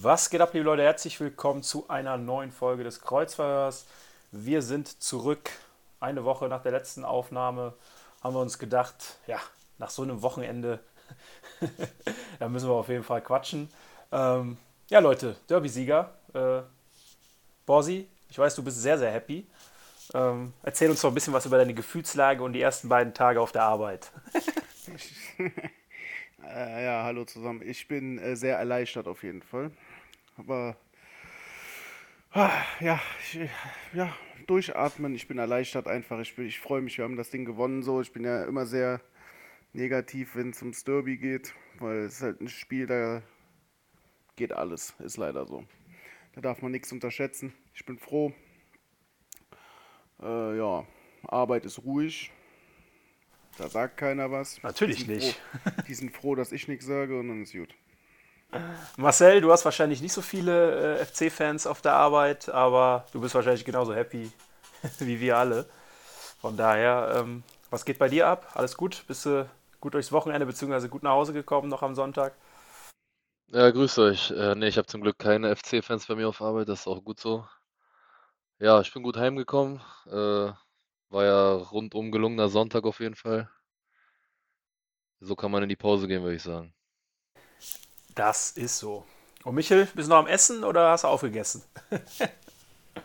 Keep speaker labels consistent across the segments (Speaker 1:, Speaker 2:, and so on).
Speaker 1: Was geht ab, liebe Leute? Herzlich willkommen zu einer neuen Folge des Kreuzverhörs. Wir sind zurück. Eine Woche nach der letzten Aufnahme haben wir uns gedacht, ja, nach so einem Wochenende, da müssen wir auf jeden Fall quatschen. Ähm, ja, Leute, Derby-Sieger. Äh, Borsi, ich weiß, du bist sehr, sehr happy. Ähm, erzähl uns doch ein bisschen was über deine Gefühlslage und die ersten beiden Tage auf der Arbeit.
Speaker 2: Äh, ja, hallo zusammen. Ich bin äh, sehr erleichtert auf jeden Fall. Aber ah, ja, ich, ja, durchatmen. Ich bin erleichtert einfach. Ich, ich freue mich, wir haben das Ding gewonnen so. Ich bin ja immer sehr negativ, wenn es ums Derby geht, weil es ist halt ein Spiel, da geht alles. Ist leider so. Da darf man nichts unterschätzen. Ich bin froh. Äh, ja, Arbeit ist ruhig. Da sagt keiner was.
Speaker 1: Natürlich
Speaker 2: Die
Speaker 1: nicht.
Speaker 2: Froh, die sind froh, dass ich nichts sage und dann ist gut.
Speaker 1: Marcel, du hast wahrscheinlich nicht so viele äh, FC-Fans auf der Arbeit, aber du bist wahrscheinlich genauso happy wie wir alle. Von daher, ähm, was geht bei dir ab? Alles gut? Bist du gut durchs Wochenende bzw. gut nach Hause gekommen noch am Sonntag?
Speaker 3: Ja, grüßt euch. Äh, nee, ich habe zum Glück keine FC-Fans bei mir auf Arbeit, das ist auch gut so. Ja, ich bin gut heimgekommen. Äh, war ja rundum gelungener Sonntag auf jeden Fall. So kann man in die Pause gehen, würde ich sagen.
Speaker 1: Das ist so. Und Michel, bist du noch am Essen oder hast du aufgegessen?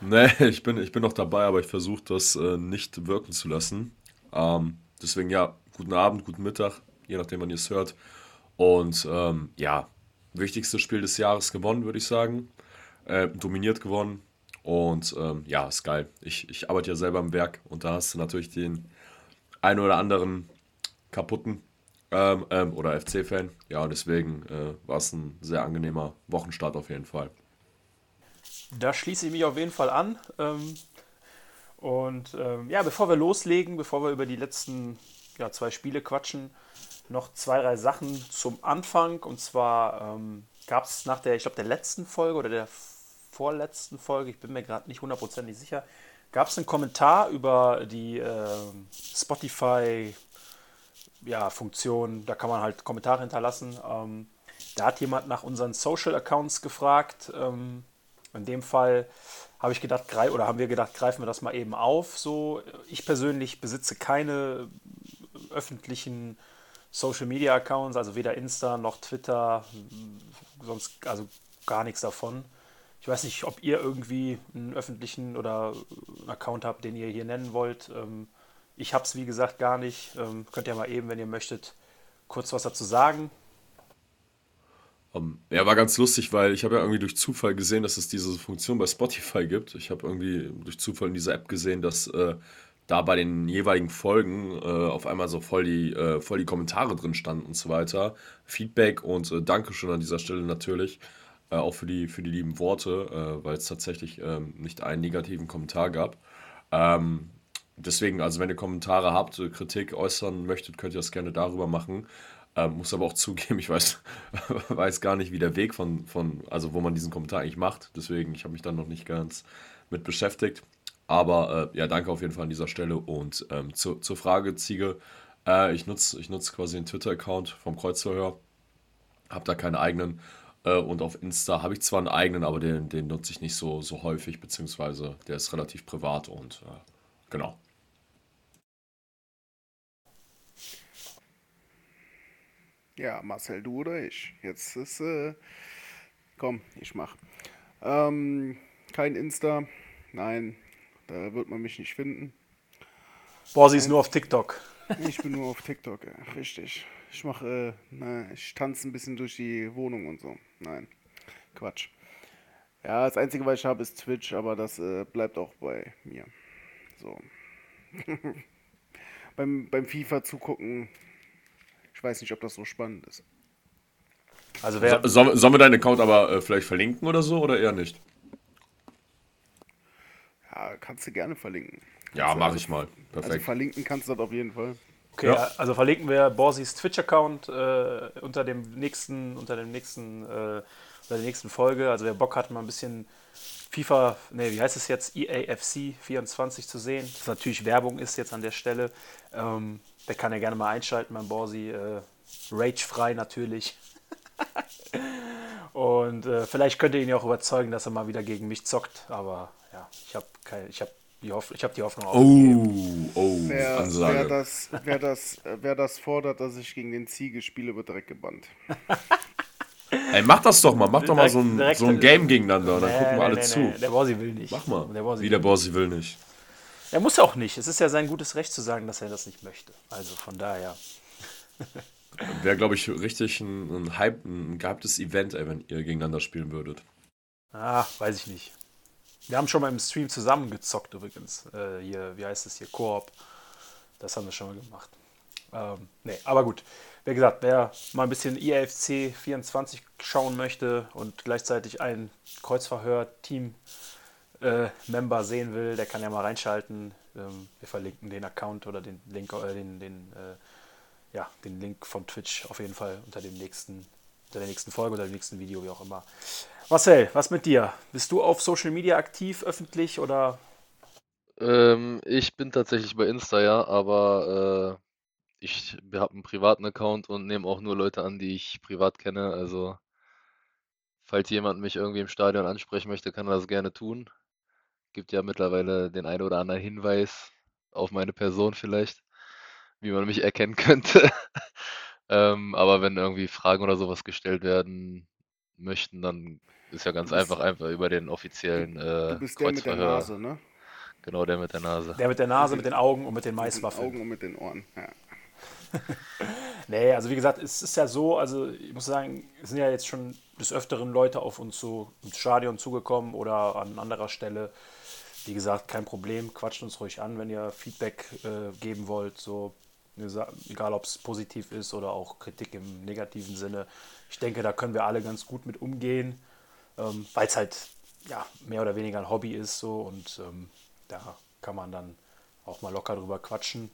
Speaker 4: Nee, ich bin, ich bin noch dabei, aber ich versuche das äh, nicht wirken zu lassen. Ähm, deswegen ja, guten Abend, guten Mittag, je nachdem, wann ihr es hört. Und ähm, ja, wichtigstes Spiel des Jahres gewonnen, würde ich sagen. Äh, dominiert gewonnen. Und ähm, ja, ist geil. Ich, ich arbeite ja selber im Werk und da hast du natürlich den einen oder anderen kaputten ähm, ähm, oder FC-Fan. Ja, und deswegen äh, war es ein sehr angenehmer Wochenstart auf jeden Fall.
Speaker 1: Da schließe ich mich auf jeden Fall an. Ähm, und ähm, ja, bevor wir loslegen, bevor wir über die letzten ja, zwei Spiele quatschen, noch zwei, drei Sachen zum Anfang. Und zwar ähm, gab es nach der, ich glaube, der letzten Folge oder der vorletzten Folge, ich bin mir gerade nicht hundertprozentig sicher, gab es einen Kommentar über die ähm, Spotify ja, Funktion, da kann man halt Kommentare hinterlassen. Ähm, da hat jemand nach unseren Social Accounts gefragt. Ähm, in dem Fall habe ich gedacht, oder haben wir gedacht, greifen wir das mal eben auf. So, ich persönlich besitze keine öffentlichen Social Media Accounts, also weder Insta noch Twitter, sonst also gar nichts davon. Ich weiß nicht, ob ihr irgendwie einen öffentlichen oder einen Account habt, den ihr hier nennen wollt. Ähm, ich habe es, wie gesagt, gar nicht. Ähm, könnt ihr mal eben, wenn ihr möchtet, kurz was dazu sagen.
Speaker 4: Um, ja, war ganz lustig, weil ich habe ja irgendwie durch Zufall gesehen, dass es diese Funktion bei Spotify gibt. Ich habe irgendwie durch Zufall in dieser App gesehen, dass äh, da bei den jeweiligen Folgen äh, auf einmal so voll die, äh, voll die Kommentare drin standen und so weiter. Feedback und äh, Dankeschön an dieser Stelle natürlich. Äh, auch für die, für die lieben Worte, äh, weil es tatsächlich ähm, nicht einen negativen Kommentar gab. Ähm, deswegen, also wenn ihr Kommentare habt, äh, Kritik äußern möchtet, könnt ihr das gerne darüber machen. Ähm, muss aber auch zugeben, ich weiß, weiß gar nicht, wie der Weg von, von, also wo man diesen Kommentar eigentlich macht. Deswegen, ich habe mich dann noch nicht ganz mit beschäftigt. Aber äh, ja, danke auf jeden Fall an dieser Stelle. Und ähm, zu, zur Frage, Ziege, äh, ich nutze ich nutz quasi den Twitter-Account vom Kreuzverhör, habe da keinen eigenen. Äh, und auf Insta habe ich zwar einen eigenen, aber den, den nutze ich nicht so, so häufig, beziehungsweise der ist relativ privat und äh, genau.
Speaker 2: Ja, Marcel, du oder ich? Jetzt ist, äh, komm, ich mach. Ähm, kein Insta, nein, da wird man mich nicht finden.
Speaker 1: Boah, sie ist nur auf TikTok.
Speaker 2: Ich bin nur auf TikTok, ja, richtig. Ich mache, äh, na, ich tanze ein bisschen durch die Wohnung und so. Nein, Quatsch. Ja, das Einzige, was ich habe, ist Twitch, aber das äh, bleibt auch bei mir. So. beim, beim FIFA zugucken, ich weiß nicht, ob das so spannend ist.
Speaker 1: Also wer,
Speaker 4: So, sollen, sollen wir deinen Account aber äh, vielleicht verlinken oder so oder eher nicht?
Speaker 2: Ja, kannst du gerne verlinken.
Speaker 4: Ja,
Speaker 2: Kannst du-
Speaker 4: mache ich mal.
Speaker 2: Also
Speaker 4: Perfekt.
Speaker 2: verlinken kannst du das auf jeden Fall.
Speaker 1: Okay,
Speaker 4: Ja.
Speaker 1: also verlinken wir Borsis Twitch-Account äh, unter dem nächsten, unter dem nächsten, äh, unter der nächsten Folge. Also wer Bock hat, mal ein bisschen FIFA, nee, wie heißt es jetzt, EAFC 24 zu sehen, das natürlich Werbung ist jetzt an der Stelle, ähm, der kann ja gerne mal einschalten beim Borsi. Äh, Rage-frei natürlich. Und äh, vielleicht könnt ihr ihn ja auch überzeugen, dass er mal wieder gegen mich zockt. Aber ja, ich habe ich hab die, Hoff ich hab die Hoffnung aufgegeben.
Speaker 4: Oh, oh,
Speaker 2: Wer, wer, das, wer, das, äh, wer das fordert, dass ich gegen den Ziege spiele, wird direkt gebannt.
Speaker 4: Ey, mach das doch mal. Mach doch mal so ein, so ein Game gegeneinander. Dann
Speaker 1: Nee,
Speaker 4: gucken wir
Speaker 1: nee,
Speaker 4: alle
Speaker 1: nee,
Speaker 4: zu.
Speaker 1: Der Borsi will nicht.
Speaker 4: Mach mal.
Speaker 1: Der Borsi
Speaker 4: Wie der Borsi will nicht.
Speaker 1: Er muss auch nicht. Es ist ja sein gutes Recht zu sagen, dass er das nicht möchte. Also von daher.
Speaker 4: Wäre, glaube ich, richtig ein, ein Hype, ein gehyptes Event, ey, wenn ihr gegeneinander spielen würdet.
Speaker 1: Ah, weiß ich nicht. Wir haben schon mal im Stream zusammengezockt übrigens. Äh, hier, wie heißt es hier? Koop. Das haben wir schon mal gemacht. Ähm, nee, aber gut. Wie gesagt, wer mal ein bisschen IAFC 24 schauen möchte und gleichzeitig ein Kreuzverhör-Team-Member sehen will, der kann ja mal reinschalten. Ähm, wir verlinken den Account oder den Link, äh, den, den, äh, ja, den Link von Twitch auf jeden Fall unter dem nächsten, unter der nächsten Folge oder dem nächsten Video, wie auch immer. Marcel, was mit dir? Bist du auf Social Media aktiv, öffentlich oder?
Speaker 3: Ähm, ich bin tatsächlich bei Insta, ja, aber äh, ich habe einen privaten Account und nehme auch nur Leute an, die ich privat kenne. Also, falls jemand mich irgendwie im Stadion ansprechen möchte, kann er das gerne tun. Gibt ja mittlerweile den einen oder anderen Hinweis auf meine Person vielleicht, wie man mich erkennen könnte. Ähm, aber wenn irgendwie Fragen oder sowas gestellt werden möchten, dann ist ja ganz
Speaker 2: bist-
Speaker 3: einfach, einfach über den offiziellen äh,
Speaker 2: Du bist der mit der
Speaker 3: Kreuzverhör.
Speaker 2: Nase, ne?
Speaker 3: Genau, der mit der Nase.
Speaker 1: Der mit der Nase, mit den Augen und mit den
Speaker 2: Mit den
Speaker 1: Maiswaffeln.
Speaker 2: Augen und mit den Ohren. Ja.
Speaker 1: Nee, also wie gesagt, es ist ja so, also ich muss sagen, es sind ja jetzt schon des Öfteren Leute auf uns so ins Stadion zugekommen oder an anderer Stelle. Wie gesagt, kein Problem, quatscht uns ruhig an, wenn ihr Feedback äh, geben wollt, so egal ob es positiv ist oder auch Kritik im negativen Sinne. Ich denke, da können wir alle ganz gut mit umgehen, ähm, weil es halt ja mehr oder weniger ein Hobby ist so und ähm, da kann man dann auch mal locker drüber quatschen.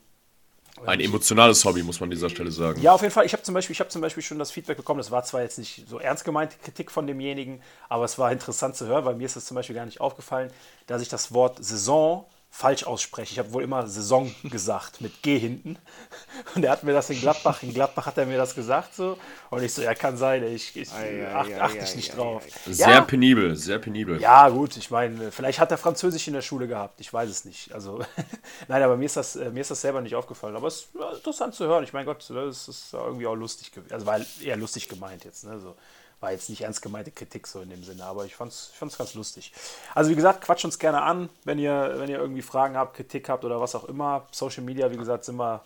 Speaker 4: Ein emotionales Hobby, muss man an dieser Stelle sagen.
Speaker 1: Ja, auf jeden Fall. Ich habe zum, Beispiel- ich hab zum Beispiel schon das Feedback bekommen, das war zwar jetzt nicht so ernst gemeinte Kritik von demjenigen, aber es war interessant zu hören, weil mir ist es zum Beispiel gar nicht aufgefallen, dass ich das Wort Saison falsch ausspreche. Ich habe wohl immer Saison gesagt, mit G hinten. Und er hat mir das in Gladbach, in Gladbach hat er mir das gesagt so. Und ich so, ja, kann sein, ich, ich
Speaker 2: Ei,
Speaker 1: achte
Speaker 2: ei,
Speaker 1: acht
Speaker 2: ei,
Speaker 1: ich nicht drauf.
Speaker 4: Sehr
Speaker 1: Ja.
Speaker 4: penibel, sehr penibel.
Speaker 1: Ja, gut, ich meine, vielleicht hat er Französisch in der Schule gehabt, ich weiß es nicht. Also, nein, aber mir ist, das, mir ist das selber nicht aufgefallen. Aber es ist interessant zu hören. Ich meine Gott, das ist irgendwie auch lustig gewesen. Also, war eher lustig gemeint jetzt. Ne? So, war jetzt nicht ernst gemeinte Kritik so in dem Sinne, aber ich fand es ich fand's ganz lustig. Also, wie gesagt, quatscht uns gerne an, wenn ihr, wenn ihr irgendwie Fragen habt, Kritik habt oder was auch immer. Social Media, wie gesagt, sind wir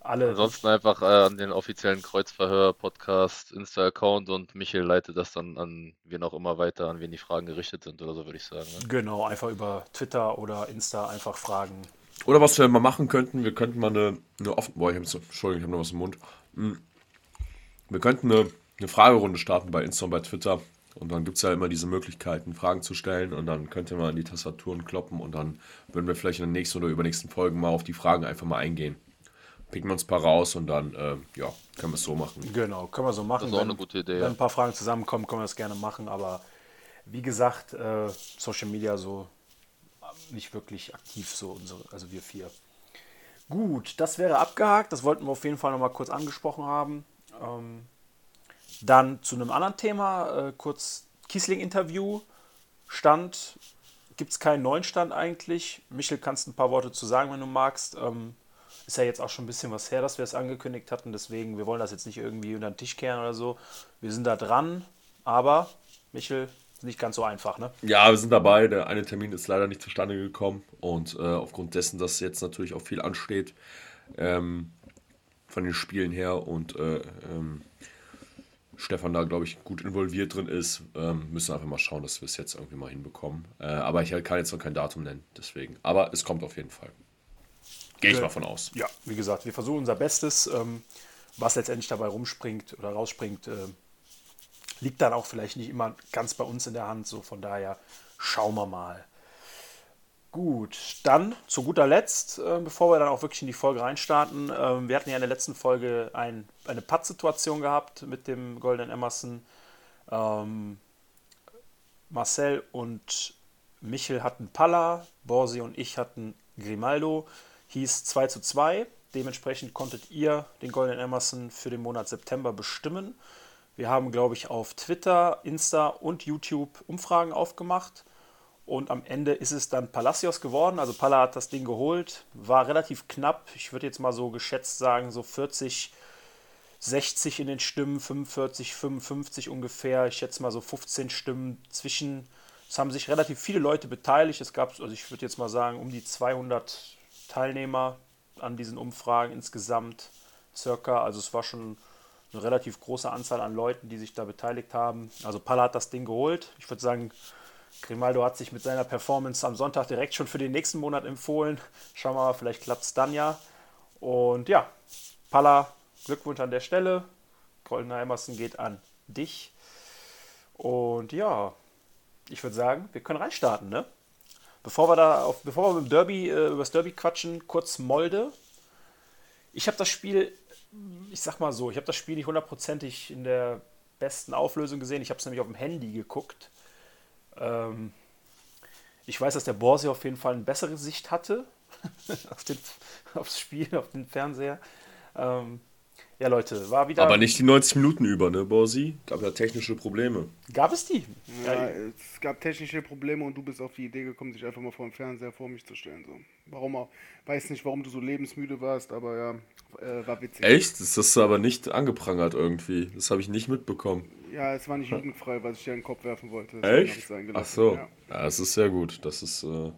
Speaker 1: alle.
Speaker 3: Ansonsten einfach äh, an den offiziellen Kreuzverhör-Podcast, Insta-Account und Michael leitet das dann an wen auch immer weiter, an wen die Fragen gerichtet sind oder so, würde ich sagen. Ne?
Speaker 1: Genau, einfach über Twitter oder Insta einfach fragen.
Speaker 4: Oder was wir mal machen könnten, wir könnten mal eine, eine offen. Boah, ich hab jetzt, Entschuldigung, ich habe noch was im Mund. Hm. Wir könnten eine, eine Fragerunde starten bei Insta und bei Twitter. Und dann gibt es ja immer diese Möglichkeiten, Fragen zu stellen. Und dann könnt ihr mal in die Tastaturen kloppen. Und dann würden wir vielleicht in den nächsten oder übernächsten Folgen mal auf die Fragen einfach mal eingehen. Picken wir uns ein paar raus und dann, äh, ja, können wir es so machen.
Speaker 1: Genau, können wir so machen.
Speaker 3: Das ist auch
Speaker 1: Wenn-
Speaker 3: eine gute Idee,
Speaker 1: Wenn ein paar Fragen zusammenkommen, können wir das gerne machen. Aber wie gesagt, äh, Social Media so äh, nicht wirklich aktiv, so unsere, also wir vier. Gut, das wäre abgehakt. Das wollten wir auf jeden Fall nochmal kurz angesprochen haben. Ähm, dann zu einem anderen Thema, äh, kurz Kiesling-Interview. Stand, gibt es keinen neuen Stand eigentlich. Michel, kannst ein paar Worte zu sagen, wenn du magst. Ähm, ist ja jetzt auch schon ein bisschen was her, dass wir es angekündigt hatten. Deswegen, wir wollen das jetzt nicht irgendwie unter den Tisch kehren oder so. Wir sind da dran. Aber, Michel, nicht ganz so einfach, ne?
Speaker 4: Ja, wir sind dabei. Der eine Termin ist leider nicht zustande gekommen. Und äh, aufgrund dessen, dass jetzt natürlich auch viel ansteht, ähm, von den Spielen her und äh, ähm, Stefan da, glaube ich, gut involviert drin ist, ähm, müssen einfach mal schauen, dass wir es jetzt irgendwie mal hinbekommen. Äh, aber ich kann jetzt noch kein Datum nennen, deswegen. Aber es kommt auf jeden Fall. Gehe ich
Speaker 1: Ja.
Speaker 4: mal von aus.
Speaker 1: Ja, wie gesagt, wir versuchen unser Bestes. Ähm, was letztendlich dabei rumspringt oder rausspringt, äh, liegt dann auch vielleicht nicht immer ganz bei uns in der Hand. So von daher schauen wir mal. Gut, dann zu guter Letzt, äh, bevor wir dann auch wirklich in die Folge reinstarten. ähm, wir hatten ja in der letzten Folge ein, eine Pattsituation gehabt mit dem Golden Emerson. Ähm, Marcel und Michel hatten Palla, Borsi und ich hatten Grimaldo. Hieß 2 zu 2. Dementsprechend konntet ihr den Golden Emerson für den Monat September bestimmen. Wir haben, glaube ich, auf Twitter, Insta und YouTube Umfragen aufgemacht. Und am Ende ist es dann Palacios geworden. Also Palla hat das Ding geholt. War relativ knapp. Ich würde jetzt mal so geschätzt sagen, so 40, 60 in den Stimmen, 45, 55 ungefähr. Ich schätze mal so 15 Stimmen zwischen. Es haben sich relativ viele Leute beteiligt. Es gab, also ich würde jetzt mal sagen, um die 200 Teilnehmer an diesen Umfragen insgesamt circa. Also es war schon eine relativ große Anzahl an Leuten, die sich da beteiligt haben. Also Palla hat das Ding geholt. Ich würde sagen, Grimaldo hat sich mit seiner Performance am Sonntag direkt schon für den nächsten Monat empfohlen. Schauen wir mal, vielleicht klappt es dann ja. Und ja, Palla, Glückwunsch an der Stelle. Goldener Emerson geht an dich. Und ja, ich würde sagen, wir können reinstarten, ne? Bevor wir da auf, bevor wir mit Derby, äh, über das Derby quatschen, kurz Molde. Ich habe das Spiel, ich sag mal so, ich habe das Spiel nicht hundertprozentig in der besten Auflösung gesehen. Ich habe es nämlich auf dem Handy geguckt. Ähm, ich weiß, dass der Borsi auf jeden Fall eine bessere Sicht hatte auf den, aufs Spiel, auf den Fernseher. Ähm, ja, Leute, war wieder.
Speaker 4: Aber nicht die 90 Minuten über, ne, Borsi? Gab ja technische Probleme.
Speaker 1: Gab es die?
Speaker 2: Ja, es gab technische Probleme und du bist auf die Idee gekommen, dich einfach mal vor dem Fernseher vor mich zu stellen. So. Warum auch? Weiß nicht, warum du so lebensmüde warst, aber ja, äh, war witzig.
Speaker 4: Echt? Das hast du aber nicht angeprangert irgendwie. Das habe ich nicht mitbekommen.
Speaker 2: Ja, es war nicht jugendfrei, was ich dir in den Kopf werfen wollte.
Speaker 4: Echt? Ach so.
Speaker 2: Ja.
Speaker 4: Ja, das ist sehr gut. Das ist äh,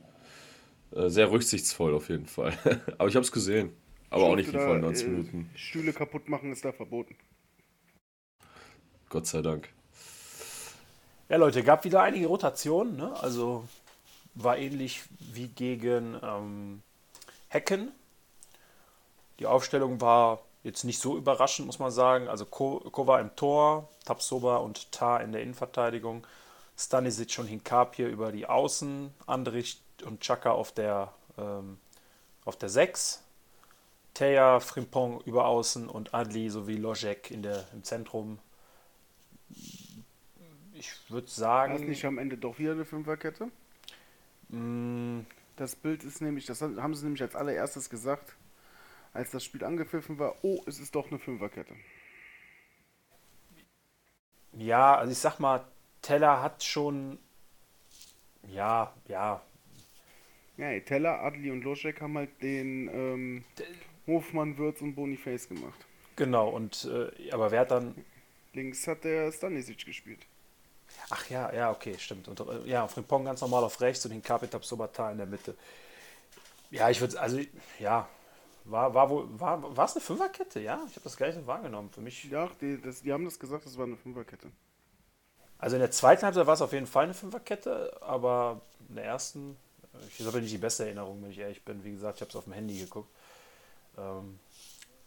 Speaker 4: äh, sehr rücksichtsvoll auf jeden Fall. aber ich habe es gesehen. Aber auch nicht die vollen
Speaker 2: da,
Speaker 4: 90
Speaker 2: äh,
Speaker 4: Minuten.
Speaker 2: Stühle kaputt machen ist da verboten.
Speaker 4: Gott sei Dank.
Speaker 1: Ja, Leute, gab wieder einige Rotationen. Ne? Also war ähnlich wie gegen ähm, Hecken. Die Aufstellung war jetzt nicht so überraschend, muss man sagen. Also Ko Kova im Tor, Tapsoba und Tar in der Innenverteidigung. Stanisic und Hinkapie über die Außen, Andrich und Chaka auf der, ähm, auf der 6. Teja, Frimpong über Außen und Adli sowie Lojek in der, im Zentrum. Ich würde
Speaker 2: War es
Speaker 1: sagen,
Speaker 2: nicht am Ende doch wieder eine Fünferkette?
Speaker 1: mh,
Speaker 2: Das Bild ist nämlich, das haben sie nämlich als allererstes gesagt, als das Spiel angepfiffen war, oh, es ist doch eine Fünferkette.
Speaker 1: ja, also ich sag mal, Teller hat schon, ja, ja,
Speaker 2: Ja, Teller, Adli und Loschek haben halt den ähm, Hofmann, Würz und Boniface gemacht.
Speaker 1: genau. Und äh, aber wer hat dann?
Speaker 2: Links hat der Stanisic gespielt.
Speaker 1: Ach ja, ja, okay, stimmt. Und äh, ja, Frimpong ganz normal auf rechts und den Kapitab Sobata in der Mitte. Ja, ich würde, also ja, war, war wohl, war, war es eine Fünferkette? Ja, ich habe das gar nicht wahrgenommen. Für mich,
Speaker 2: Ja, die, das, die haben das gesagt, das war eine Fünferkette.
Speaker 1: also in der zweiten Halbzeit war es auf jeden Fall eine Fünferkette, aber in der ersten, ich habe nicht die beste Erinnerung, wenn ich ehrlich bin. Wie gesagt, ich habe es auf dem Handy geguckt. Ähm,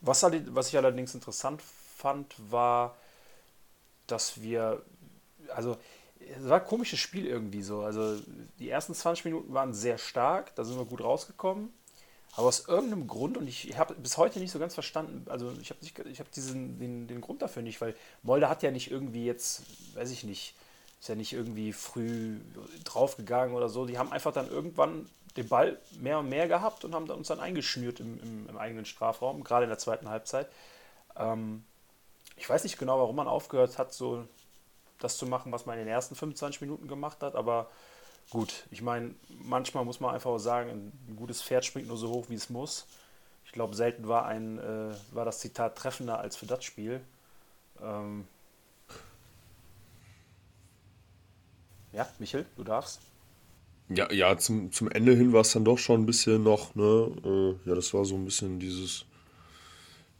Speaker 1: was, was ich allerdings interessant fand, war, dass wir, also es war ein komisches Spiel irgendwie so. Also die ersten 20 Minuten waren sehr stark, da sind wir gut rausgekommen. Aber aus irgendeinem Grund, und ich habe bis heute nicht so ganz verstanden, also ich habe diesen den, den Grund dafür nicht, weil Molde hat ja nicht irgendwie jetzt, weiß ich nicht, ist ja nicht irgendwie früh draufgegangen oder so. Die haben einfach dann irgendwann den Ball mehr und mehr gehabt und haben uns dann eingeschnürt im, im, im eigenen Strafraum, gerade in der zweiten Halbzeit. Ähm, ich weiß nicht genau, warum man aufgehört hat, so das zu machen, was man in den ersten 25 Minuten gemacht hat, aber gut, ich meine, manchmal muss man einfach auch sagen, ein gutes Pferd springt nur so hoch, wie es muss. Ich glaube, selten war, ein, äh, war das Zitat treffender als für das Spiel. Ähm ja, Michel, du darfst.
Speaker 4: Ja, ja zum, zum Ende hin war es dann doch schon ein bisschen noch, ne? Äh, ja, das war so ein bisschen dieses,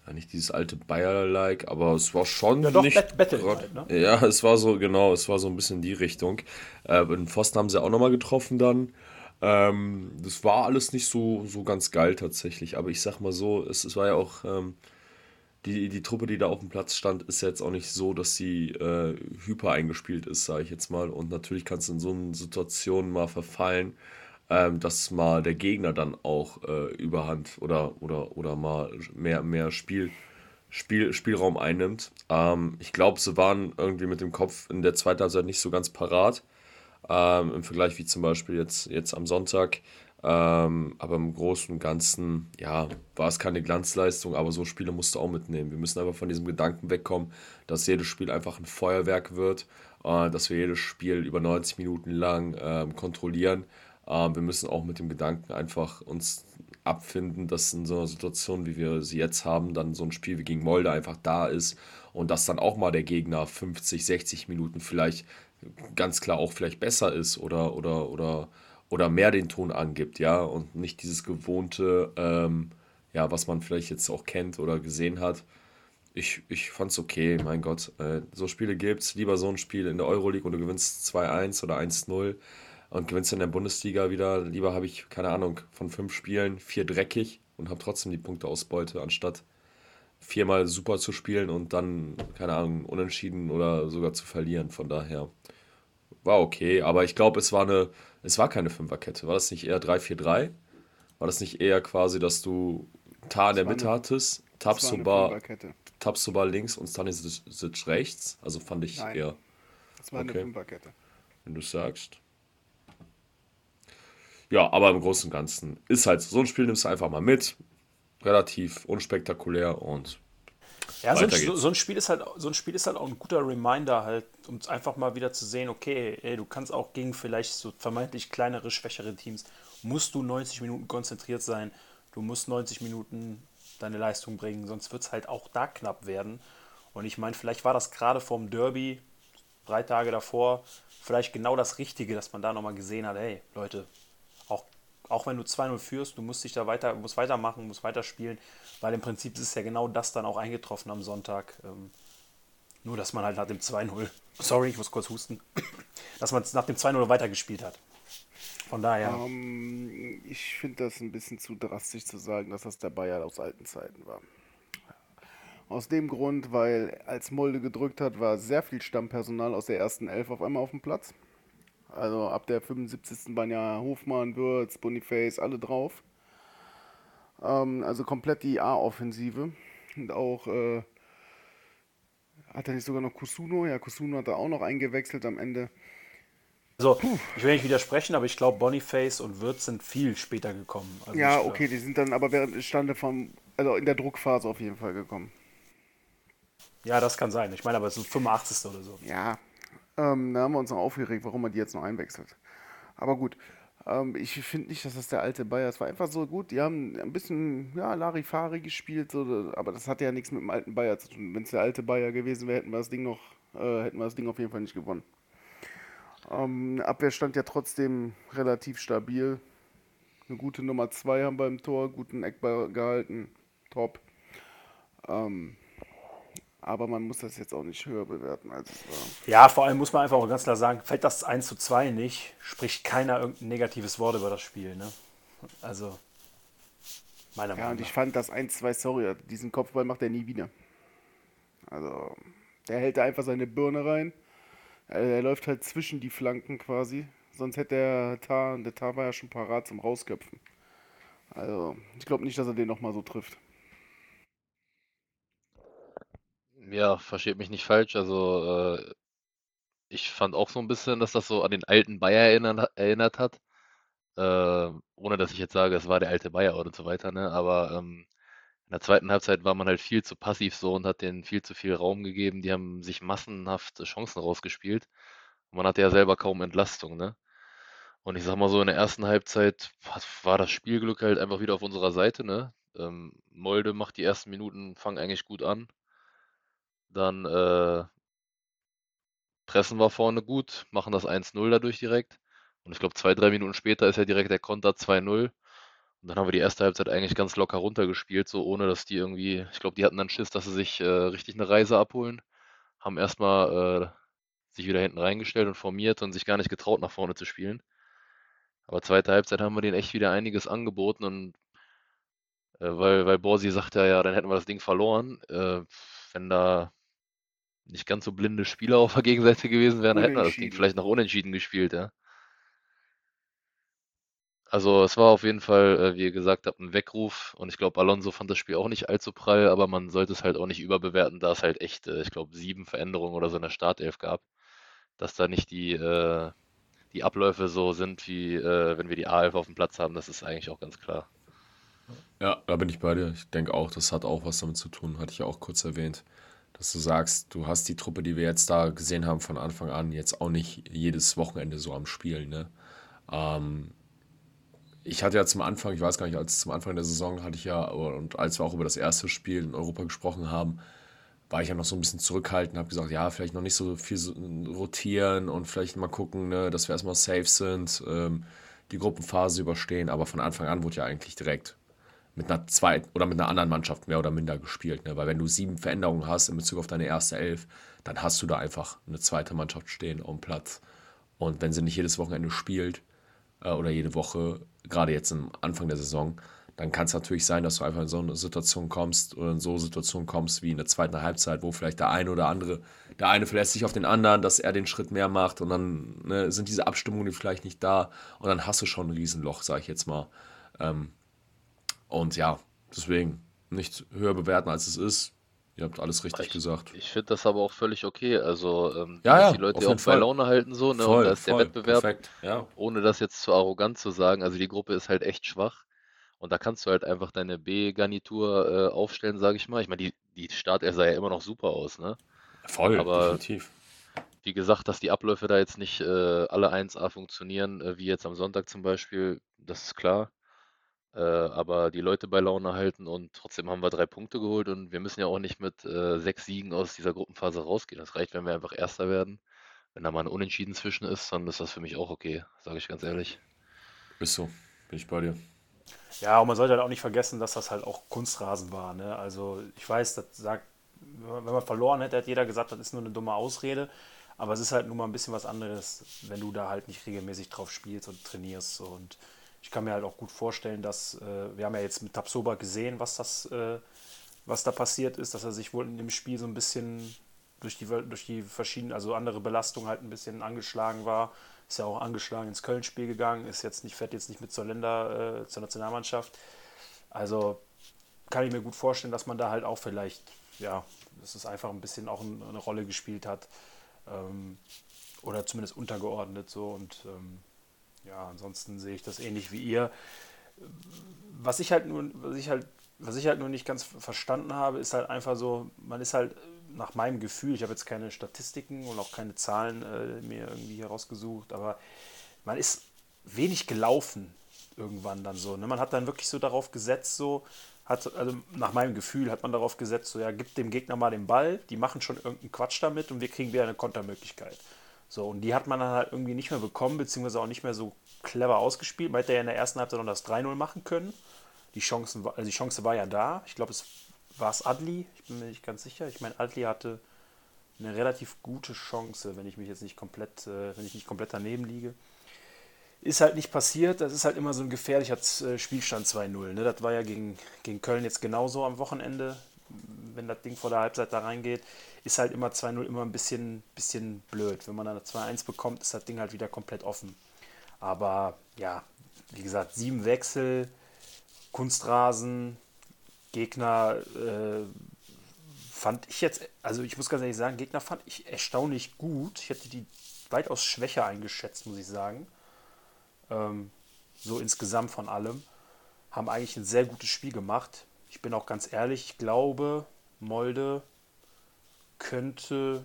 Speaker 4: ja, nicht dieses alte Bayer-like, aber es war schon
Speaker 1: Ja, doch,
Speaker 4: nicht.
Speaker 1: Bet- Battle
Speaker 4: grad-
Speaker 1: halt, ne?
Speaker 4: Ja, es war so, genau, es war so ein bisschen die Richtung. Äh, den Pfosten haben sie auch nochmal getroffen dann. Ähm, das war alles nicht so, so ganz geil tatsächlich, aber ich sag mal so, es, es war ja auch, ähm, die, die Truppe, die da auf dem Platz stand, ist jetzt auch nicht so, dass sie äh, hyper eingespielt ist, sage ich jetzt mal. Und natürlich kannst du in so einer Situation mal verfallen, ähm, dass mal der Gegner dann auch äh, überhand oder, oder, oder mal mehr, mehr Spiel, Spiel, Spielraum einnimmt. Ähm, ich glaube, sie waren irgendwie mit dem Kopf in der zweiten Halbzeit nicht so ganz parat. Ähm, Im Vergleich wie zum Beispiel jetzt, jetzt am Sonntag. Ähm, aber im Großen und Ganzen, ja, war es keine Glanzleistung, aber so Spiele musst du auch mitnehmen. Wir müssen einfach von diesem Gedanken wegkommen, dass jedes Spiel einfach ein Feuerwerk wird, äh, dass wir jedes Spiel über 90 Minuten lang äh, kontrollieren. Äh, wir müssen auch mit dem Gedanken einfach uns abfinden, dass in so einer Situation, wie wir sie jetzt haben, dann so ein Spiel wie gegen Molde einfach da ist und dass dann auch mal der Gegner 50, 60 Minuten vielleicht ganz klar auch vielleicht besser ist oder, oder, oder, oder mehr den Ton angibt, ja, und nicht dieses gewohnte, ähm, ja, was man vielleicht jetzt auch kennt oder gesehen hat. Ich, ich fand's okay, mein Gott. Äh, so Spiele gibt's. Lieber so ein Spiel in der Euroleague und du gewinnst 2-1 oder 1-0 und gewinnst in der Bundesliga wieder. Lieber habe ich, keine Ahnung, von fünf Spielen vier dreckig und habe trotzdem die Punkteausbeute, anstatt viermal super zu spielen und dann, keine Ahnung, unentschieden oder sogar zu verlieren. Von daher war okay, aber ich glaube, es war eine, es war keine Fünferkette. War das nicht eher 3-4-3? War das nicht eher quasi, dass du Tar in der Mitte eine, hattest, Tabsoba, Tabsoba links und Stanisic rechts? Also fand ich Nein, eher.
Speaker 2: Das war okay. eine Fünferkette.
Speaker 4: Wenn du sagst. Ja, aber im Großen und Ganzen ist halt so ein Spiel nimmst du einfach mal mit. Relativ unspektakulär und
Speaker 1: ja, so ein, so ein, Spiel ist halt, so ein Spiel ist halt auch ein guter Reminder, halt, um einfach mal wieder zu sehen, okay, ey, du kannst auch gegen vielleicht so vermeintlich kleinere, schwächere Teams, musst du 90 Minuten konzentriert sein, du musst 90 Minuten deine Leistung bringen, sonst wird es halt auch da knapp werden. Und ich meine, vielleicht war das gerade vorm Derby, drei Tage davor, vielleicht genau das Richtige, dass man da nochmal gesehen hat, hey, Leute, auch wenn du 2-0 führst, du musst dich da weiter, musst weitermachen, musst weiterspielen, weil im Prinzip ist ja genau das dann auch eingetroffen am Sonntag. Ähm, nur, dass man halt nach dem 2-0, sorry, ich muss kurz husten, dass man nach dem 2-0 weitergespielt hat. Von daher. Um,
Speaker 2: ähm, ich finde das ein bisschen zu drastisch zu sagen, dass das der Bayer aus alten Zeiten war. Aus dem Grund, weil als Molde gedrückt hat, war sehr viel Stammpersonal aus der ersten Elf auf einmal auf dem Platz. Also ab der 75. waren ja Hofmann, Würz, Boniface, alle drauf. Ähm, also komplett die A-Offensive. Und auch, äh, hat er nicht sogar noch Kusuno? Ja, Kusuno hat er auch noch eingewechselt am Ende.
Speaker 1: Also, Puh. ich will nicht widersprechen, aber ich glaube, Boniface und Würz sind viel später gekommen.
Speaker 2: Also ja, okay, die sind dann aber während Stande vom, also in der Druckphase auf jeden Fall gekommen.
Speaker 1: Ja, das kann sein. Ich meine, aber es ist 85. oder so.
Speaker 2: Ja, ähm, da haben wir uns noch aufgeregt, warum man die jetzt noch einwechselt. Aber gut, ähm, ich finde nicht, dass das der alte Bayer ist. War einfach so gut. Die haben ein bisschen ja, Larifari gespielt, so, aber das hatte ja nichts mit dem alten Bayer zu tun. Wenn es der alte Bayer gewesen wäre, hätten wir das Ding noch, äh, hätten wir das Ding auf jeden Fall nicht gewonnen. Ähm, Abwehr stand ja trotzdem relativ stabil. Eine gute Nummer 2 haben wir im Tor, guten Eckball gehalten. Top. Ähm, aber man muss das jetzt auch nicht höher bewerten, als es war.
Speaker 1: Ja, vor allem muss man einfach auch ganz klar sagen, fällt das 1 zu 2 nicht, spricht keiner irgendein negatives Wort über das Spiel. Ne? Also,
Speaker 2: meiner Meinung nach. Ja, und ich fand das 1-2, sorry, diesen Kopfball macht er nie wieder. Also, der hält da einfach seine Birne rein. Er läuft halt zwischen die Flanken quasi. Sonst hätte der Tar, der Tar war ja schon parat zum Rausköpfen. Also, ich glaube nicht, dass er den nochmal so trifft.
Speaker 3: Ja, versteht mich nicht falsch. Also, äh, ich fand auch so ein bisschen, dass das so an den alten Bayer erinnert, erinnert hat. Äh, ohne dass ich jetzt sage, es war der alte Bayer oder so weiter, ne? Aber ähm, in der zweiten Halbzeit war man halt viel zu passiv so und hat denen viel zu viel Raum gegeben. Die haben sich massenhaft Chancen rausgespielt. Und man hatte ja selber kaum Entlastung, ne? Und ich sag mal so, in der ersten Halbzeit war das Spielglück halt einfach wieder auf unserer Seite, ne? Ähm, Molde macht die ersten Minuten, fangen eigentlich gut an. Dann äh, pressen wir vorne gut, machen das 1-0 dadurch direkt. Und ich glaube, zwei, drei Minuten später ist ja direkt der Konter 2-0. Und dann haben wir die erste Halbzeit eigentlich ganz locker runtergespielt, so ohne dass die irgendwie, ich glaube, die hatten dann Schiss, dass sie sich äh, richtig eine Reise abholen. Haben erstmal äh, sich wieder hinten reingestellt und formiert und sich gar nicht getraut, nach vorne zu spielen. Aber zweite Halbzeit haben wir denen echt wieder einiges angeboten und äh, weil, weil Borsi sagt ja, ja, dann hätten wir das Ding verloren. Äh, wenn da nicht ganz so blinde Spieler auf der Gegenseite gewesen wären, hätten wir das Ding vielleicht noch unentschieden gespielt, ja. Also es war auf jeden Fall, äh, wie ihr gesagt habt, ein Weckruf und ich glaube, Alonso fand das Spiel auch nicht allzu prall, aber man sollte es halt auch nicht überbewerten, da es halt echt, äh, ich glaube, sieben Veränderungen oder so in der Startelf gab, dass da nicht die, äh, die Abläufe so sind, wie äh, wenn wir die A11 auf dem Platz haben, das ist eigentlich auch ganz klar.
Speaker 4: Ja, da bin ich bei dir. Ich denke auch, das hat auch was damit zu tun, hatte ich ja auch kurz erwähnt, dass du sagst, du hast die Truppe, die wir jetzt da gesehen haben von Anfang an, jetzt auch nicht jedes Wochenende so am Spielen. Ne? Ähm, ich hatte ja zum Anfang, ich weiß gar nicht, als zum Anfang der Saison hatte ich ja, und als wir auch über das erste Spiel in Europa gesprochen haben, war ich ja noch so ein bisschen zurückhaltend, habe gesagt, ja, vielleicht noch nicht so viel rotieren und vielleicht mal gucken, ne, dass wir erstmal safe sind, ähm, die Gruppenphase überstehen, aber von Anfang an wurde ja eigentlich direkt mit einer zweiten oder mit einer anderen Mannschaft mehr oder minder gespielt, ne? weil wenn du sieben Veränderungen hast in Bezug auf deine erste Elf, dann hast du da einfach eine zweite Mannschaft stehen auf dem Platz und wenn sie nicht jedes Wochenende spielt äh, oder jede Woche, gerade jetzt am Anfang der Saison, dann kann es natürlich sein, dass du einfach in so eine Situation kommst oder in so eine Situation kommst wie in der zweiten Halbzeit, wo vielleicht der eine oder andere, der eine verlässt sich auf den anderen, dass er den Schritt mehr macht und dann ne, sind diese Abstimmungen vielleicht nicht da und dann hast du schon ein Riesenloch, sag ich jetzt mal. Ähm, und ja, deswegen nicht höher bewerten, als es ist. Ihr habt alles richtig
Speaker 3: Ich,
Speaker 4: gesagt.
Speaker 3: ich finde das aber auch völlig okay. Also, ähm,
Speaker 4: Ja,
Speaker 3: dass
Speaker 4: ja,
Speaker 3: die Leute auch bei. Laune halten, so, ne? Und
Speaker 4: Voll,
Speaker 3: da ist der Wettbewerb,
Speaker 4: perfekt. Ja,
Speaker 3: ohne das jetzt zu arrogant zu sagen, also die Gruppe ist halt echt schwach. Und da kannst du halt einfach deine B-Garnitur äh, aufstellen, sage ich mal. Ich meine, die, die Startelf sah ja immer noch super aus, ne?
Speaker 4: voll,
Speaker 3: Aber
Speaker 4: definitiv.
Speaker 3: wie gesagt, dass die Abläufe da jetzt nicht äh, alle 1A funktionieren, äh, wie jetzt am Sonntag zum Beispiel, das ist klar. Äh, aber die Leute bei Laune halten und trotzdem haben wir drei Punkte geholt und wir müssen ja auch nicht mit äh, sechs Siegen aus dieser Gruppenphase rausgehen. Das reicht, wenn wir einfach Erster werden. Wenn da mal ein Unentschieden zwischen ist, dann ist das für mich auch okay, sage ich ganz ehrlich.
Speaker 4: Ist so. Bin ich bei dir.
Speaker 1: Ja, und man sollte halt auch nicht vergessen, dass das halt auch Kunstrasen war. Ne? Also ich weiß, das sagt, wenn man verloren hätte, hat jeder gesagt, das ist nur eine dumme Ausrede. Aber es ist halt nun mal ein bisschen was anderes, wenn du da halt nicht regelmäßig drauf spielst und trainierst. So. Und ich kann mir halt auch gut vorstellen, dass äh, wir haben ja jetzt mit Tapsoba gesehen, was das, äh, was da passiert ist, dass er sich wohl in dem Spiel so ein bisschen durch die, durch die verschiedenen, also andere Belastungen halt ein bisschen angeschlagen war. Ist ja auch angeschlagen ins Köln-Spiel gegangen, ist jetzt nicht, fährt jetzt nicht mit zur Länder, äh, zur Nationalmannschaft. Also kann ich mir gut vorstellen, dass man da halt auch vielleicht, ja, dass es einfach ein bisschen auch ein, eine Rolle gespielt hat. Ähm, oder zumindest untergeordnet so und ähm, ja, ansonsten sehe ich das ähnlich wie ihr. Was ich halt nur, was ich halt, was ich halt nur nicht ganz verstanden habe, ist halt einfach so, man ist halt nach meinem Gefühl, ich habe jetzt keine Statistiken und auch keine Zahlen äh, mir irgendwie herausgesucht, aber man ist wenig gelaufen irgendwann dann so. Ne? Man hat dann wirklich so darauf gesetzt, so, hat, also nach meinem Gefühl hat man darauf gesetzt, so ja, gib dem Gegner mal den Ball, die machen schon irgendeinen Quatsch damit und wir kriegen wieder eine Kontermöglichkeit. So, und die hat man dann halt irgendwie nicht mehr bekommen, beziehungsweise auch nicht mehr so clever ausgespielt. Man hätte ja in der ersten Halbzeit noch das 3-0 machen können. Die, Chancen, also die Chance war ja da. Ich glaube, es war es Adli, ich bin mir nicht ganz sicher. Ich meine, Adli hatte eine relativ gute Chance, wenn ich mich jetzt nicht komplett, äh, wenn ich nicht komplett daneben liege. Ist halt nicht passiert. Das ist halt immer so ein gefährlicher äh, Spielstand 2-0. Ne? Das war ja gegen, gegen Köln jetzt genauso am Wochenende. Wenn das Ding vor der Halbzeit da reingeht, ist halt immer 2-0 immer ein bisschen, bisschen blöd. Wenn man dann 2-1 bekommt, ist das Ding halt wieder komplett offen. Aber ja, wie gesagt, sieben Wechsel, Kunstrasen, Gegner äh, fand ich jetzt, also ich muss ganz ehrlich sagen, Gegner fand ich erstaunlich gut. Ich hätte die weitaus schwächer eingeschätzt, muss ich sagen. Ähm, so insgesamt von allem. Haben eigentlich ein sehr gutes Spiel gemacht. Ich bin auch ganz ehrlich, ich glaube, Molde könnte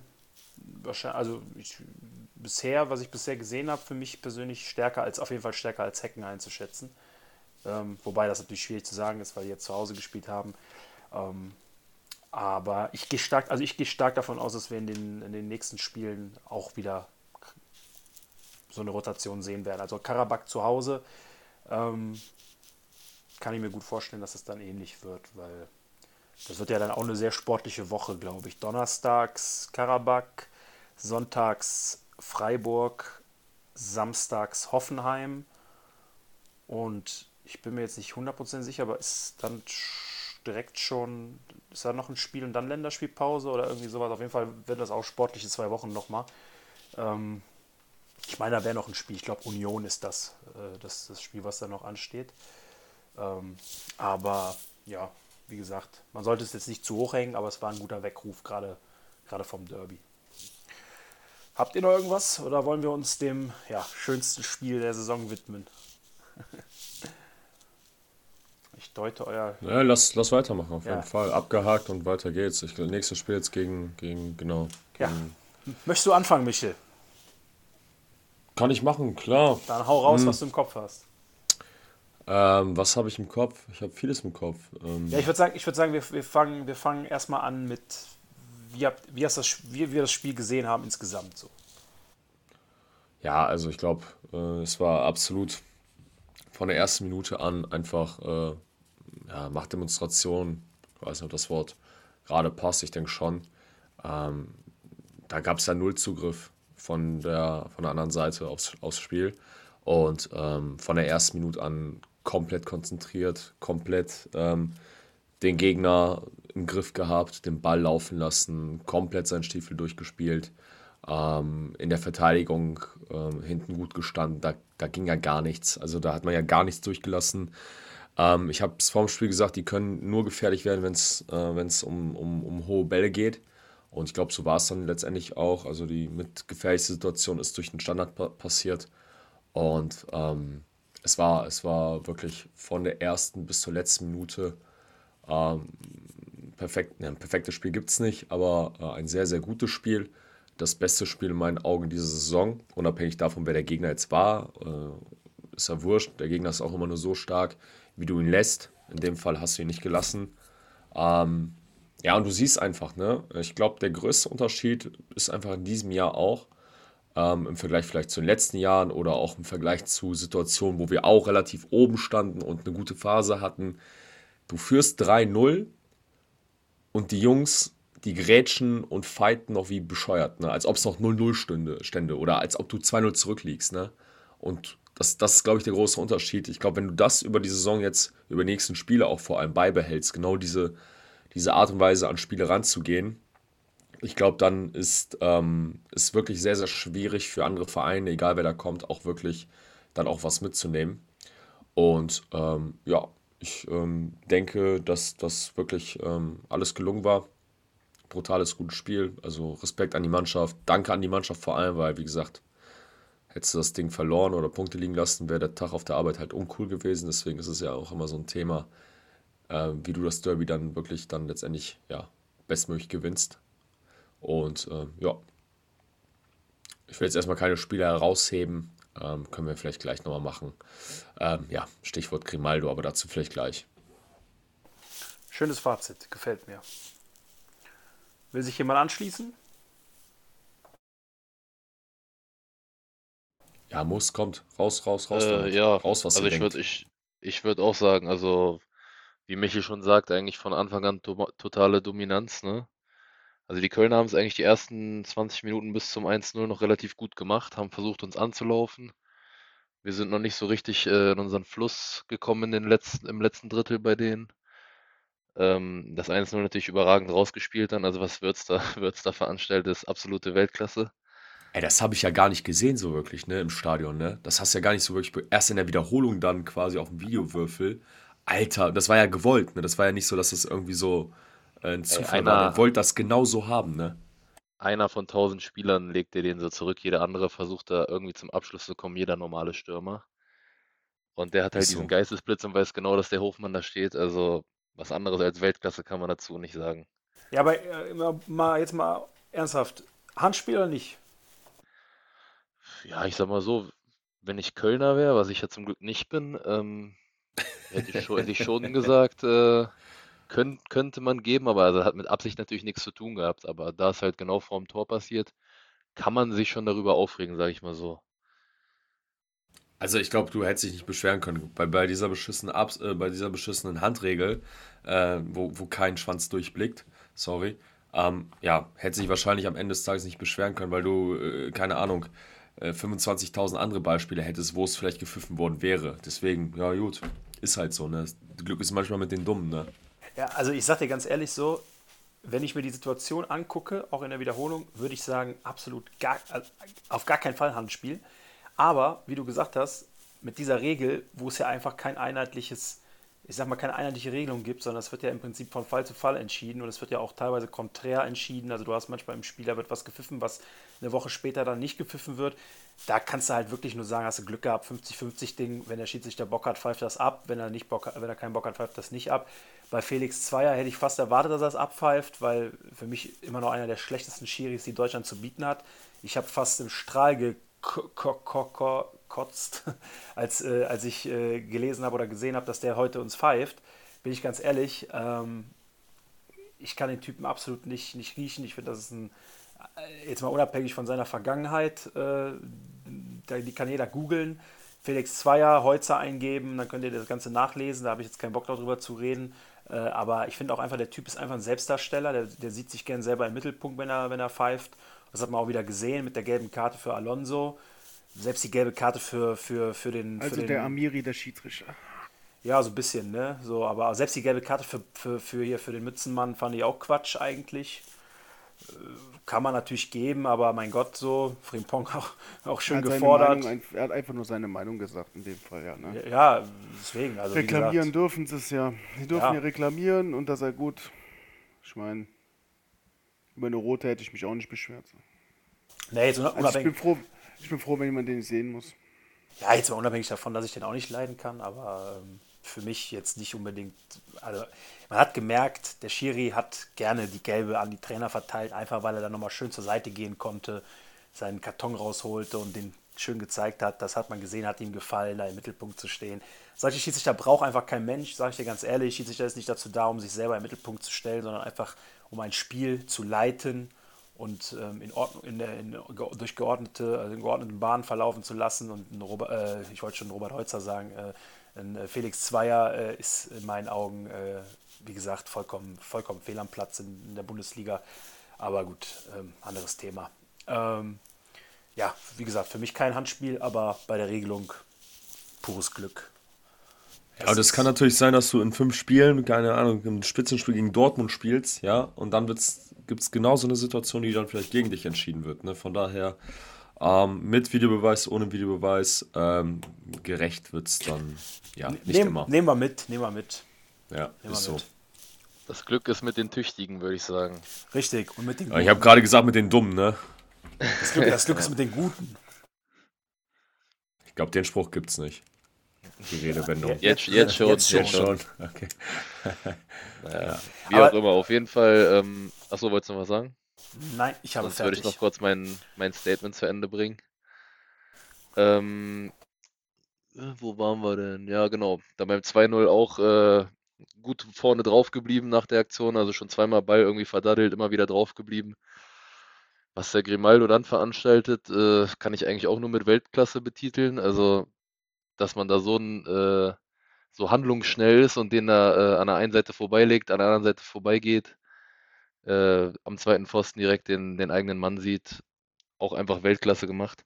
Speaker 1: wahrscheinlich, also ich, bisher, was ich bisher gesehen habe, für mich persönlich stärker als, auf jeden Fall stärker als Hecken einzuschätzen. Ähm, wobei das natürlich schwierig zu sagen ist, weil die jetzt zu Hause gespielt haben. Ähm, aber ich gehe stark, also ich gehe stark davon aus, dass wir in den, in den nächsten Spielen auch wieder so eine Rotation sehen werden. Also Karabakh zu Hause ähm, kann ich mir gut vorstellen, dass es dann ähnlich wird, weil das wird ja dann auch eine sehr sportliche Woche, glaube ich. Donnerstags Karabakh, sonntags Freiburg, samstags Hoffenheim Und ich bin mir jetzt nicht 100% sicher, aber ist dann direkt schon, ist da noch ein Spiel und dann Länderspielpause oder irgendwie sowas? Auf jeden Fall wird das auch sportliche zwei Wochen nochmal. Ähm, ich meine, da wäre noch ein Spiel. Ich glaube, Union ist das, äh, das, das Spiel, was da noch ansteht. Ähm, aber ja, wie gesagt, man sollte es jetzt nicht zu hoch hängen, aber es war ein guter Weckruf, gerade vom Derby. Habt ihr noch irgendwas oder wollen wir uns dem ja, schönsten Spiel der Saison widmen? ich deute euer.
Speaker 4: Ja, lass, lass weitermachen, auf ja. jeden Fall. Abgehakt und weiter geht's. Ich, nächstes Spiel jetzt gegen, gegen genau. Gegen
Speaker 1: ja. Möchtest du anfangen, Michel?
Speaker 4: Kann ich machen, klar.
Speaker 1: Dann hau raus, hm. was du im Kopf hast.
Speaker 4: Ähm, was habe ich im Kopf? Ich habe vieles im Kopf.
Speaker 1: Ähm, ja, ich würde sagen, ich würd sagen wir, wir, fangen, wir fangen erstmal an mit, wie, habt, wie, hast das, wie wir das Spiel gesehen haben insgesamt so.
Speaker 4: Ja, also ich glaube, äh, es war absolut von der ersten Minute an einfach äh, ja, Machtdemonstration. Ich weiß nicht, ob das Wort gerade passt, ich denke schon. Ähm, da gab es ja null Zugriff von der, von der anderen Seite aufs, aufs Spiel. Und ähm, von der ersten Minute an komplett konzentriert, komplett ähm, den Gegner im Griff gehabt, den Ball laufen lassen, komplett seinen Stiefel durchgespielt. Ähm, in der Verteidigung ähm, hinten gut gestanden, da, da ging ja gar nichts. Also da hat man ja gar nichts durchgelassen. Ähm, ich habe es vorm Spiel gesagt, die können nur gefährlich werden, wenn es äh, um, um, um hohe Bälle geht. Und ich glaube, so war es dann letztendlich auch. Also die mit gefährlichste Situation ist durch den Standard pa passiert. Und ähm, es, war, es war wirklich von der ersten bis zur letzten Minute ähm, perfekt. Ne, ein perfektes Spiel gibt es nicht, aber äh, ein sehr, sehr gutes Spiel. Das beste Spiel in meinen Augen diese Saison, unabhängig davon, wer der Gegner jetzt war. Äh, ist ja wurscht. Der Gegner ist auch immer nur so stark, wie du ihn lässt. In dem Fall hast du ihn nicht gelassen. Ähm, ja, und du siehst einfach, ne? Ich glaube, der größte Unterschied ist einfach in diesem Jahr auch, ähm, im Vergleich vielleicht zu den letzten Jahren oder auch im Vergleich zu Situationen, wo wir auch relativ oben standen und eine gute Phase hatten. Du führst 3-0 und die Jungs, die grätschen und fighten noch wie bescheuert, ne? als ob es noch 0-0 stünde, stände oder als ob du 2-0 zurückliegst. Ne? Und das, das ist, glaube ich, der große Unterschied. Ich glaube, wenn du das über die Saison jetzt, über die nächsten Spiele auch vor allem beibehältst, genau diese, diese Art und Weise an Spiele ranzugehen, ich glaube, dann ist es ähm, wirklich sehr, sehr schwierig für andere Vereine, egal wer da kommt, auch wirklich dann auch was mitzunehmen. Und ähm, ja, ich ähm, denke, dass das wirklich ähm, alles gelungen war. Brutales, gutes Spiel. Also Respekt an die Mannschaft. Danke an die Mannschaft vor allem, weil, wie gesagt, hättest du das Ding verloren oder Punkte liegen lassen, wäre der Tag auf der Arbeit halt uncool gewesen. Deswegen ist es ja auch immer so ein Thema, äh, wie du das Derby dann wirklich dann letztendlich ja, bestmöglich gewinnst. Und ähm, ja, ich will jetzt erstmal keine Spieler herausheben. Ähm, können wir vielleicht gleich nochmal machen. Ähm, ja, Stichwort Grimaldo, aber dazu vielleicht gleich.
Speaker 1: Schönes Fazit, gefällt mir. Will sich jemand anschließen?
Speaker 4: Ja, muss, kommt. Raus, raus, raus.
Speaker 3: Äh, ja, raus, was also ich würde ich, ich würd auch sagen, also wie Michi schon sagt, eigentlich von Anfang an to totale Dominanz, ne? Also die Kölner haben es eigentlich die ersten 20 Minuten bis zum 1-0 noch relativ gut gemacht, haben versucht, uns anzulaufen. Wir sind noch nicht so richtig äh, in unseren Fluss gekommen in den letzten, im letzten Drittel bei denen. Ähm, das 1-0 natürlich überragend rausgespielt dann. Also was Würz da, Würz da veranstaltet, ist absolute Weltklasse.
Speaker 4: Ey, das habe ich ja gar nicht gesehen so wirklich, ne, im Stadion, ne? Das hast du ja gar nicht so wirklich, erst in der Wiederholung dann quasi auf dem Videowürfel. Alter, das war ja gewollt, ne? Das war ja nicht so, dass das irgendwie so ein Zufall einer, war. Der wollte das genau so haben, ne?
Speaker 3: Einer von tausend Spielern legt dir den so zurück, jeder andere versucht da irgendwie zum Abschluss zu kommen, jeder normale Stürmer. Und der hat halt Ist diesen so. Geistesblitz und weiß genau, dass der Hofmann da steht. Also was anderes als Weltklasse kann man dazu nicht sagen.
Speaker 1: Ja, aber äh, mal, jetzt mal ernsthaft. Handspiel oder nicht?
Speaker 3: Ja, ich sag mal so, wenn ich Kölner wäre, was ich ja zum Glück nicht bin, ähm, hätte, ich schon, hätte ich schon gesagt, äh, Könnt, könnte man geben, aber also hat mit Absicht natürlich nichts zu tun gehabt. Aber da es halt genau vor dem Tor passiert, kann man sich schon darüber aufregen, sage ich mal so.
Speaker 4: Also ich glaube, du hättest dich nicht beschweren können. Bei, bei, dieser, beschissenen Abs äh, bei dieser beschissenen Handregel, äh, wo, wo kein Schwanz durchblickt, sorry, ähm, ja, hätte sich wahrscheinlich am Ende des Tages nicht beschweren können, weil du, äh, keine Ahnung, äh, 25.000 andere Beispiele hättest, wo es vielleicht gepfiffen worden wäre. Deswegen, ja gut, ist halt so. Ne? Das Glück ist manchmal mit den Dummen. Ne?
Speaker 1: Ja, also ich sag dir ganz ehrlich so, wenn ich mir die Situation angucke, auch in der Wiederholung, würde ich sagen, absolut gar, also auf gar keinen Fall Handspiel. Aber, wie du gesagt hast, mit dieser Regel, wo es ja einfach kein einheitliches, ich sag mal, keine einheitliche Regelung gibt, sondern es wird ja im Prinzip von Fall zu Fall entschieden und es wird ja auch teilweise konträr entschieden. Also du hast manchmal im Spiel, da wird was gepfiffen, was eine Woche später dann nicht gepfiffen wird. Da kannst du halt wirklich nur sagen, hast du Glück gehabt, 50-50 Ding, wenn der Schiedsrichter Bock hat, pfeift das ab, wenn er nicht Bock wenn er keinen Bock hat, pfeift das nicht ab. Bei Felix Zweier hätte ich fast erwartet, dass er es abpfeift, weil für mich immer noch einer der schlechtesten Schiris, die Deutschland zu bieten hat. Ich habe fast im Strahl gekotzt, als, äh, als ich äh, gelesen habe oder gesehen habe, dass der heute uns pfeift. Bin ich ganz ehrlich, ähm, ich kann den Typen absolut nicht, nicht riechen. Ich finde, das ist ein, äh, jetzt mal unabhängig von seiner Vergangenheit, äh, die kann jeder googeln. Felix Zweier, Holzer eingeben, dann könnt ihr das Ganze nachlesen. Da habe ich jetzt keinen Bock darüber zu reden. Äh, aber ich finde auch einfach, der Typ ist einfach ein Selbstdarsteller. Der, der sieht sich gern selber im Mittelpunkt, wenn er, wenn er pfeift. Das hat man auch wieder gesehen mit der gelben Karte für Alonso. Selbst die gelbe Karte für, für, für den.
Speaker 2: Also
Speaker 1: für den,
Speaker 2: der Amiri, der Schiedsrichter.
Speaker 1: Ja, so ein bisschen, ne? So, aber selbst die gelbe Karte für, für, für, hier, für den Mützenmann fand ich auch Quatsch eigentlich. Äh, kann man natürlich geben, aber mein Gott, so, Frimpong auch, auch schön
Speaker 2: er
Speaker 1: gefordert.
Speaker 2: Meinung, er hat einfach nur seine Meinung gesagt, in dem Fall, ja. Ne?
Speaker 1: Ja, deswegen. Also,
Speaker 2: reklamieren dürfen sie es ja. Sie dürfen
Speaker 1: Ja.
Speaker 2: ja reklamieren und das sei gut. Ich meine, über eine rote hätte ich mich auch nicht beschwert.
Speaker 1: Nee, jetzt
Speaker 2: Also ich bin
Speaker 1: unabhängig,
Speaker 2: froh, ich bin froh, wenn jemand den sehen muss.
Speaker 1: ja, jetzt mal unabhängig davon, dass ich den auch nicht leiden kann, aber ähm, für mich jetzt nicht unbedingt. Also, man hat gemerkt, der Schiri hat gerne die gelbe an die Trainer verteilt, einfach weil er dann nochmal schön zur Seite gehen konnte, seinen Karton rausholte und den schön gezeigt hat. Das hat man gesehen, hat ihm gefallen, da im Mittelpunkt zu stehen. Solche Schiedsrichter braucht einfach kein Mensch, sage ich dir ganz ehrlich. Schiedsrichter ist nicht dazu da, um sich selber im Mittelpunkt zu stellen, sondern einfach um ein Spiel zu leiten und ähm, in Ordnung, in in, durch geordnete, also in geordneten Bahnen verlaufen zu lassen. Und Robert, äh, ich wollte schon Robert Holzer sagen, äh, äh, Felix Zweier äh, ist in meinen Augen, äh, wie gesagt, vollkommen, vollkommen fehl am Platz in, in der Bundesliga. Aber gut, ähm, anderes Thema. Ähm, ja, wie gesagt, für mich kein Handspiel, aber bei der Regelung pures Glück.
Speaker 4: Ja, das kann natürlich sein, dass du in fünf Spielen, keine Ahnung, ein Spitzenspiel gegen Dortmund spielst, ja, und dann gibt es genau so eine Situation, die dann vielleicht gegen dich entschieden wird. Ne? Von daher, ähm, mit Videobeweis, ohne Videobeweis, ähm, gerecht wird es dann, ja, nicht
Speaker 1: Nehm,
Speaker 4: immer.
Speaker 1: Nehmen wir mit, nehmen wir mit.
Speaker 4: Ja,
Speaker 1: Nehmen
Speaker 4: ist so.
Speaker 1: mit.
Speaker 3: Das Glück ist mit den Tüchtigen, würde ich sagen.
Speaker 1: Richtig. Und mit den
Speaker 4: Ja, ich habe gerade gesagt mit den Dummen, ne?
Speaker 1: das, Glück, das Glück ist mit den Guten.
Speaker 4: Ich glaube, den Spruch gibt's nicht. Die Redewendung.
Speaker 3: Jetzt, jetzt schon,
Speaker 1: Jetzt
Speaker 3: jetzt
Speaker 1: schon.
Speaker 3: schon.
Speaker 4: Okay.
Speaker 3: Naja, wie
Speaker 1: Aber-
Speaker 3: auch immer, auf jeden Fall. Ähm, achso, wolltest du noch was sagen?
Speaker 1: Nein, ich habe
Speaker 3: Sonst würde
Speaker 1: fertig.
Speaker 3: ich noch kurz mein, mein Statement zu Ende bringen. Ähm, äh, wo waren wir denn? Ja, genau. Da beim 2-0 auch äh, gut vorne drauf geblieben nach der Aktion. Also schon zweimal Ball irgendwie verdaddelt, immer wieder drauf geblieben. Was der Grimaldo dann veranstaltet, äh, kann ich eigentlich auch nur mit Weltklasse betiteln. Also, dass man da so ein äh, so handlungsschnell ist und den da äh, an der einen Seite vorbeilegt, an der anderen Seite vorbeigeht, äh, am zweiten Pfosten direkt den, den eigenen Mann sieht, auch einfach Weltklasse gemacht.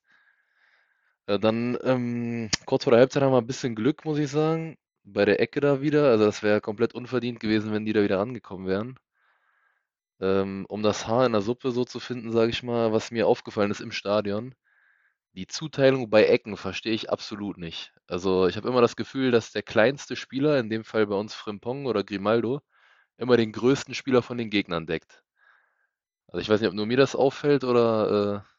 Speaker 3: Äh, dann ähm, kurz vor der Halbzeit haben wir ein bisschen Glück, muss ich sagen, bei der Ecke da wieder. Also das wäre komplett unverdient gewesen, wenn die da wieder rangekommen wären. Ähm, um das Haar in der Suppe so zu finden, sage ich mal, was mir aufgefallen ist im Stadion. Die Zuteilung bei Ecken verstehe ich absolut nicht. Also ich habe immer das Gefühl, dass der kleinste Spieler, in dem Fall bei uns Frimpong oder Grimaldo, immer den größten Spieler von den Gegnern deckt. Also ich weiß nicht, ob nur mir das auffällt oder äh,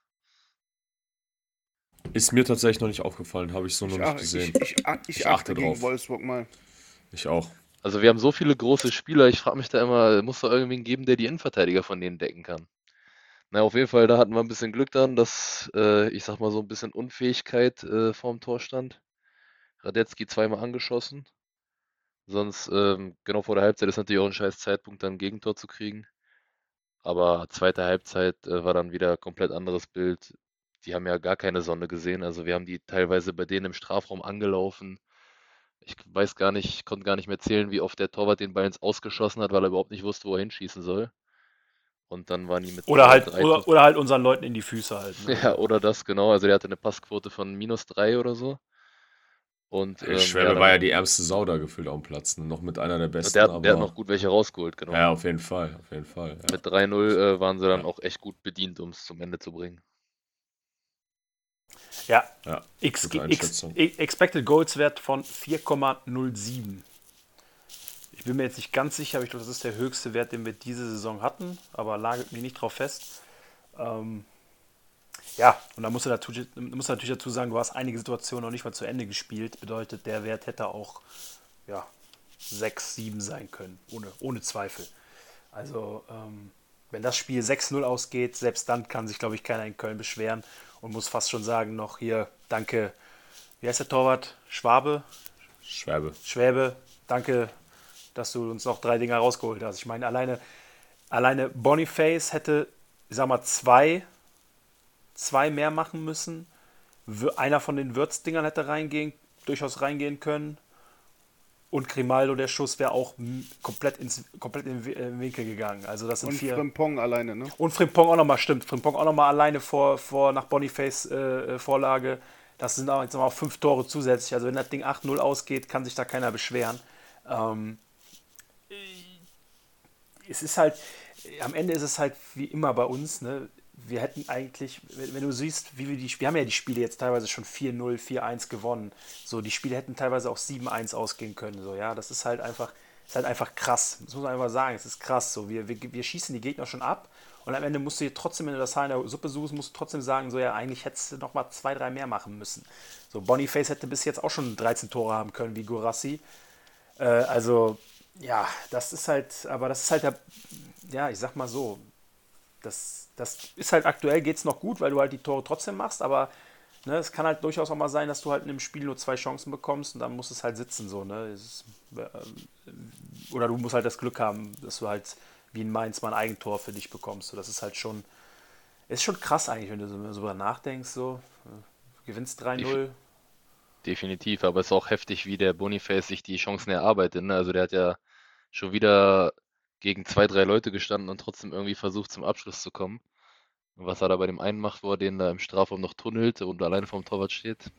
Speaker 4: Ist mir tatsächlich noch nicht aufgefallen, habe ich so noch
Speaker 2: Ich,
Speaker 4: nicht gesehen.
Speaker 2: ich, ich, ach- ich,
Speaker 4: Ich
Speaker 2: achte
Speaker 4: achte
Speaker 2: gegen
Speaker 4: drauf.
Speaker 2: Wolfsburg mal.
Speaker 4: Ich auch.
Speaker 3: Also wir haben so viele große Spieler, ich frage mich da immer, muss da irgendwen geben, der die Innenverteidiger von denen decken kann. Na, auf jeden Fall, da hatten wir ein bisschen Glück dann, dass, äh, ich sag mal, so ein bisschen Unfähigkeit äh, vorm Tor stand. Radetzky zweimal angeschossen. Sonst, ähm, genau vor der Halbzeit ist natürlich auch ein scheiß Zeitpunkt, dann ein Gegentor zu kriegen. Aber zweite Halbzeit äh, war dann wieder komplett anderes Bild. Die haben ja gar keine Sonne gesehen. Also wir haben die teilweise bei denen im Strafraum angelaufen. Ich weiß gar nicht, ich konnte gar nicht mehr zählen, wie oft der Torwart den Ball ins Ausgeschossen hat, weil er überhaupt nicht wusste, wo er hinschießen soll. Und dann waren die mit
Speaker 1: Oder halt, oder, oder halt unseren Leuten in die Füße halten. Ne?
Speaker 3: Ja, oder das, genau. Also der hatte eine Passquote von minus drei oder so. Und ähm,
Speaker 4: Schwäbe
Speaker 3: ja,
Speaker 4: war ja die ärmste Sau da gefühlt auf dem Platz. ne? Noch mit einer der besten.
Speaker 3: der, hat, der hat noch gut welche rausgeholt, genau.
Speaker 4: Ja, auf jeden Fall. Auf jeden Fall. Ja.
Speaker 3: Mit 3-0 äh, waren sie dann
Speaker 4: Ja.
Speaker 3: auch echt gut bedient, um es zum Ende zu bringen.
Speaker 1: Ja.
Speaker 4: Ja,
Speaker 1: X, X. Expected Goals Wert von 4,07. Ich bin mir jetzt nicht ganz sicher, aber ich glaube, das ist der höchste Wert, den wir diese Saison hatten, aber lagert mich nicht drauf fest. Ähm, ja, und da musst du, natürlich, musst du natürlich dazu sagen, du hast einige Situationen noch nicht mal zu Ende gespielt. Bedeutet, der Wert hätte auch ja, 6, 7 sein können, ohne, ohne Zweifel. Also, ähm, wenn das Spiel 6-0 ausgeht, selbst dann kann sich, glaube ich, keiner in Köln beschweren und muss fast schon sagen, noch hier, danke, wie heißt der Torwart? Schwabe?
Speaker 4: Schwäbe.
Speaker 1: Schwäbe, danke, dass du uns noch drei Dinger rausgeholt hast. Ich meine, alleine, alleine Boniface hätte, ich sag mal, zwei, zwei mehr machen müssen. Einer von den Würzdingern hätte reingehen, durchaus reingehen können. Und Grimaldo, der Schuss, wäre auch komplett, ins, komplett in den äh, Winkel gegangen. Also das sind
Speaker 2: Und
Speaker 1: vier.
Speaker 2: Frimpong alleine, ne?
Speaker 1: Und Frimpong auch nochmal, stimmt. Frimpong auch nochmal alleine vor, vor nach Boniface äh, äh, Vorlage. Das sind auch, jetzt mal fünf Tore zusätzlich. Also wenn das Ding 8-0 ausgeht, kann sich da keiner beschweren. Ähm, es ist halt, am Ende ist es halt wie immer bei uns, ne? Wir hätten eigentlich, wenn, du siehst, wie wir die wir haben ja die Spiele jetzt teilweise schon 4-0, 4-1 gewonnen. So, die Spiele hätten teilweise auch 7-1 ausgehen können. So, ja, das ist halt einfach, ist halt einfach krass. Das muss man einfach sagen, es ist krass. So, wir, wir, wir schießen die Gegner schon ab und am Ende musst du dir trotzdem, wenn du das Haar in der Suppe suchst, musst du trotzdem sagen, so ja, eigentlich hättest du noch mal zwei, drei mehr machen müssen. So, Boniface hätte bis jetzt auch schon 13 Tore haben können wie Gurassi. Äh, also, ja, das ist halt, aber das ist halt der, ja, ich sag mal so, das, das ist halt aktuell geht es noch gut, weil du halt die Tore trotzdem machst, aber ne, es kann halt durchaus auch mal sein, dass du halt in einem Spiel nur zwei Chancen bekommst und dann muss es halt sitzen, so, ne? Ist, äh, oder du musst halt das Glück haben, dass du halt wie in Mainz mal ein Eigentor für dich bekommst. So, das ist halt schon, ist schon krass eigentlich, wenn du so, so drüber nachdenkst, so, äh, gewinnst 3-0.
Speaker 3: Definitiv, aber es ist auch heftig, wie der Boniface sich die Chancen erarbeitet. Ne? Also der hat ja schon wieder gegen zwei, drei Leute gestanden und trotzdem irgendwie versucht, zum Abschluss zu kommen. Und was er da bei dem einen macht, wo er den da im Strafraum noch tunnelt und alleine vorm Torwart steht.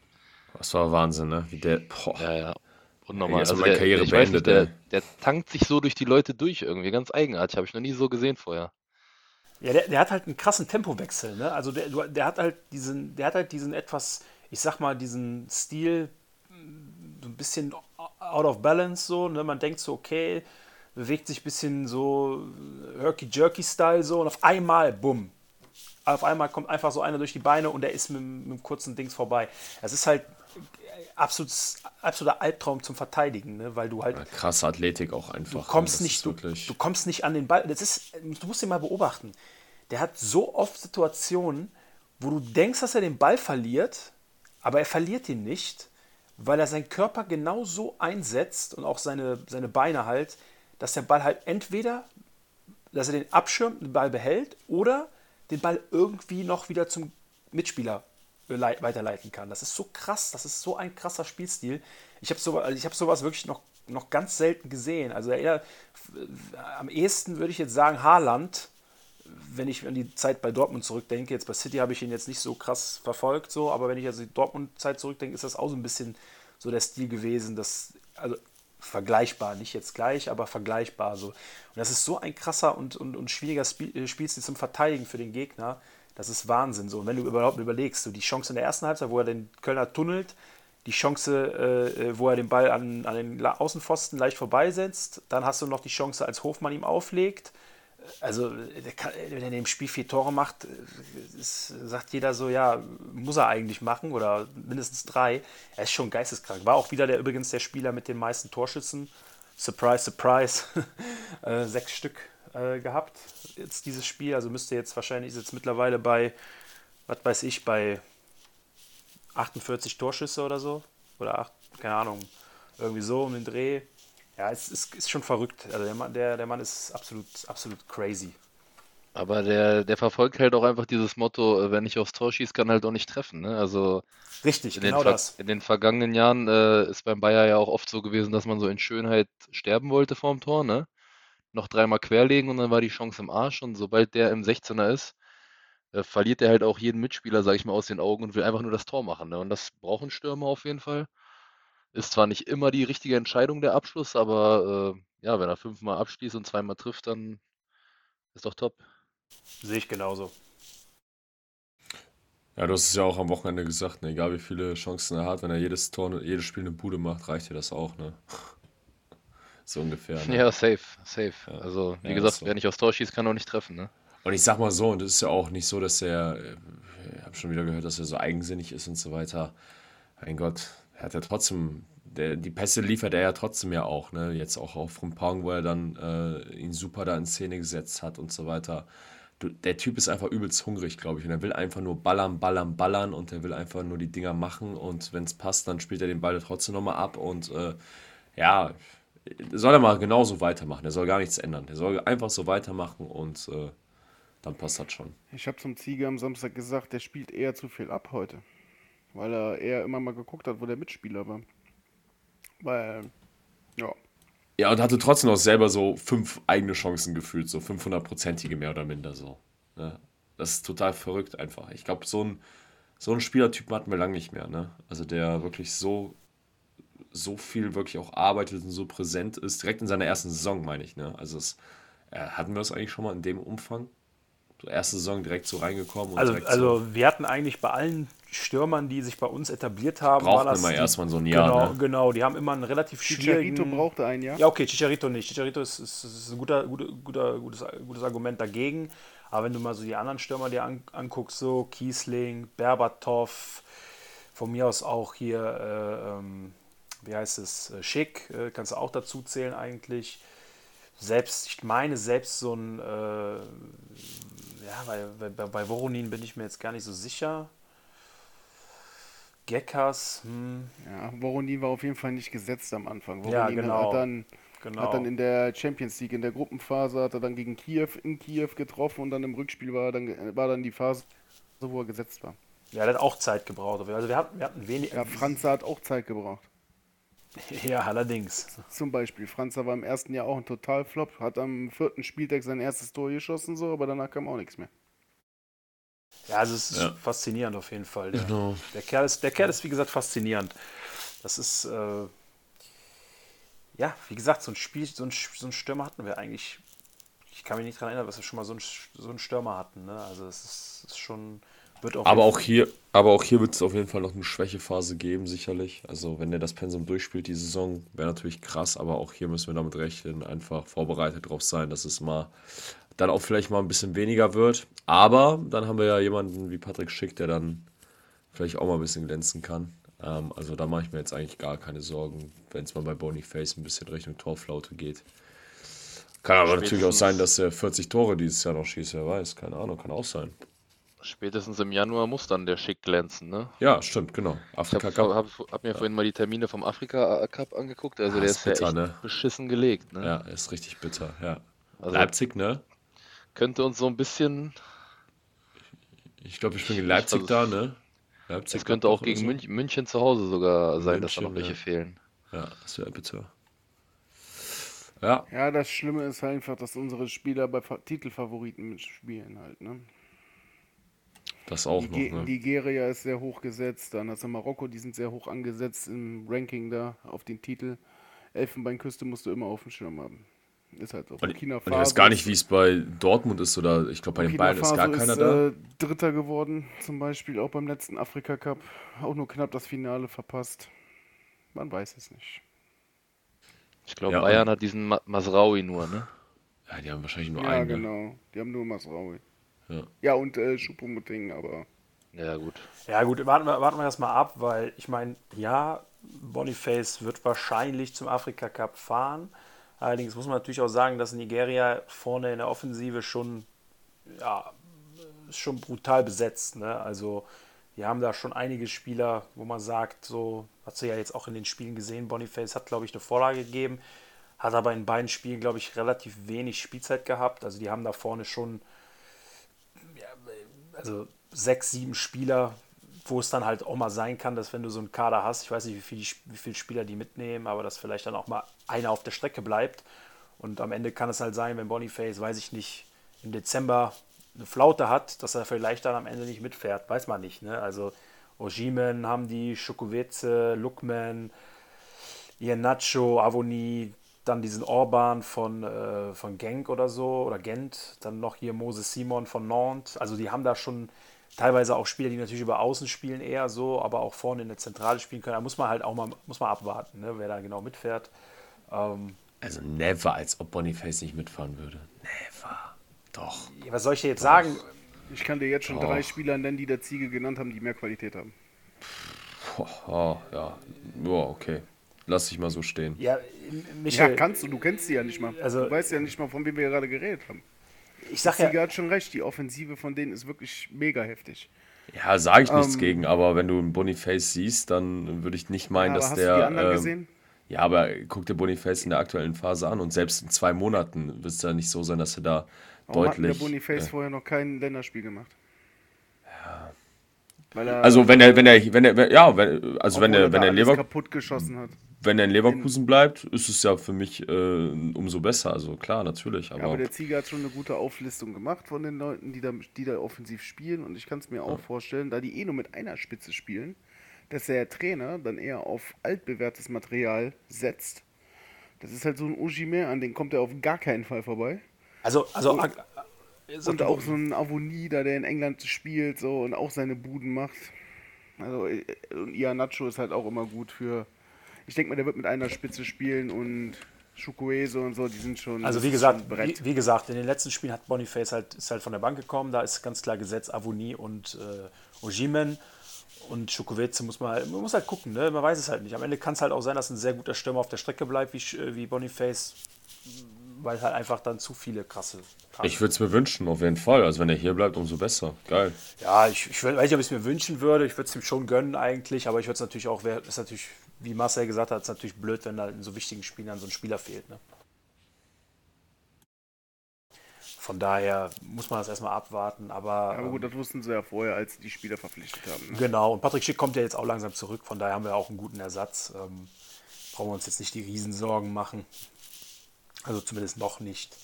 Speaker 4: Das war Wahnsinn, ne? Wie der. Boah.
Speaker 3: Ja, ja. Unnormal. Also
Speaker 4: meine
Speaker 3: der,
Speaker 4: Karriere
Speaker 3: der, ich weiß nicht,
Speaker 4: beendet,
Speaker 3: der, der tankt sich so durch die Leute durch irgendwie. Ganz eigenartig. Habe ich noch nie so gesehen vorher.
Speaker 1: Ja, der, der hat halt einen krassen Tempowechsel, ne? Also der, der hat halt diesen, der hat halt diesen etwas, ich sag mal, diesen Stil, so ein bisschen out of balance, so, ne? Man denkt so, okay, bewegt sich ein bisschen so Herky-Jerky-Style so und auf einmal, bumm. Auf einmal kommt einfach so einer durch die Beine und der ist mit, mit einem kurzen Dings vorbei. Das ist halt absolut, absoluter Albtraum zum Verteidigen, ne? weil du halt
Speaker 4: Krasse Athletik auch einfach.
Speaker 1: Du
Speaker 4: ne?
Speaker 1: kommst
Speaker 4: Das
Speaker 1: nicht, du, du kommst nicht an den Ball. Das ist, du musst ihn mal beobachten. Der hat so oft Situationen, wo du denkst, dass er den Ball verliert, aber er verliert ihn nicht, weil er seinen Körper genau so einsetzt und auch seine, seine Beine halt, dass der Ball halt entweder, dass er den abschirmt, den Ball behält oder den Ball irgendwie noch wieder zum Mitspieler äh, lei- weiterleiten kann. Das ist so krass, das ist so ein krasser Spielstil. Ich habe sowas, also hab sowas wirklich noch, noch ganz selten gesehen. Also eher, f- am ehesten würde ich jetzt sagen Haaland, wenn ich an die Zeit bei Dortmund zurückdenke. Jetzt bei City habe ich ihn jetzt nicht so krass verfolgt, so, aber wenn ich also die Dortmund-Zeit zurückdenke, ist das auch so ein bisschen so der Stil gewesen, das, also vergleichbar, nicht jetzt gleich, aber vergleichbar so. Und das ist so ein krasser und, und, und schwieriger Spiel, äh, Spielstil zum Verteidigen für den Gegner. Das ist Wahnsinn so. Und wenn du überhaupt überlegst, so die Chance in der ersten Halbzeit, wo er den Kölner tunnelt, die Chance, äh, äh, wo er den Ball an, an den Außenpfosten leicht vorbeisetzt, dann hast du noch die Chance, als Hofmann ihm auflegt. Also, kann, wenn er in dem Spiel vier Tore macht, ist, sagt jeder so, ja, muss er eigentlich machen oder mindestens drei. Er ist schon geisteskrank. War auch wieder der übrigens der Spieler mit den meisten Torschützen. Surprise, surprise. äh, sechs Stück äh, gehabt. Jetzt dieses Spiel, also müsste jetzt wahrscheinlich, ist jetzt mittlerweile bei, was weiß ich, bei 48 Torschüsse oder so. Oder acht, keine Ahnung, irgendwie so um den Dreh. Ja, es ist, ist schon verrückt. Also der Mann, der, der Mann ist absolut, absolut crazy.
Speaker 3: Aber der, der verfolgt halt auch einfach dieses Motto, äh, wenn ich aufs Tor schieße, kann halt auch nicht treffen. Ne? Also
Speaker 1: Richtig,
Speaker 3: in den,
Speaker 1: genau das.
Speaker 3: in den vergangenen Jahren äh, ist beim Bayer ja auch oft so gewesen, dass man so in Schönheit sterben wollte vorm Tor, ne? noch dreimal querlegen und dann war die Chance im Arsch. Und sobald der im 16er ist, äh, verliert er halt auch jeden Mitspieler, sage ich mal, aus den Augen und will einfach nur das Tor machen. Ne? Und das braucht ein Stürmer auf jeden Fall. Ist zwar nicht immer die richtige Entscheidung der Abschluss, aber äh, ja, wenn er fünfmal abschließt und zweimal trifft, dann ist doch top.
Speaker 1: Sehe ich genauso.
Speaker 4: Ja, du hast es ja auch am Wochenende gesagt, ne? egal wie viele Chancen er hat, wenn er jedes Tor, jedes Spiel eine Bude macht, reicht dir das auch, ne? So ungefähr. Ne?
Speaker 3: Ja, safe, safe.
Speaker 4: Ja.
Speaker 3: Also, wie
Speaker 4: Ja,
Speaker 3: gesagt,
Speaker 4: so.
Speaker 3: wer nicht aufs Tor schießt, kann auch nicht treffen, ne?
Speaker 4: Und ich sag mal so, und es ist ja auch nicht so, dass er, äh, ich habe schon wieder gehört, dass er so eigensinnig ist und so weiter. Mein Gott, er hat ja trotzdem, der, die Pässe liefert er ja trotzdem ja auch, ne? Jetzt auch auf Frimpong, wo er dann äh, ihn super da in Szene gesetzt hat und so weiter. Du, der Typ ist einfach übelst hungrig, glaube ich. Und er will einfach nur ballern, ballern, ballern und er will einfach nur die Dinger machen. Und wenn es passt, dann spielt er den Ball trotzdem nochmal ab. Und äh, ja, soll er mal genauso weitermachen. Er soll gar nichts ändern. Er soll einfach so weitermachen und äh, dann passt das schon.
Speaker 2: Ich habe zum Ziege am Samstag gesagt, der spielt eher zu viel ab heute. Weil er eher immer mal geguckt hat, wo der Mitspieler war. Weil, ja.
Speaker 4: Ja, und hatte trotzdem auch selber so fünf eigene Chancen gefühlt, so 500-prozentige mehr oder minder so. Ne? Das ist total verrückt einfach. Ich glaube, so ein, so ein Spielertypen hatten wir lange nicht mehr. Ne? Also der wirklich so, so viel wirklich auch arbeitet und so präsent ist, direkt in seiner ersten Saison, meine ich. Ne? Also es, äh, hatten wir es eigentlich schon mal in dem Umfang? So erste Saison direkt so reingekommen und
Speaker 1: Also,
Speaker 4: direkt so.
Speaker 1: also wir hatten eigentlich bei allen Stürmern, die sich bei uns etabliert haben,
Speaker 4: Brauchten
Speaker 1: war das
Speaker 4: immer erstmal so ein Jahr,
Speaker 1: Genau,
Speaker 4: ne?
Speaker 1: genau. Die haben immer einen relativ
Speaker 2: Chicharito
Speaker 1: schwierigen...
Speaker 2: brauchte ein Jahr.
Speaker 1: Ja, okay, Chicharito nicht. Chicharito ist, ist, ist ein guter, guter, guter, gutes, gutes Argument dagegen. Aber wenn du mal so die anderen Stürmer dir an, anguckst, so Kiesling, Berbatov, von mir aus auch hier, äh, ähm, wie heißt es, äh, Schick, äh, kannst du auch dazu zählen eigentlich. Selbst, ich meine, selbst so ein, äh, ja, bei, bei, bei Voronin bin ich mir jetzt gar nicht so sicher. Geckers, hm,
Speaker 2: Ja, Voronin war auf jeden Fall nicht gesetzt am Anfang.
Speaker 1: Ja,
Speaker 2: Voronin
Speaker 1: genau.
Speaker 2: hat, dann,
Speaker 1: genau.
Speaker 2: hat dann in der Champions League, in der Gruppenphase, hat er dann gegen Kiew in Kiew getroffen und dann im Rückspiel war dann, war dann die Phase, wo er gesetzt war.
Speaker 1: ja, der hat auch Zeit gebraucht. Also wir hatten, wir hatten wenig.
Speaker 2: Ja, Franz hat auch Zeit gebraucht.
Speaker 1: Ja, allerdings.
Speaker 2: Zum Beispiel, Franzer war im ersten Jahr auch ein Totalflop, hat am vierten Spieltag sein erstes Tor geschossen, so, aber danach kam auch nichts mehr.
Speaker 1: Ja, also es ist
Speaker 4: Ja.
Speaker 1: faszinierend auf jeden Fall. Der,
Speaker 4: Genau.
Speaker 1: der, Kerl ist, der Kerl ist, wie gesagt, faszinierend. Das ist, äh, ja, wie gesagt, so ein Spiel, so ein, so ein Stürmer hatten wir eigentlich. Ich kann mich nicht daran erinnern, dass wir schon mal so einen, so einen Stürmer hatten. Ne? Also es ist, ist schon, wird auf
Speaker 4: Aber auch hier, aber auch hier wird es auf jeden Fall noch eine Schwächephase geben, sicherlich. Also wenn er das Pensum durchspielt die Saison, wäre natürlich krass, aber auch hier müssen wir damit rechnen, einfach vorbereitet drauf sein, dass es mal dann auch vielleicht mal ein bisschen weniger wird. Aber dann haben wir ja jemanden wie Patrick Schick, der dann vielleicht auch mal ein bisschen glänzen kann. Ähm, also da mache ich mir jetzt eigentlich gar keine Sorgen, wenn es mal bei Boniface ein bisschen Richtung Torflaute geht. Kann aber natürlich auch sein, dass er 40 Tore dieses Jahr noch schießt, wer weiß. Keine Ahnung, kann auch sein.
Speaker 3: Spätestens im Januar muss dann der Schick glänzen, ne?
Speaker 4: Ja, stimmt, genau.
Speaker 3: Ich
Speaker 4: Afrika
Speaker 3: habe
Speaker 4: Cup.
Speaker 3: hab, hab mir vorhin mal die Termine vom Afrika Cup angeguckt. Also
Speaker 4: Ah,
Speaker 3: der
Speaker 4: ist
Speaker 3: ist ja
Speaker 4: bitter,
Speaker 3: echt
Speaker 4: ne?
Speaker 3: beschissen gelegt, ne?
Speaker 4: Ja, ist richtig bitter, ja.
Speaker 3: Also
Speaker 4: Leipzig, ne?
Speaker 3: Könnte uns so ein bisschen,
Speaker 4: Ich glaube, wir spielen gegen
Speaker 3: Ich-
Speaker 4: Leipzig
Speaker 3: also
Speaker 4: da, ne? Leipzig
Speaker 3: es könnte auch gegen
Speaker 4: so.
Speaker 3: München, München zu Hause sogar sein, dass da noch
Speaker 4: München,
Speaker 3: welche
Speaker 4: ja.
Speaker 3: fehlen.
Speaker 4: Ja, das wäre bitter. Ja,
Speaker 2: Ja, das Schlimme ist halt einfach, dass unsere Spieler bei Fa Titelfavoriten mitspielen halt, ne?
Speaker 4: das auch noch,
Speaker 2: Nige-
Speaker 4: ne?
Speaker 2: Nigeria ist sehr hoch gesetzt, dann hast du Marokko, die sind sehr hoch angesetzt im Ranking da auf den Titel. Elfenbeinküste musst du immer auf dem Schirm haben. Ist halt so. Burkina
Speaker 4: und ich weiß gar nicht, wie es bei Dortmund ist oder ich glaube, bei den Bayern ist gar
Speaker 2: Faso
Speaker 4: keiner
Speaker 2: ist,
Speaker 4: da.
Speaker 2: Äh, Dritter geworden, zum Beispiel auch beim letzten Afrika Cup. Auch nur knapp das Finale verpasst. Man weiß es nicht.
Speaker 3: Ich glaube,
Speaker 4: Ja,
Speaker 3: Bayern hat diesen Ma Masraoui nur, ne?
Speaker 4: Ja, die haben wahrscheinlich nur
Speaker 2: ja,
Speaker 4: einen. Ne?
Speaker 2: genau. Die haben nur Masraoui.
Speaker 4: Ja.
Speaker 2: Ja, und äh, Choupo-Moting, aber
Speaker 3: Ja, gut.
Speaker 1: Ja, gut, warten wir, warten wir das mal ab, weil ich meine, ja, Boniface wird wahrscheinlich zum Afrika Cup fahren. Allerdings muss man natürlich auch sagen, dass Nigeria vorne in der Offensive schon, ja, schon brutal besetzt. Ne? Also, die haben da schon einige Spieler, wo man sagt, so, hast du ja jetzt auch in den Spielen gesehen, Boniface hat, glaube ich, eine Vorlage gegeben, hat aber in beiden Spielen, glaube ich, relativ wenig Spielzeit gehabt. Also, die haben da vorne schon also sechs, sieben Spieler, wo es dann halt auch mal sein kann, dass wenn du so einen Kader hast, ich weiß nicht, wie viele wie viel Spieler die mitnehmen, aber dass vielleicht dann auch mal einer auf der Strecke bleibt Und am Ende kann es halt sein, wenn Boniface, weiß ich nicht, im Dezember eine Flaute hat, dass er vielleicht dann am Ende nicht mitfährt. Weiß man nicht. Ne? Also Ojimen haben die, Schokowetze, Lukman, Nacho, Avoni, dann diesen Orban von, äh, von Genk oder so, oder Gent, dann noch hier Moses Simon von Nantes. Also die haben da schon teilweise auch Spieler, die natürlich über Außen spielen eher so, aber auch vorne in der Zentrale spielen können. Da muss man halt auch mal, muss man abwarten, ne, wer da genau mitfährt. Ähm,
Speaker 4: also never, als ob Boniface nicht mitfahren würde. Never. Doch.
Speaker 1: Was soll ich dir jetzt Doch. sagen?
Speaker 2: Ich kann dir jetzt schon Doch. drei Spieler nennen, die der Ziege genannt haben, die mehr Qualität haben.
Speaker 4: Oh, ja. Ja, okay. Lass dich mal so stehen.
Speaker 2: Ja, Michael, ja, kannst du, du kennst sie ja nicht mal. Also, du weißt ja nicht mal, von wem wir gerade geredet haben.
Speaker 1: Ich sag ja.
Speaker 2: Ziege hat schon recht, die Offensive von denen ist wirklich mega heftig.
Speaker 4: Ja, sage ich nichts ähm, gegen, aber wenn du einen Boniface siehst, dann würde ich nicht meinen, ja, dass hast der. Du die anderen äh, gesehen? Ja, aber guck dir Boniface in der aktuellen Phase an und selbst in zwei Monaten wird es ja nicht so sein, dass er da Warum deutlich. Hat
Speaker 2: der Boniface äh, vorher noch kein Länderspiel gemacht?
Speaker 4: Er, also wenn er, wenn er, wenn er, ja, wenn, also wenn er, wenn er Lever
Speaker 2: kaputt geschossen hat.
Speaker 4: Wenn er in Leverkusen bleibt, ist es ja für mich äh, umso besser. Also klar, natürlich. Aber,
Speaker 2: ja, aber der Ziege hat schon eine gute Auflistung gemacht von den Leuten, die da, die da offensiv spielen. Und ich kann es mir auch vorstellen, da die eh nur mit einer Spitze spielen, dass der Trainer dann eher auf altbewährtes Material setzt. Das ist halt so ein Ujime, an den kommt er auf gar keinen Fall vorbei.
Speaker 1: Also, also
Speaker 2: und, und auch so ein Avoni da, der in England spielt so und auch seine Buden macht. Also äh, und Ian Nacho ist halt auch immer gut für ich denke mal, der wird mit einer Spitze spielen und Schukwese und so, die sind schon.
Speaker 1: Also wie gesagt, wie, wie, gesagt, in den letzten Spielen hat Boniface halt, ist halt von der Bank gekommen, da ist ganz klar gesetzt Avoni und äh, Ojimen. Und Schukweze muss man, halt, man muss halt gucken, ne? man weiß es halt nicht. Am Ende kann es halt auch sein, dass ein sehr guter Stürmer auf der Strecke bleibt, wie, äh, wie Boniface, weil halt einfach dann zu viele krasse.
Speaker 4: Karten ich würde es mir wünschen, auf jeden Fall. Also wenn er hier bleibt, umso besser. Geil.
Speaker 1: Ja, ich, ich weiß nicht, ob ich es mir wünschen würde. Ich würde es ihm schon gönnen eigentlich, aber ich würde es natürlich auch, ist natürlich wie Marcel gesagt hat, ist natürlich blöd, wenn da in so wichtigen Spielen dann so ein Spieler fehlt. Ne? Von daher muss man das erstmal abwarten. Aber,
Speaker 2: aber gut, ähm, das wussten sie ja vorher, als sie die Spieler verpflichtet haben.
Speaker 1: Ne? Genau, und Patrick Schick kommt ja jetzt auch langsam zurück, von daher haben wir auch einen guten Ersatz. Ähm, brauchen wir uns jetzt nicht die Riesensorgen machen. Also zumindest noch nicht.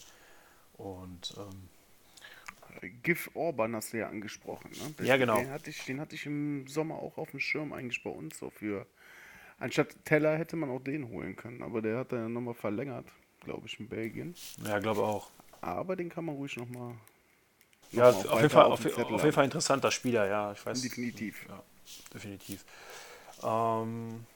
Speaker 1: Und ähm,
Speaker 2: GIF Orban hast du ja angesprochen. Ne?
Speaker 1: ja, genau.
Speaker 2: Den hatte, ich, den hatte ich im Sommer auch auf dem Schirm eigentlich bei uns so für Anstatt Teller hätte man auch den holen können, aber der hat dann nochmal verlängert, glaube ich, in Belgien.
Speaker 1: Ja, glaube auch.
Speaker 2: Aber den kann man ruhig nochmal.
Speaker 1: Noch ja, auf, jeden Fall, auf, auf jeden Fall interessanter Spieler, ja. Ich weiß.
Speaker 2: Definitiv.
Speaker 1: Ja, definitiv. Ähm,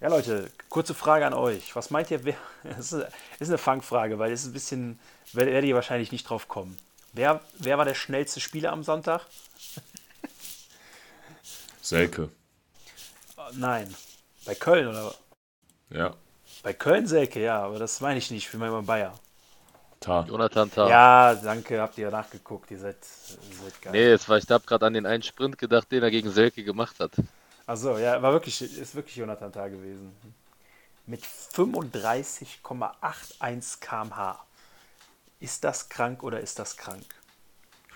Speaker 1: ja, Leute, kurze Frage an euch. Was meint ihr, wer. Das ist eine Fangfrage, weil es ist ein bisschen. Werdet ihr wahrscheinlich nicht drauf kommen. Wer, wer war der schnellste Spieler am Sonntag?
Speaker 4: Selke.
Speaker 1: Nein. Bei Köln, oder?
Speaker 4: Ja.
Speaker 1: Bei Köln Selke, ja, aber das meine ich nicht, für meinen Bayer.
Speaker 3: Ta. Jonathan Ta.
Speaker 1: Ja, danke, habt ihr nachgeguckt, ihr seid, seid
Speaker 3: geil. Nee, jetzt war ich, habe gerade an den einen Sprint gedacht, den er gegen Selke gemacht hat.
Speaker 1: Achso, ja, war wirklich, ist wirklich Jonathan Ta gewesen. Mit 35,81 km/h. Ist das krank oder ist das krank?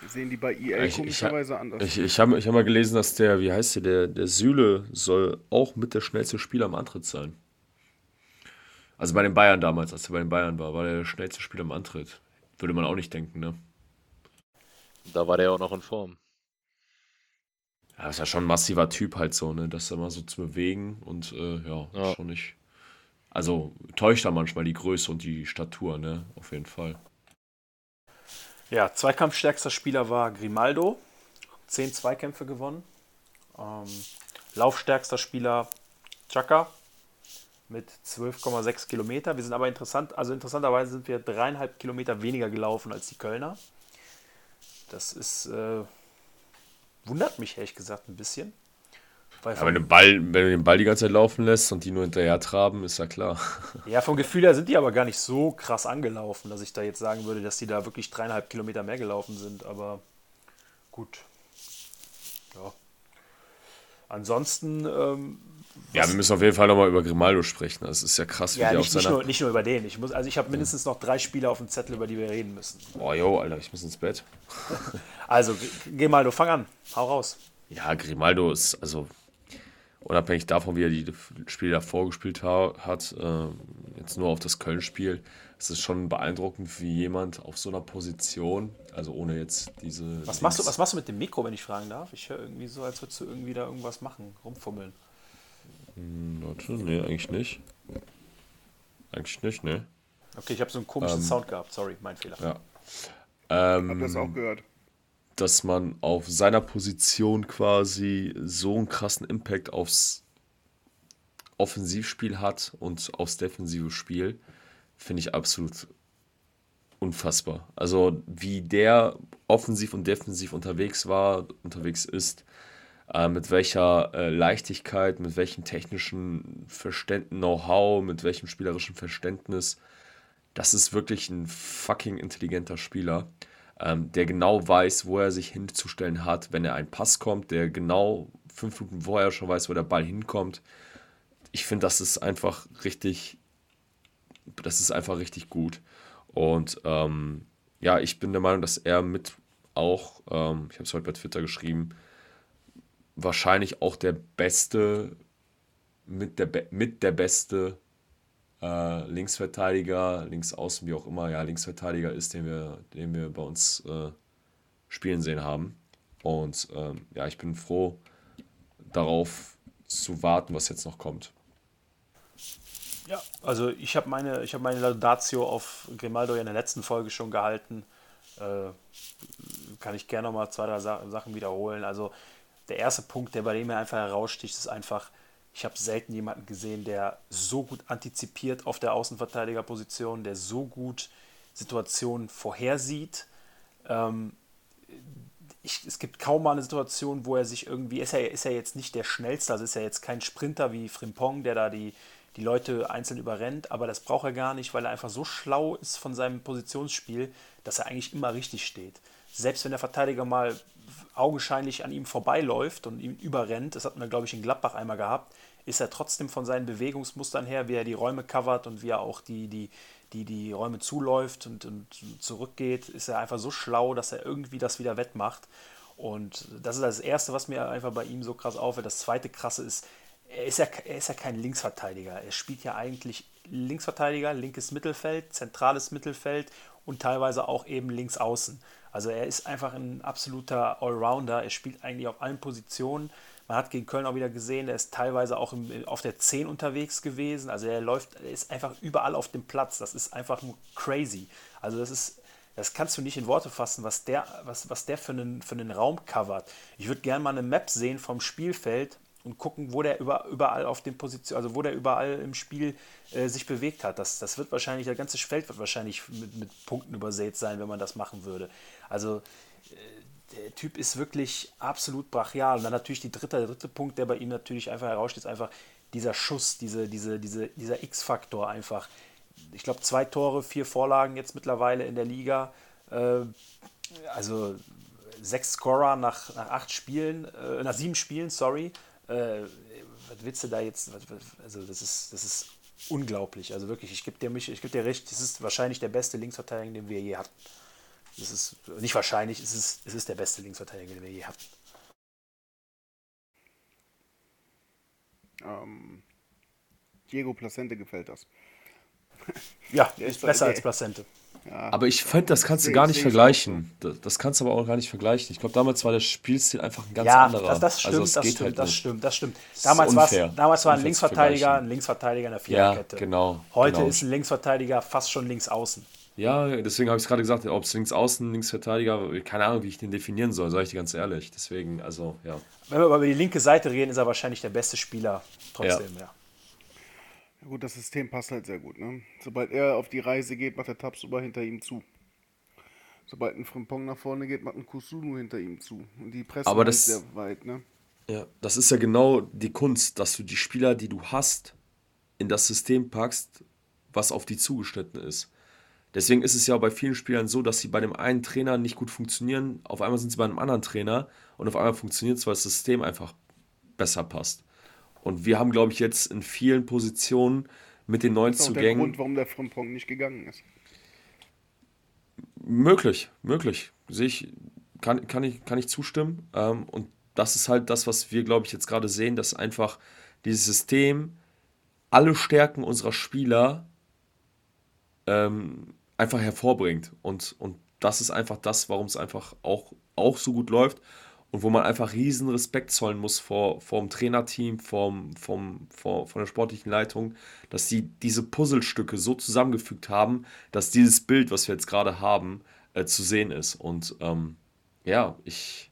Speaker 2: sehen die bei EA ich, komischerweise
Speaker 4: ich,
Speaker 2: anders.
Speaker 4: Ich, ich habe ich hab mal gelesen, dass der, wie heißt der, der, der Süle soll auch mit der schnellste Spieler am Antritt sein. Also bei den Bayern damals, als er bei den Bayern war, war der, der schnellste Spieler am Antritt. Würde man auch nicht denken, ne?
Speaker 3: Da war der auch noch in Form.
Speaker 4: Ja, ist ja schon ein massiver Typ halt so, ne? Das immer so zu bewegen und äh, ja, ja, schon nicht. Also täuscht da manchmal die Größe und die Statur, ne? Auf jeden Fall.
Speaker 1: Ja, Zweikampfstärkster Spieler war Grimaldo. Zehn Zweikämpfe gewonnen. Ähm, laufstärkster Spieler Chaka mit 12,6 Kilometer. Wir sind aber interessant, also interessanterweise sind wir dreieinhalb Kilometer weniger gelaufen als die Kölner. Das ist äh, wundert mich ehrlich gesagt ein bisschen.
Speaker 4: Ja, wenn, du Ball, wenn du den Ball die ganze Zeit laufen lässt und die nur hinterher traben, ist ja klar.
Speaker 1: Ja, vom Gefühl her sind die aber gar nicht so krass angelaufen, dass ich da jetzt sagen würde, dass die da wirklich dreieinhalb Kilometer mehr gelaufen sind. Aber gut. Ja. Ansonsten. Ähm,
Speaker 4: ja, wir müssen auf jeden Fall nochmal über Grimaldo sprechen. Das ist ja krass,
Speaker 1: wie ja, nicht, auf seiner... nicht, nur, nicht nur über den. Ich, muss, also ich habe mindestens noch drei Spieler auf dem Zettel, über die wir reden müssen.
Speaker 4: Boah, jo, Alter, ich muss ins Bett.
Speaker 1: also, Grimaldo, fang an. Hau raus.
Speaker 4: Ja, Grimaldo ist, also unabhängig davon, wie er die Spiele davor gespielt ha hat, äh, jetzt nur auf das Köln-Spiel, es ist schon beeindruckend, wie jemand auf so einer Position, also ohne jetzt diese.
Speaker 1: Was machst du, was machst du mit dem Mikro, wenn ich fragen darf? Ich höre irgendwie so, als würdest du irgendwie da irgendwas machen, rumfummeln.
Speaker 4: Hm, warte, nee, eigentlich nicht. Eigentlich nicht, ne?
Speaker 1: Okay, ich habe so einen komischen
Speaker 4: Ähm,
Speaker 1: Sound gehabt, sorry, mein Fehler.
Speaker 4: Ja.
Speaker 2: Hab
Speaker 4: Ähm,
Speaker 2: das auch gehört.
Speaker 4: dass man auf seiner Position quasi so einen krassen Impact aufs Offensivspiel hat und aufs defensive Spiel, finde ich absolut unfassbar. Also wie der offensiv und defensiv unterwegs war, unterwegs ist, äh, mit welcher äh, Leichtigkeit, mit welchem technischen Verständnis, Know-how, mit welchem spielerischen Verständnis, das ist wirklich ein fucking intelligenter Spieler, ähm, der genau weiß, wo er sich hinzustellen hat, wenn er ein Pass kommt, der genau fünf Minuten vorher schon weiß, wo der Ball hinkommt. Ich finde, das ist einfach richtig, das ist einfach richtig gut. Und ähm, ja, ich bin der Meinung, dass er mit auch, ähm, ich habe es heute bei Twitter geschrieben, wahrscheinlich auch der beste, mit der, mit der beste äh, Linksverteidiger, Linksaußen, wie auch immer, ja, Linksverteidiger ist, den wir, den wir bei uns äh, spielen sehen haben. Und ähm, ja, ich bin froh darauf zu warten, was jetzt noch kommt.
Speaker 1: Ja, also ich habe meine, habe meine Laudatio auf Grimaldo ja in der letzten Folge schon gehalten. Äh, kann ich gerne nochmal zwei, drei Sa Sachen wiederholen. Also der erste Punkt, der bei dem mir einfach heraussticht, ist einfach, ich habe selten jemanden gesehen, der so gut antizipiert auf der Außenverteidigerposition, der so gut Situationen vorhersieht. Ähm, ich, es gibt kaum mal eine Situation, wo er sich irgendwie, ist er, ist er jetzt nicht der Schnellste, also ist er jetzt kein Sprinter wie Frimpong, der da die, die Leute einzeln überrennt, aber das braucht er gar nicht, weil er einfach so schlau ist von seinem Positionsspiel, dass er eigentlich immer richtig steht. Selbst wenn der Verteidiger mal augenscheinlich an ihm vorbeiläuft und ihn überrennt, das hatten wir, glaube ich, in Gladbach einmal gehabt, ist er trotzdem von seinen Bewegungsmustern her, wie er die Räume covert und wie er auch die, die, die, die Räume zuläuft und, und zurückgeht, ist er einfach so schlau, dass er irgendwie das wieder wettmacht. Und das ist das Erste, was mir einfach bei ihm so krass auffällt. Das Zweite krasse ist, er ist ja, er ist ja kein Linksverteidiger. Er spielt ja eigentlich Linksverteidiger, linkes Mittelfeld, zentrales Mittelfeld und teilweise auch eben links außen. Also er ist einfach ein absoluter Allrounder. Er spielt eigentlich auf allen Positionen. Man hat gegen Köln auch wieder gesehen, er ist teilweise auch im, auf der 10 unterwegs gewesen. Also er läuft, er ist einfach überall auf dem Platz. Das ist einfach nur crazy. Also das ist, das kannst du nicht in Worte fassen, was der, was, was der für einen, für einen Raum covert. Ich würde gerne mal eine Map sehen vom Spielfeld und gucken, wo der über, überall auf den Positionen, also wo der überall im Spiel äh, sich bewegt hat. Das, das wird wahrscheinlich, der ganze Feld wird wahrscheinlich mit, mit Punkten übersät sein, wenn man das machen würde. Also äh, der Typ ist wirklich absolut brachial. Und dann natürlich die dritte, der dritte Punkt, der bei ihm natürlich einfach heraussteht, ist einfach dieser Schuss, diese, diese, diese, dieser X-Faktor einfach. Ich glaube, zwei Tore, vier Vorlagen jetzt mittlerweile in der Liga. Äh, also sechs Scorer nach, nach acht Spielen, äh, nach sieben Spielen, sorry. Was willst du da jetzt? Also das ist, das ist unglaublich. Also wirklich, ich gebe dir, mich- ich geb dir recht, das ist wahrscheinlich der beste Linksverteidiger, den wir je hatten. Das ist nicht wahrscheinlich, es ist, es ist der beste Linksverteidiger, den wir je hatten.
Speaker 2: Ähm, Diego Placente gefällt das.
Speaker 1: Ja,
Speaker 2: Der
Speaker 1: ist besser
Speaker 2: der-
Speaker 1: als Placente.
Speaker 2: Ja,
Speaker 4: Aber ich finde, das kannst du gar nicht vergleichen. Das, das kannst du aber auch gar nicht vergleichen. Ich glaube, damals war der Spielstil einfach ein ganz
Speaker 1: ja,
Speaker 4: anderer.
Speaker 1: das, das stimmt,
Speaker 4: also es
Speaker 1: das
Speaker 4: geht
Speaker 1: stimmt,
Speaker 4: halt
Speaker 1: das
Speaker 4: nicht.
Speaker 1: stimmt, das stimmt. Damals, war's,
Speaker 4: unfair.
Speaker 1: damals war ein Linksverteidiger ein Linksverteidiger in der
Speaker 4: Ja,
Speaker 1: Viererkette.
Speaker 4: genau.
Speaker 1: Heute
Speaker 4: genau.
Speaker 1: ist ein Linksverteidiger fast schon links außen.
Speaker 4: Ja, deswegen habe ich es gerade gesagt, ob es links außen, Linksverteidiger, keine Ahnung, wie ich den definieren soll, sage ich dir ganz ehrlich. Deswegen, also, ja.
Speaker 1: Wenn wir über die linke Seite reden, ist er wahrscheinlich der beste Spieler trotzdem, ja.
Speaker 2: Ja, gut, das System passt halt sehr gut. Ne? Sobald er auf die Reise geht, macht der Tabsuba hinter ihm zu. Sobald ein Frimpong nach vorne geht, macht ein Kusunu hinter ihm zu. Und die pressen
Speaker 4: Aber das-
Speaker 2: sehr weit. Ne?
Speaker 4: Ja, das ist ja genau die Kunst, dass du die Spieler, die du hast, in das System packst, was auf die zugeschnitten ist. Deswegen ist es ja bei vielen Spielern so, dass sie bei dem einen Trainer nicht gut funktionieren, auf einmal sind sie bei einem anderen Trainer und auf einmal funktioniert es, weil das System einfach besser passt. Und wir haben, glaube ich, jetzt in vielen Positionen mit den
Speaker 2: Das ist auch der Grund, warum der Frimpong nicht gegangen ist.
Speaker 4: Möglich, möglich. Sehe ich, kann, kann ich, kann ich zustimmen. Ähm, und das ist halt das, was wir, glaube ich, jetzt gerade sehen, dass einfach dieses System alle Stärken unserer Spieler ähm, einfach hervorbringt. Und, und das ist einfach das, warum es einfach auch, auch so gut läuft und wo man einfach riesen Respekt zollen muss vor, vor dem Trainerteam, vom, vom, vor, von der sportlichen Leitung, dass sie diese Puzzlestücke so zusammengefügt haben, dass dieses Bild, was wir jetzt gerade haben, äh, zu sehen ist. Und ähm, ja, ich,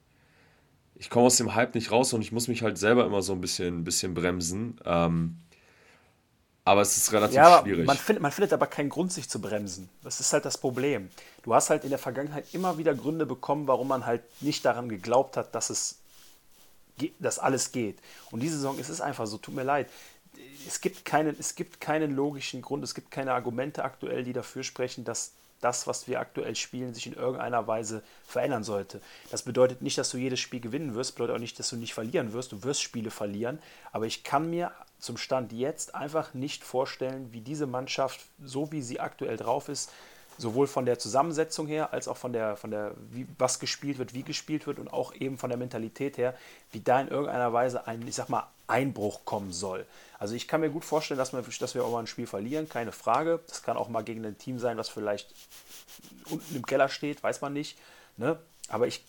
Speaker 4: ich komme aus dem Hype nicht raus und ich muss mich halt selber immer so ein bisschen, bisschen bremsen. Ähm, aber es ist relativ
Speaker 1: Ja,
Speaker 4: schwierig.
Speaker 1: man findet, man findet aber keinen Grund, sich zu bremsen. Das ist halt das Problem. Du hast halt in der Vergangenheit immer wieder Gründe bekommen, warum man halt nicht daran geglaubt hat, dass es dass alles geht. Und diese Saison ist es einfach so, tut mir leid. Es gibt, keinen, es gibt keinen logischen Grund, es gibt keine Argumente aktuell, die dafür sprechen, dass das, was wir aktuell spielen, sich in irgendeiner Weise verändern sollte. Das bedeutet nicht, dass du jedes Spiel gewinnen wirst, bedeutet auch nicht, dass du nicht verlieren wirst. Du wirst Spiele verlieren, aber ich kann mir zum Stand jetzt einfach nicht vorstellen, wie diese Mannschaft, so wie sie aktuell drauf ist, sowohl von der Zusammensetzung her, als auch von der, von der, wie, was gespielt wird, wie gespielt wird und auch eben von der Mentalität her, wie da in irgendeiner Weise ein, ich sag mal, Einbruch kommen soll. Also ich kann mir gut vorstellen, dass wir, dass wir auch mal ein Spiel verlieren, keine Frage. Das kann auch mal gegen ein Team sein, was vielleicht unten im Keller steht, weiß man nicht. Ne? Aber ich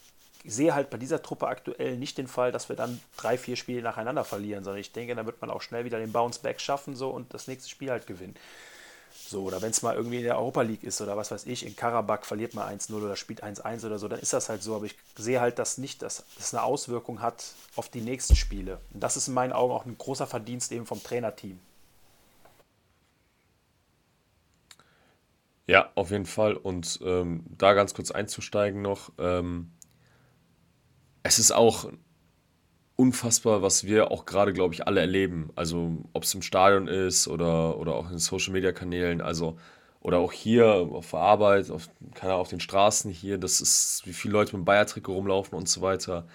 Speaker 1: sehe halt bei dieser Truppe aktuell nicht den Fall, dass wir dann drei, vier Spiele nacheinander verlieren, sondern ich denke, da wird man auch schnell wieder den Bounce-Back schaffen so und das nächste Spiel halt gewinnen. So, oder wenn es mal irgendwie in der Europa League ist oder was weiß ich, in Karabakh verliert man 1-0 oder spielt 1-1 oder so, dann ist das halt so. Aber ich sehe halt das nicht, dass das eine Auswirkung hat auf die nächsten Spiele. Und das ist in meinen Augen auch ein großer Verdienst eben vom Trainerteam.
Speaker 4: Ja, auf jeden Fall. Und ähm, da ganz kurz einzusteigen noch. Ähm, es ist auch unfassbar, was wir auch gerade, glaube ich, alle erleben. Also ob es im Stadion ist oder, oder auch in Social-Media-Kanälen, also oder auch hier auf der Arbeit, auf, keine Ahnung, auf den Straßen hier, das ist, wie viele Leute mit Bayer-Trikot rumlaufen und so weiter.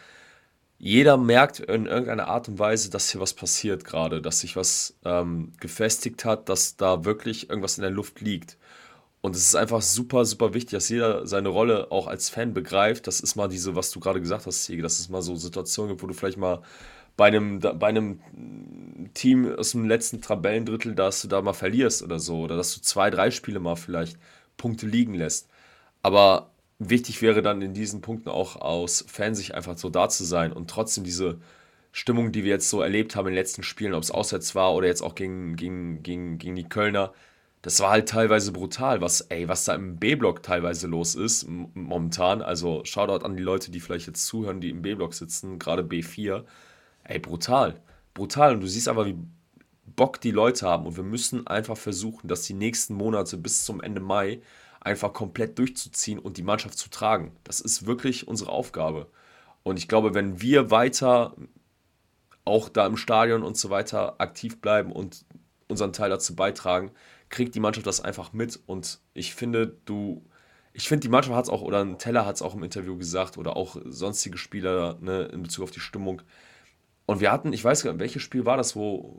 Speaker 4: Jeder merkt in irgendeiner Art und Weise, dass hier was passiert gerade, dass sich was ähm, gefestigt hat, dass da wirklich irgendwas in der Luft liegt. Und es ist einfach super, super wichtig, dass jeder seine Rolle auch als Fan begreift. Das ist mal diese, was du gerade gesagt hast, Siege, dass es mal so Situationen gibt, wo du vielleicht mal bei einem, bei einem Team aus dem letzten Tabellendrittel, dass du da mal verlierst oder so. Oder dass du zwei, drei Spiele mal vielleicht Punkte liegen lässt. Aber wichtig wäre dann in diesen Punkten auch aus Fansicht einfach so da zu sein und trotzdem diese Stimmung, die wir jetzt so erlebt haben in den letzten Spielen, ob es auswärts war oder jetzt auch gegen, gegen, gegen, gegen die Kölner, das war halt teilweise brutal, was, ey, was da im B-Block teilweise los ist momentan. Also Shoutout an die Leute, die vielleicht jetzt zuhören, die im B-Block sitzen, gerade B4. Ey, brutal. Brutal. Und du siehst aber, wie Bock die Leute haben. Und wir müssen einfach versuchen, das die nächsten Monate bis zum Ende Mai einfach komplett durchzuziehen und die Mannschaft zu tragen. Das ist wirklich unsere Aufgabe. Und ich glaube, wenn wir weiter auch da im Stadion und so weiter aktiv bleiben und unseren Teil dazu beitragen, kriegt die Mannschaft das einfach mit. Und ich finde, du, ich finde, die Mannschaft hat es auch, oder ein Teller hat es auch im Interview gesagt, oder auch sonstige Spieler ne, in Bezug auf die Stimmung. Und wir hatten, ich weiß gar nicht, welches Spiel war das, wo,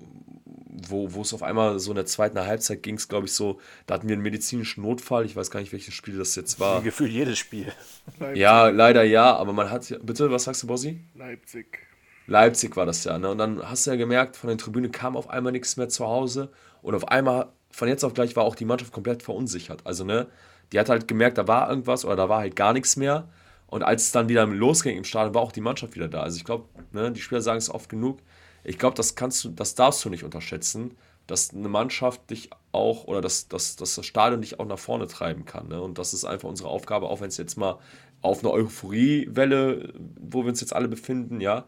Speaker 4: wo, wo es auf einmal so in der zweiten Halbzeit ging es, glaube ich, so, da hatten wir einen medizinischen Notfall. Ich weiß gar nicht, welches Spiel das jetzt war.
Speaker 1: Wie gefühlt jedes Spiel.
Speaker 2: Leipzig.
Speaker 4: Ja, leider ja, aber man hat ja. Bitte, was sagst du, Bossi?
Speaker 2: Leipzig.
Speaker 4: Leipzig war das ja, ne? Und dann hast du ja gemerkt, von der Tribüne kam auf einmal nichts mehr zu Hause. Und auf einmal, von jetzt auf gleich, war auch die Mannschaft komplett verunsichert. Also, ne, die hat halt gemerkt, da war irgendwas oder da war halt gar nichts mehr. Und als es dann wieder losging im Stadion, war auch die Mannschaft wieder da. Also ich glaube, ne, die Spieler sagen es oft genug. Ich glaube, das kannst du, das darfst du nicht unterschätzen, dass eine Mannschaft dich auch oder dass, dass, dass das Stadion dich auch nach vorne treiben kann. Ne? Und das ist einfach unsere Aufgabe, auch wenn es jetzt mal auf einer Euphoriewelle, wo wir uns jetzt alle befinden, ja,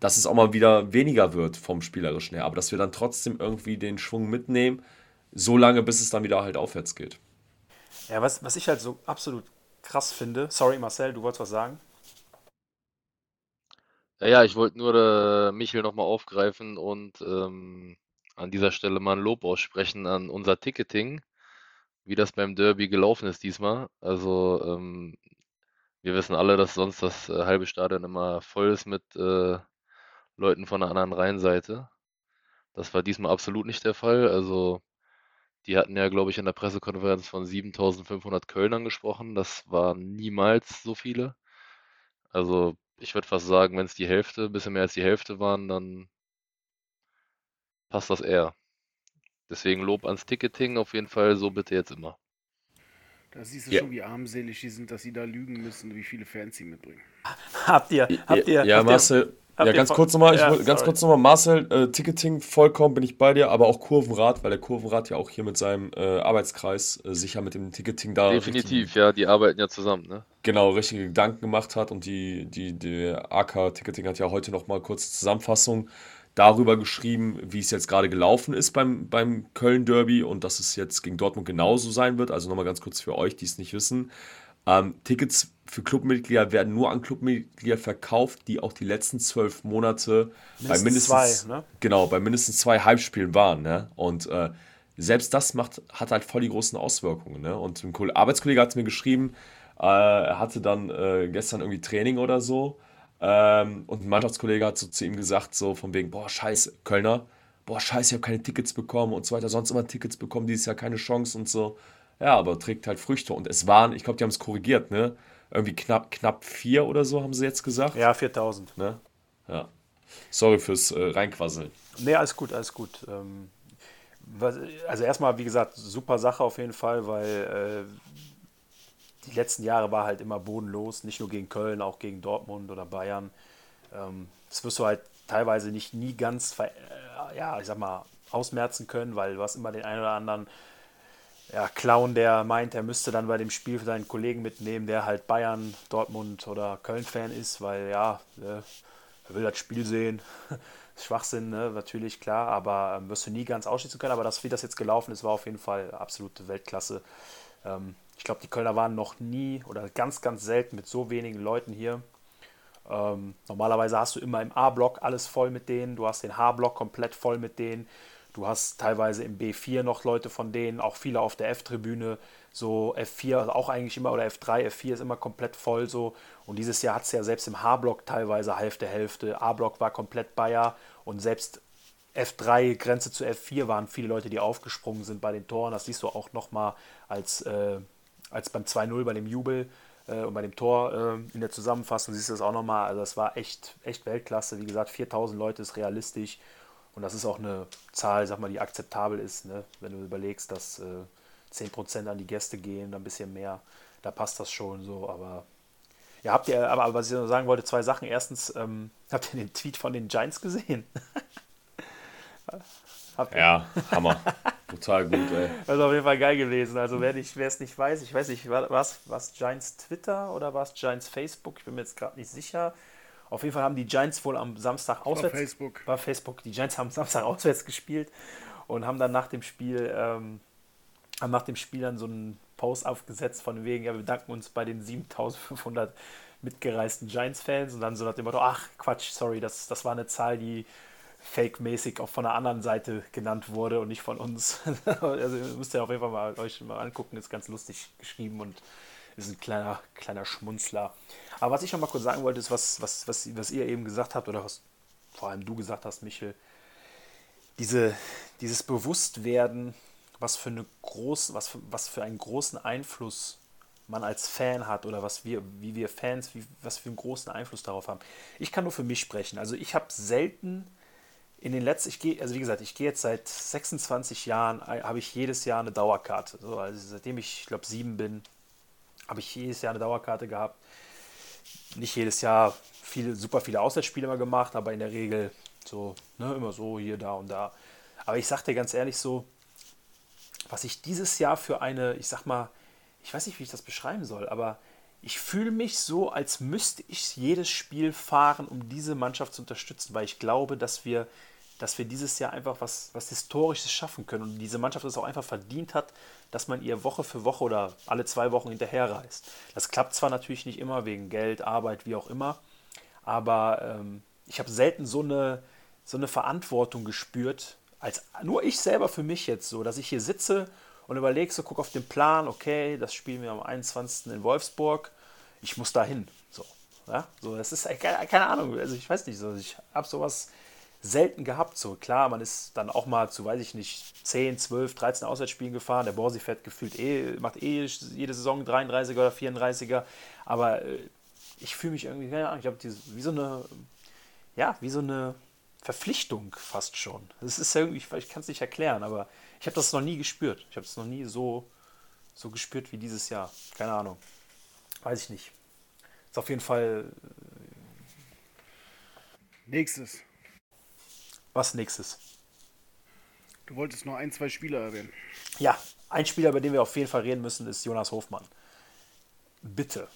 Speaker 4: dass es auch mal wieder weniger wird vom Spielerischen her, aber dass wir dann trotzdem irgendwie den Schwung mitnehmen, so lange, bis es dann wieder halt aufwärts geht.
Speaker 1: Ja, was, was ich halt so absolut krass finde, sorry Marcel, du wolltest was sagen?
Speaker 3: Ja, ja, ich wollte nur äh, Michel nochmal aufgreifen und ähm, an dieser Stelle mal ein Lob aussprechen an unser Ticketing, wie das beim Derby gelaufen ist diesmal. Also ähm, wir wissen alle, dass sonst das äh, halbe Stadion immer voll ist mit äh, Leuten von der anderen Rheinseite. Das war diesmal absolut nicht der Fall. Also die hatten ja, glaube ich, in der Pressekonferenz von 7500 Kölnern gesprochen. Das waren niemals so viele. Also ich würde fast sagen, wenn es die Hälfte, ein bisschen mehr als die Hälfte waren, dann passt das eher. Deswegen Lob ans Ticketing, auf jeden Fall so bitte jetzt immer.
Speaker 2: Da siehst du
Speaker 4: Ja.
Speaker 2: schon, wie armselig die sind, dass sie da lügen müssen, wie viele Fans sie mitbringen.
Speaker 1: Habt ihr, habt ihr,
Speaker 4: ja,
Speaker 1: habt
Speaker 4: Marcel,
Speaker 1: habt
Speaker 4: ja, ganz kurz nochmal,
Speaker 1: Ja,
Speaker 4: ganz
Speaker 1: sorry.
Speaker 4: kurz nochmal, Marcel, äh, Ticketing, vollkommen bin ich bei dir, aber auch Kurvenrad, weil der Kurvenrad ja auch hier mit seinem äh, Arbeitskreis äh, sich ja mit dem Ticketing da
Speaker 3: Definitiv, ja, die arbeiten ja zusammen, ne?
Speaker 4: genau richtige Gedanken gemacht hat und die, die, der AK Ticketing hat ja heute noch mal kurze Zusammenfassung darüber geschrieben, wie es jetzt gerade gelaufen ist beim, beim Köln Derby und dass es jetzt gegen Dortmund genauso sein wird. Also nochmal ganz kurz für euch, die es nicht wissen. Ähm, Tickets für Clubmitglieder werden nur an Clubmitglieder verkauft, die auch die letzten zwölf Monate bei
Speaker 1: Mindestens
Speaker 4: mindestens,
Speaker 1: zwei, ne?
Speaker 4: genau, bei mindestens zwei Heimspielen waren. Ne? Und äh, selbst das macht, hat halt voll die großen Auswirkungen. Ne? Und ein Ko- Arbeitskollege hat mir geschrieben, äh, er hatte dann äh, gestern irgendwie Training oder so. Ähm, und ein Mannschaftskollege hat so zu ihm gesagt, so von wegen, boah, scheiße, Kölner, boah, scheiße, ich habe keine Tickets bekommen und so weiter, sonst immer Tickets bekommen, dieses Jahr keine Chance und so. Ja, aber trägt halt Früchte. Und es waren, ich glaube, die haben es korrigiert, ne? Irgendwie knapp, knapp vier oder so, haben sie jetzt gesagt.
Speaker 1: Ja, 4000.
Speaker 4: Ne? Ja. Sorry fürs äh, Reinquasseln.
Speaker 1: Nee, alles gut, alles gut. Ähm, was, also erstmal, wie gesagt, super Sache auf jeden Fall, weil äh, die letzten Jahre war halt immer bodenlos, nicht nur gegen Köln, auch gegen Dortmund oder Bayern. Ähm, das wirst du halt teilweise nicht nie ganz, äh, ja, ich sag mal, ausmerzen können, weil du hast immer den einen oder anderen ja, Clown, der meint, er müsste dann bei dem Spiel für seinen Kollegen mitnehmen, der halt Bayern, Dortmund oder Köln-Fan ist, weil ja, äh, er will das Spiel sehen. Schwachsinn, ne? natürlich, klar, aber ähm, wirst du nie ganz ausschließen können. Aber das, wie das jetzt gelaufen ist, war auf jeden Fall absolute Weltklasse. Ähm, ich glaube, die Kölner waren noch nie oder ganz, ganz selten mit so wenigen Leuten hier. Ähm, normalerweise hast du immer im A-Block alles voll mit denen, du hast den H-Block komplett voll mit denen, du hast teilweise im B4 noch Leute von denen, auch viele auf der F-Tribüne, so F4 also auch eigentlich immer oder F3, F4 ist immer komplett voll so und dieses Jahr hat es ja selbst im H-Block teilweise Hälfte, Hälfte, A-Block war komplett Bayer und selbst F3, Grenze zu F4 waren viele Leute, die aufgesprungen sind bei den Toren. Das siehst du auch nochmal als, äh, als beim 2-0 bei dem Jubel äh, und bei dem Tor äh, in der Zusammenfassung siehst du das auch nochmal. Also das war echt, echt Weltklasse. Wie gesagt, 4000 Leute ist realistisch und das ist auch eine Zahl, sag mal, die akzeptabel ist, ne? wenn du überlegst, dass äh, 10% an die Gäste gehen, ein bisschen mehr, da passt das schon so, aber ja, habt ihr, aber, aber was ich noch sagen wollte, zwei Sachen. Erstens, ähm, habt ihr den Tweet von den Giants gesehen?
Speaker 4: Ja, Hammer. Total gut, ey.
Speaker 1: Das ist auf jeden Fall geil gewesen. Also wer es nicht weiß, ich weiß nicht, war was was Giants Twitter oder war es Giants Facebook? Ich bin mir jetzt gerade nicht sicher. Auf jeden Fall haben die Giants wohl am Samstag auswärts.
Speaker 2: Facebook.
Speaker 1: War Facebook. Die Giants haben Samstag auswärts gespielt und haben dann nach dem Spiel, ähm, haben nach dem Spiel dann so einen Post aufgesetzt von wegen, ja, wir bedanken uns bei den 7500 mitgereisten Giants-Fans und dann so nach dem Motto, ach Quatsch, sorry, das, das war eine Zahl, die fake-mäßig auch von der anderen Seite genannt wurde und nicht von uns. also ihr müsst ja auf jeden Fall mal euch mal angucken, ist ganz lustig geschrieben und ist ein kleiner, kleiner Schmunzler. Aber was ich noch mal kurz sagen wollte, ist, was, was, was, was ihr eben gesagt habt, oder was vor allem du gesagt hast, Michel, diese, dieses Bewusstwerden, was für, eine groß, was, für, was für einen großen Einfluss man als Fan hat oder was wir, wie wir Fans, wie, was für einen großen Einfluss darauf haben. Ich kann nur für mich sprechen. Also ich habe selten in den letzten, ich gehe, also wie gesagt, ich gehe jetzt seit 26 Jahren, äh, habe ich jedes Jahr eine Dauerkarte. So, also seitdem ich, ich glaube, sieben bin, habe ich jedes Jahr eine Dauerkarte gehabt. Nicht jedes Jahr viele, super viele Auswärtsspiele immer gemacht, aber in der Regel so, ne, immer so, hier, da und da. Aber ich sag dir ganz ehrlich so, was ich dieses Jahr für eine, ich sag mal, ich weiß nicht, wie ich das beschreiben soll, aber ich fühle mich so, als müsste ich jedes Spiel fahren, um diese Mannschaft zu unterstützen, weil ich glaube, dass wir, dass wir dieses Jahr einfach was, was Historisches schaffen können und diese Mannschaft es auch einfach verdient hat, dass man ihr Woche für Woche oder alle zwei Wochen hinterherreist. Das klappt zwar natürlich nicht immer wegen Geld, Arbeit, wie auch immer, aber ähm, ich habe selten so eine, so eine Verantwortung gespürt, als nur ich selber für mich jetzt so, dass ich hier sitze und überlege, so guck auf den Plan, okay, das spielen wir am 21. in Wolfsburg, ich muss da hin. So, ja, so, das ist äh, keine, keine Ahnung, also ich weiß nicht, so, ich habe sowas selten gehabt. So, klar, man ist dann auch mal zu, weiß ich nicht, 10, 12, 13 Auswärtsspielen gefahren. Der Borsi fährt gefühlt eh, macht eh jede Saison 33er oder 34er, aber äh, ich fühle mich irgendwie, keine Ahnung, ich habe wie so eine, ja, wie so eine Verpflichtung fast schon. Das ist irgendwie, ich, kann es nicht erklären, aber ich habe das noch nie gespürt. Ich habe es noch nie so, so gespürt wie dieses Jahr. Keine Ahnung. Weiß ich nicht. Ist auf jeden Fall.
Speaker 2: Nächstes.
Speaker 1: Was nächstes?
Speaker 2: Du wolltest noch ein, zwei Spieler erwähnen.
Speaker 1: Ja, ein Spieler, über den wir auf jeden Fall reden müssen, ist Jonas Hofmann. Bitte.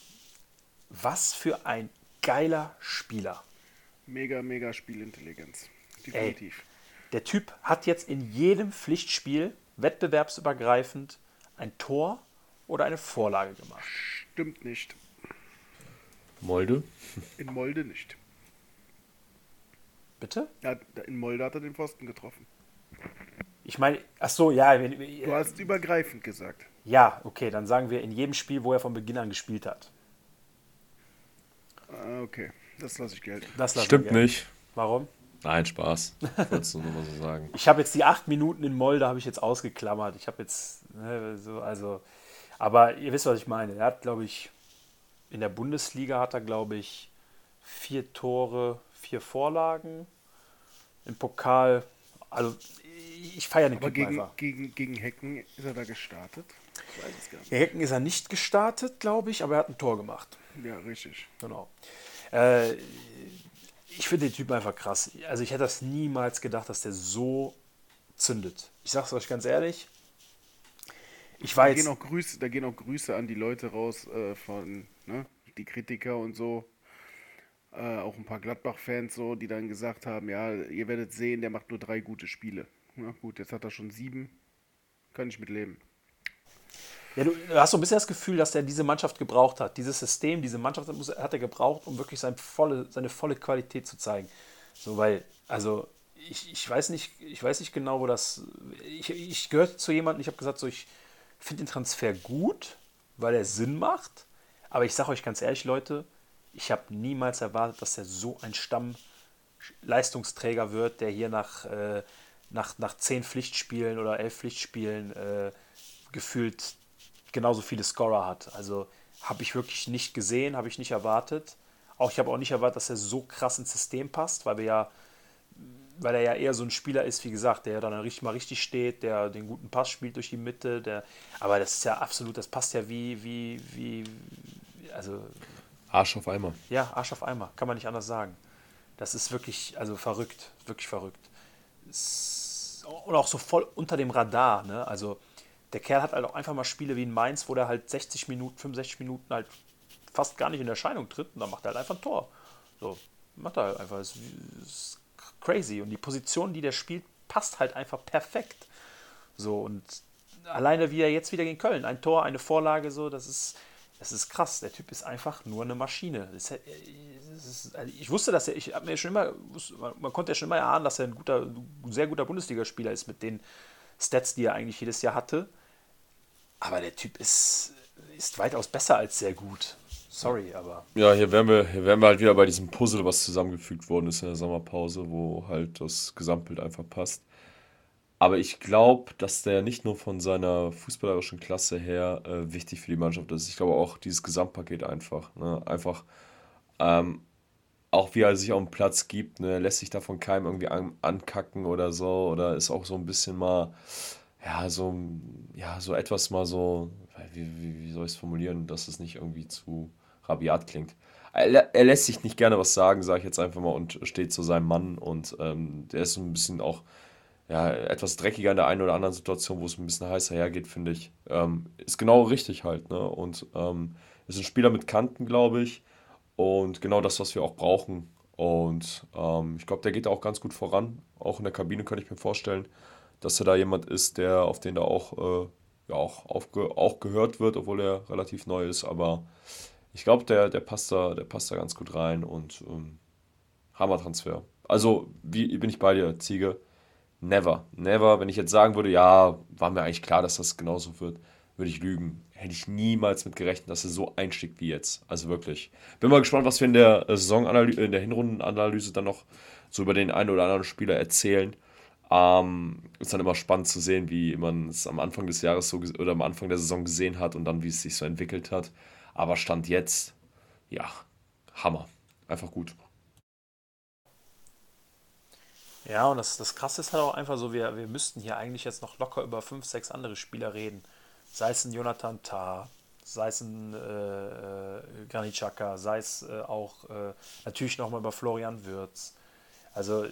Speaker 1: Was für ein geiler Spieler.
Speaker 2: Mega, mega Spielintelligenz. Definitiv.
Speaker 1: Ey, der Typ hat jetzt in jedem Pflichtspiel wettbewerbsübergreifend ein Tor oder eine Vorlage gemacht.
Speaker 2: Stimmt nicht.
Speaker 4: Molde?
Speaker 2: In Molde nicht.
Speaker 1: Bitte?
Speaker 2: Ja, in Molde hat er den Pfosten getroffen.
Speaker 1: Ich meine, ach so, ja.
Speaker 2: Du hast übergreifend gesagt.
Speaker 1: Ja, okay, dann sagen wir in jedem Spiel, wo er von Beginn an gespielt hat.
Speaker 2: Ah, okay, das lasse ich gelten.
Speaker 1: Das lasse
Speaker 4: Stimmt
Speaker 1: ich gelten.
Speaker 4: nicht.
Speaker 1: Warum?
Speaker 4: Nein, Spaß. Ich wollte es nur mal so sagen.
Speaker 1: Ich habe jetzt die acht Minuten in Molde habe ich jetzt ausgeklammert. Ich habe jetzt ne, so also, aber ihr wisst was ich meine. Er hat glaube ich in der Bundesliga hat er glaube ich vier Tore, vier Vorlagen. Im Pokal, also ich feiere den
Speaker 2: Aber gegen, gegen, gegen Hecken ist er da gestartet? Ich weiß es gar nicht.
Speaker 1: Gegen Hecken ist er nicht gestartet, glaube ich, aber er hat ein Tor gemacht.
Speaker 2: Ja, richtig.
Speaker 1: Genau. Äh, ich finde den Typen einfach krass. Also ich hätte das niemals gedacht, dass der so zündet. Ich sag's euch ganz ehrlich. Ich war
Speaker 2: Da
Speaker 1: jetzt.
Speaker 2: gehen, auch Grüße, da gehen auch Grüße an die Leute raus äh, von, ne, die Kritiker und so. Äh, auch ein paar Gladbach-Fans so, die dann gesagt haben, ja, ihr werdet sehen, der macht nur drei gute Spiele. Na gut, jetzt hat er schon sieben. Kann ich mit leben.
Speaker 1: Ja, du, hast so ein bisschen das Gefühl, dass er diese Mannschaft gebraucht hat. Dieses System, diese Mannschaft hat er gebraucht, um wirklich seine volle, seine volle Qualität zu zeigen. So, weil, also, ich, ich weiß nicht, ich weiß nicht genau, wo das. Ich, ich gehörte zu jemandem, ich habe gesagt, so, ich finde den Transfer gut, weil er Sinn macht. Aber ich sage euch ganz ehrlich, Leute, ich habe niemals erwartet, dass er so ein Stammleistungsträger wird, der hier nach, äh, nach, nach zehn Pflichtspielen oder elf Pflichtspielen äh, gefühlt genauso viele Scorer hat. Also habe ich wirklich nicht gesehen, habe ich nicht erwartet. Auch ich habe auch nicht erwartet, dass er so krass ins System passt, weil wir ja, weil er ja eher so ein Spieler ist, wie gesagt, der dann richtig mal richtig steht, der den guten Pass spielt durch die Mitte, der, aber das ist ja absolut, das passt ja wie, wie, wie, also
Speaker 4: Arsch auf Eimer.
Speaker 1: ja, Arsch auf Eimer, kann man nicht anders sagen. Das ist wirklich, also verrückt, wirklich verrückt. Und auch so voll unter dem Radar, ne? Also der Kerl hat halt auch einfach mal Spiele wie in Mainz, wo der halt 60 Minuten, 65 Minuten halt fast gar nicht in Erscheinung tritt und dann macht er halt einfach ein Tor. So, macht er halt einfach. Das ist crazy. Und die Position, die der spielt, passt halt einfach perfekt. So, und alleine wie er jetzt wieder gegen Köln, ein Tor, eine Vorlage, so, das ist, das ist krass. Der Typ ist einfach nur eine Maschine. Ist, das ist, also ich wusste, dass er, ich habe mir schon immer, man konnte ja schon immer erahnen, dass er ein guter, ein sehr guter Bundesligaspieler ist mit den Stats, die er eigentlich jedes Jahr hatte. Aber der Typ ist, ist weitaus besser als sehr gut. Sorry, aber.
Speaker 4: Ja, hier wären wir, hier wären wir halt wieder bei diesem Puzzle, was zusammengefügt worden ist in der Sommerpause, wo halt das Gesamtbild einfach passt. Aber ich glaube, dass der nicht nur von seiner fußballerischen Klasse her äh, wichtig für die Mannschaft ist. Ich glaube auch dieses Gesamtpaket einfach. Ne? Einfach, ähm, auch wie er sich auf dem Platz gibt, ne? lässt sich davon keinem irgendwie an, ankacken oder so. Oder ist auch so ein bisschen mal, ja, so, ja, so etwas mal so, wie, wie, wie soll ich es formulieren, dass es nicht irgendwie zu rabiat klingt. Er, lä- lässt sich nicht gerne was sagen, sage ich jetzt einfach mal, und steht zu seinem Mann. Und ähm, der ist so ein bisschen auch ja, etwas dreckiger in der einen oder anderen Situation, wo es ein bisschen heißer hergeht, finde ich. Ähm, ist genau richtig halt, ne? Und ähm, ist ein Spieler mit Kanten, glaube ich. Und genau das, was wir auch brauchen. Und ähm, ich glaube, der geht auch ganz gut voran. Auch in der Kabine könnte ich mir vorstellen, dass er da jemand ist, der auf den da auch, äh, ja, auch, aufge auch gehört wird, obwohl er relativ neu ist. Aber ich glaube, der, der, passt da, der passt da ganz gut rein und ähm, Hammer-Transfer. Also, wie bin ich bei dir, Ziege? Never, never. Wenn ich jetzt sagen würde, ja, war mir eigentlich klar, dass das genauso wird, würde ich lügen. Hätte ich niemals mit gerechnet, dass er so einschlägt wie jetzt. Also wirklich. Bin mal gespannt, was wir in der äh, Saisonanalyse, in der Hinrundenanalyse dann noch so über den einen oder anderen Spieler erzählen. Ähm, ist dann immer spannend zu sehen, wie man es am Anfang des Jahres so oder am Anfang der Saison gesehen hat und dann, wie es sich so entwickelt hat. Aber Stand jetzt, ja, Hammer. Einfach gut.
Speaker 1: Ja, und das, das Krasse ist halt auch einfach so, wir, wir müssten hier eigentlich jetzt noch locker über fünf, sechs andere Spieler reden. sei es ein Jonathan Tah, sei es ein äh, Granit Xhaka, sei es äh, auch äh, natürlich nochmal über Florian Würz. Also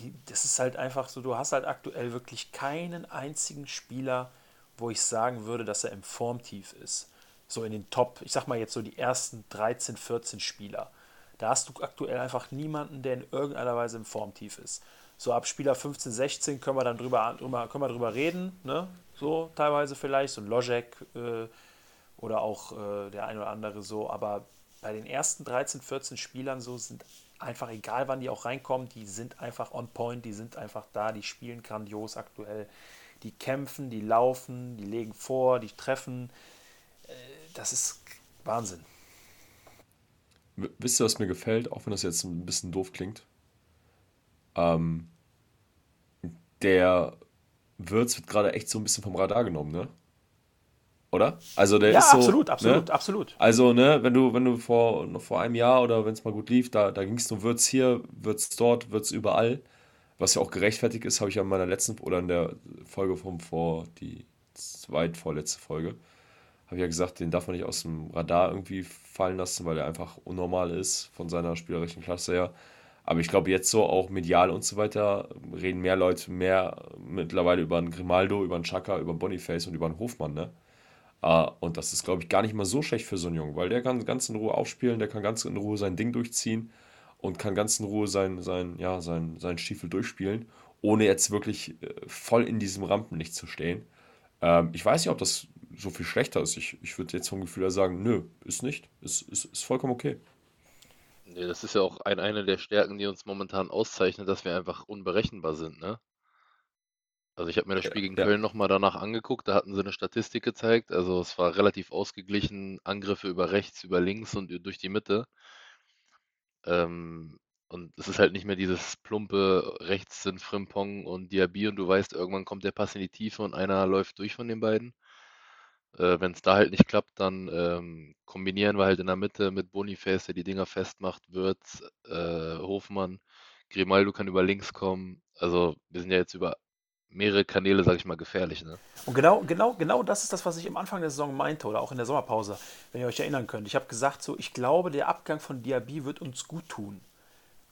Speaker 1: die, das ist halt einfach so, du hast halt aktuell wirklich keinen einzigen Spieler, wo ich sagen würde, dass er im Formtief ist. So in den Top, ich sag mal jetzt so die ersten 13, 14 Spieler. Da hast du aktuell einfach niemanden, der in irgendeiner Weise im Formtief ist. So ab Spieler 15, 16 können wir dann drüber, drüber, können wir drüber reden, ne? So teilweise vielleicht, so ein Logic äh, oder auch äh, der ein oder andere so. Aber bei den ersten 13, 14 Spielern so sind einfach, egal wann die auch reinkommen, die sind einfach on point, die sind einfach da, die spielen grandios aktuell. Die kämpfen, die laufen, die legen vor, die treffen. Äh, das ist Wahnsinn.
Speaker 4: Wisst ihr, was mir gefällt, auch wenn das jetzt ein bisschen doof klingt? Ähm, der Würz wird gerade echt so ein bisschen vom Radar genommen, ne? Oder? Also der
Speaker 1: Ja,
Speaker 4: ist so,
Speaker 1: absolut, absolut,
Speaker 4: ne?
Speaker 1: absolut.
Speaker 4: Also, ne, wenn du, wenn du vor, noch vor einem Jahr oder wenn es mal gut lief, da, da ging es nur Würz hier, Würz dort, Würz überall, was ja auch gerechtfertigt ist, habe ich ja in meiner letzten oder in der Folge vom vor, die zweitvorletzte Folge, habe ich ja gesagt, den darf man nicht aus dem Radar irgendwie fallen lassen, weil er einfach unnormal ist von seiner spielerischen Klasse her. Aber ich glaube, jetzt so auch medial und so weiter reden mehr Leute mehr mittlerweile über einen Grimaldo, über einen Chaka, über einen Boniface und über einen Hofmann, ne? Äh, und das ist, glaube ich, gar nicht mal so schlecht für so einen Jungen, weil der kann ganz in Ruhe aufspielen, der kann ganz in Ruhe sein Ding durchziehen und kann ganz in Ruhe sein, sein, ja, sein, sein Stiefel durchspielen, ohne jetzt wirklich äh, voll in diesem Rampenlicht zu stehen. Ähm, ich weiß nicht, ob das so viel schlechter ist. Ich, ich würde jetzt vom Gefühl her sagen, nö, ist nicht. Ist, ist, ist vollkommen okay.
Speaker 3: Nee, das ist ja auch ein, eine der Stärken, die uns momentan auszeichnet, dass wir einfach unberechenbar sind, ne? Also ich habe mir das
Speaker 4: Ja,
Speaker 3: Spiel gegen
Speaker 4: ja.
Speaker 3: Köln nochmal danach angeguckt, da hatten sie eine Statistik gezeigt. Also es war relativ ausgeglichen, Angriffe über rechts, über links und durch die Mitte. Ähm, und es ist halt nicht mehr dieses plumpe, rechts sind Frimpong und Diaby und du weißt, irgendwann kommt der Pass in die Tiefe und einer läuft durch von den beiden. Äh, Wenn es da halt nicht klappt, dann ähm, kombinieren wir halt in der Mitte mit Boniface, der die Dinger festmacht, Würz, äh, Hofmann, Grimaldo kann über links kommen. Also wir sind ja jetzt über mehrere Kanäle, sag ich mal, gefährlich, ne?
Speaker 1: Und genau, genau, genau das ist das, was ich am Anfang der Saison meinte oder auch in der Sommerpause, wenn ihr euch erinnern könnt. Ich habe gesagt, so, ich glaube, der Abgang von Diaby wird uns gut tun.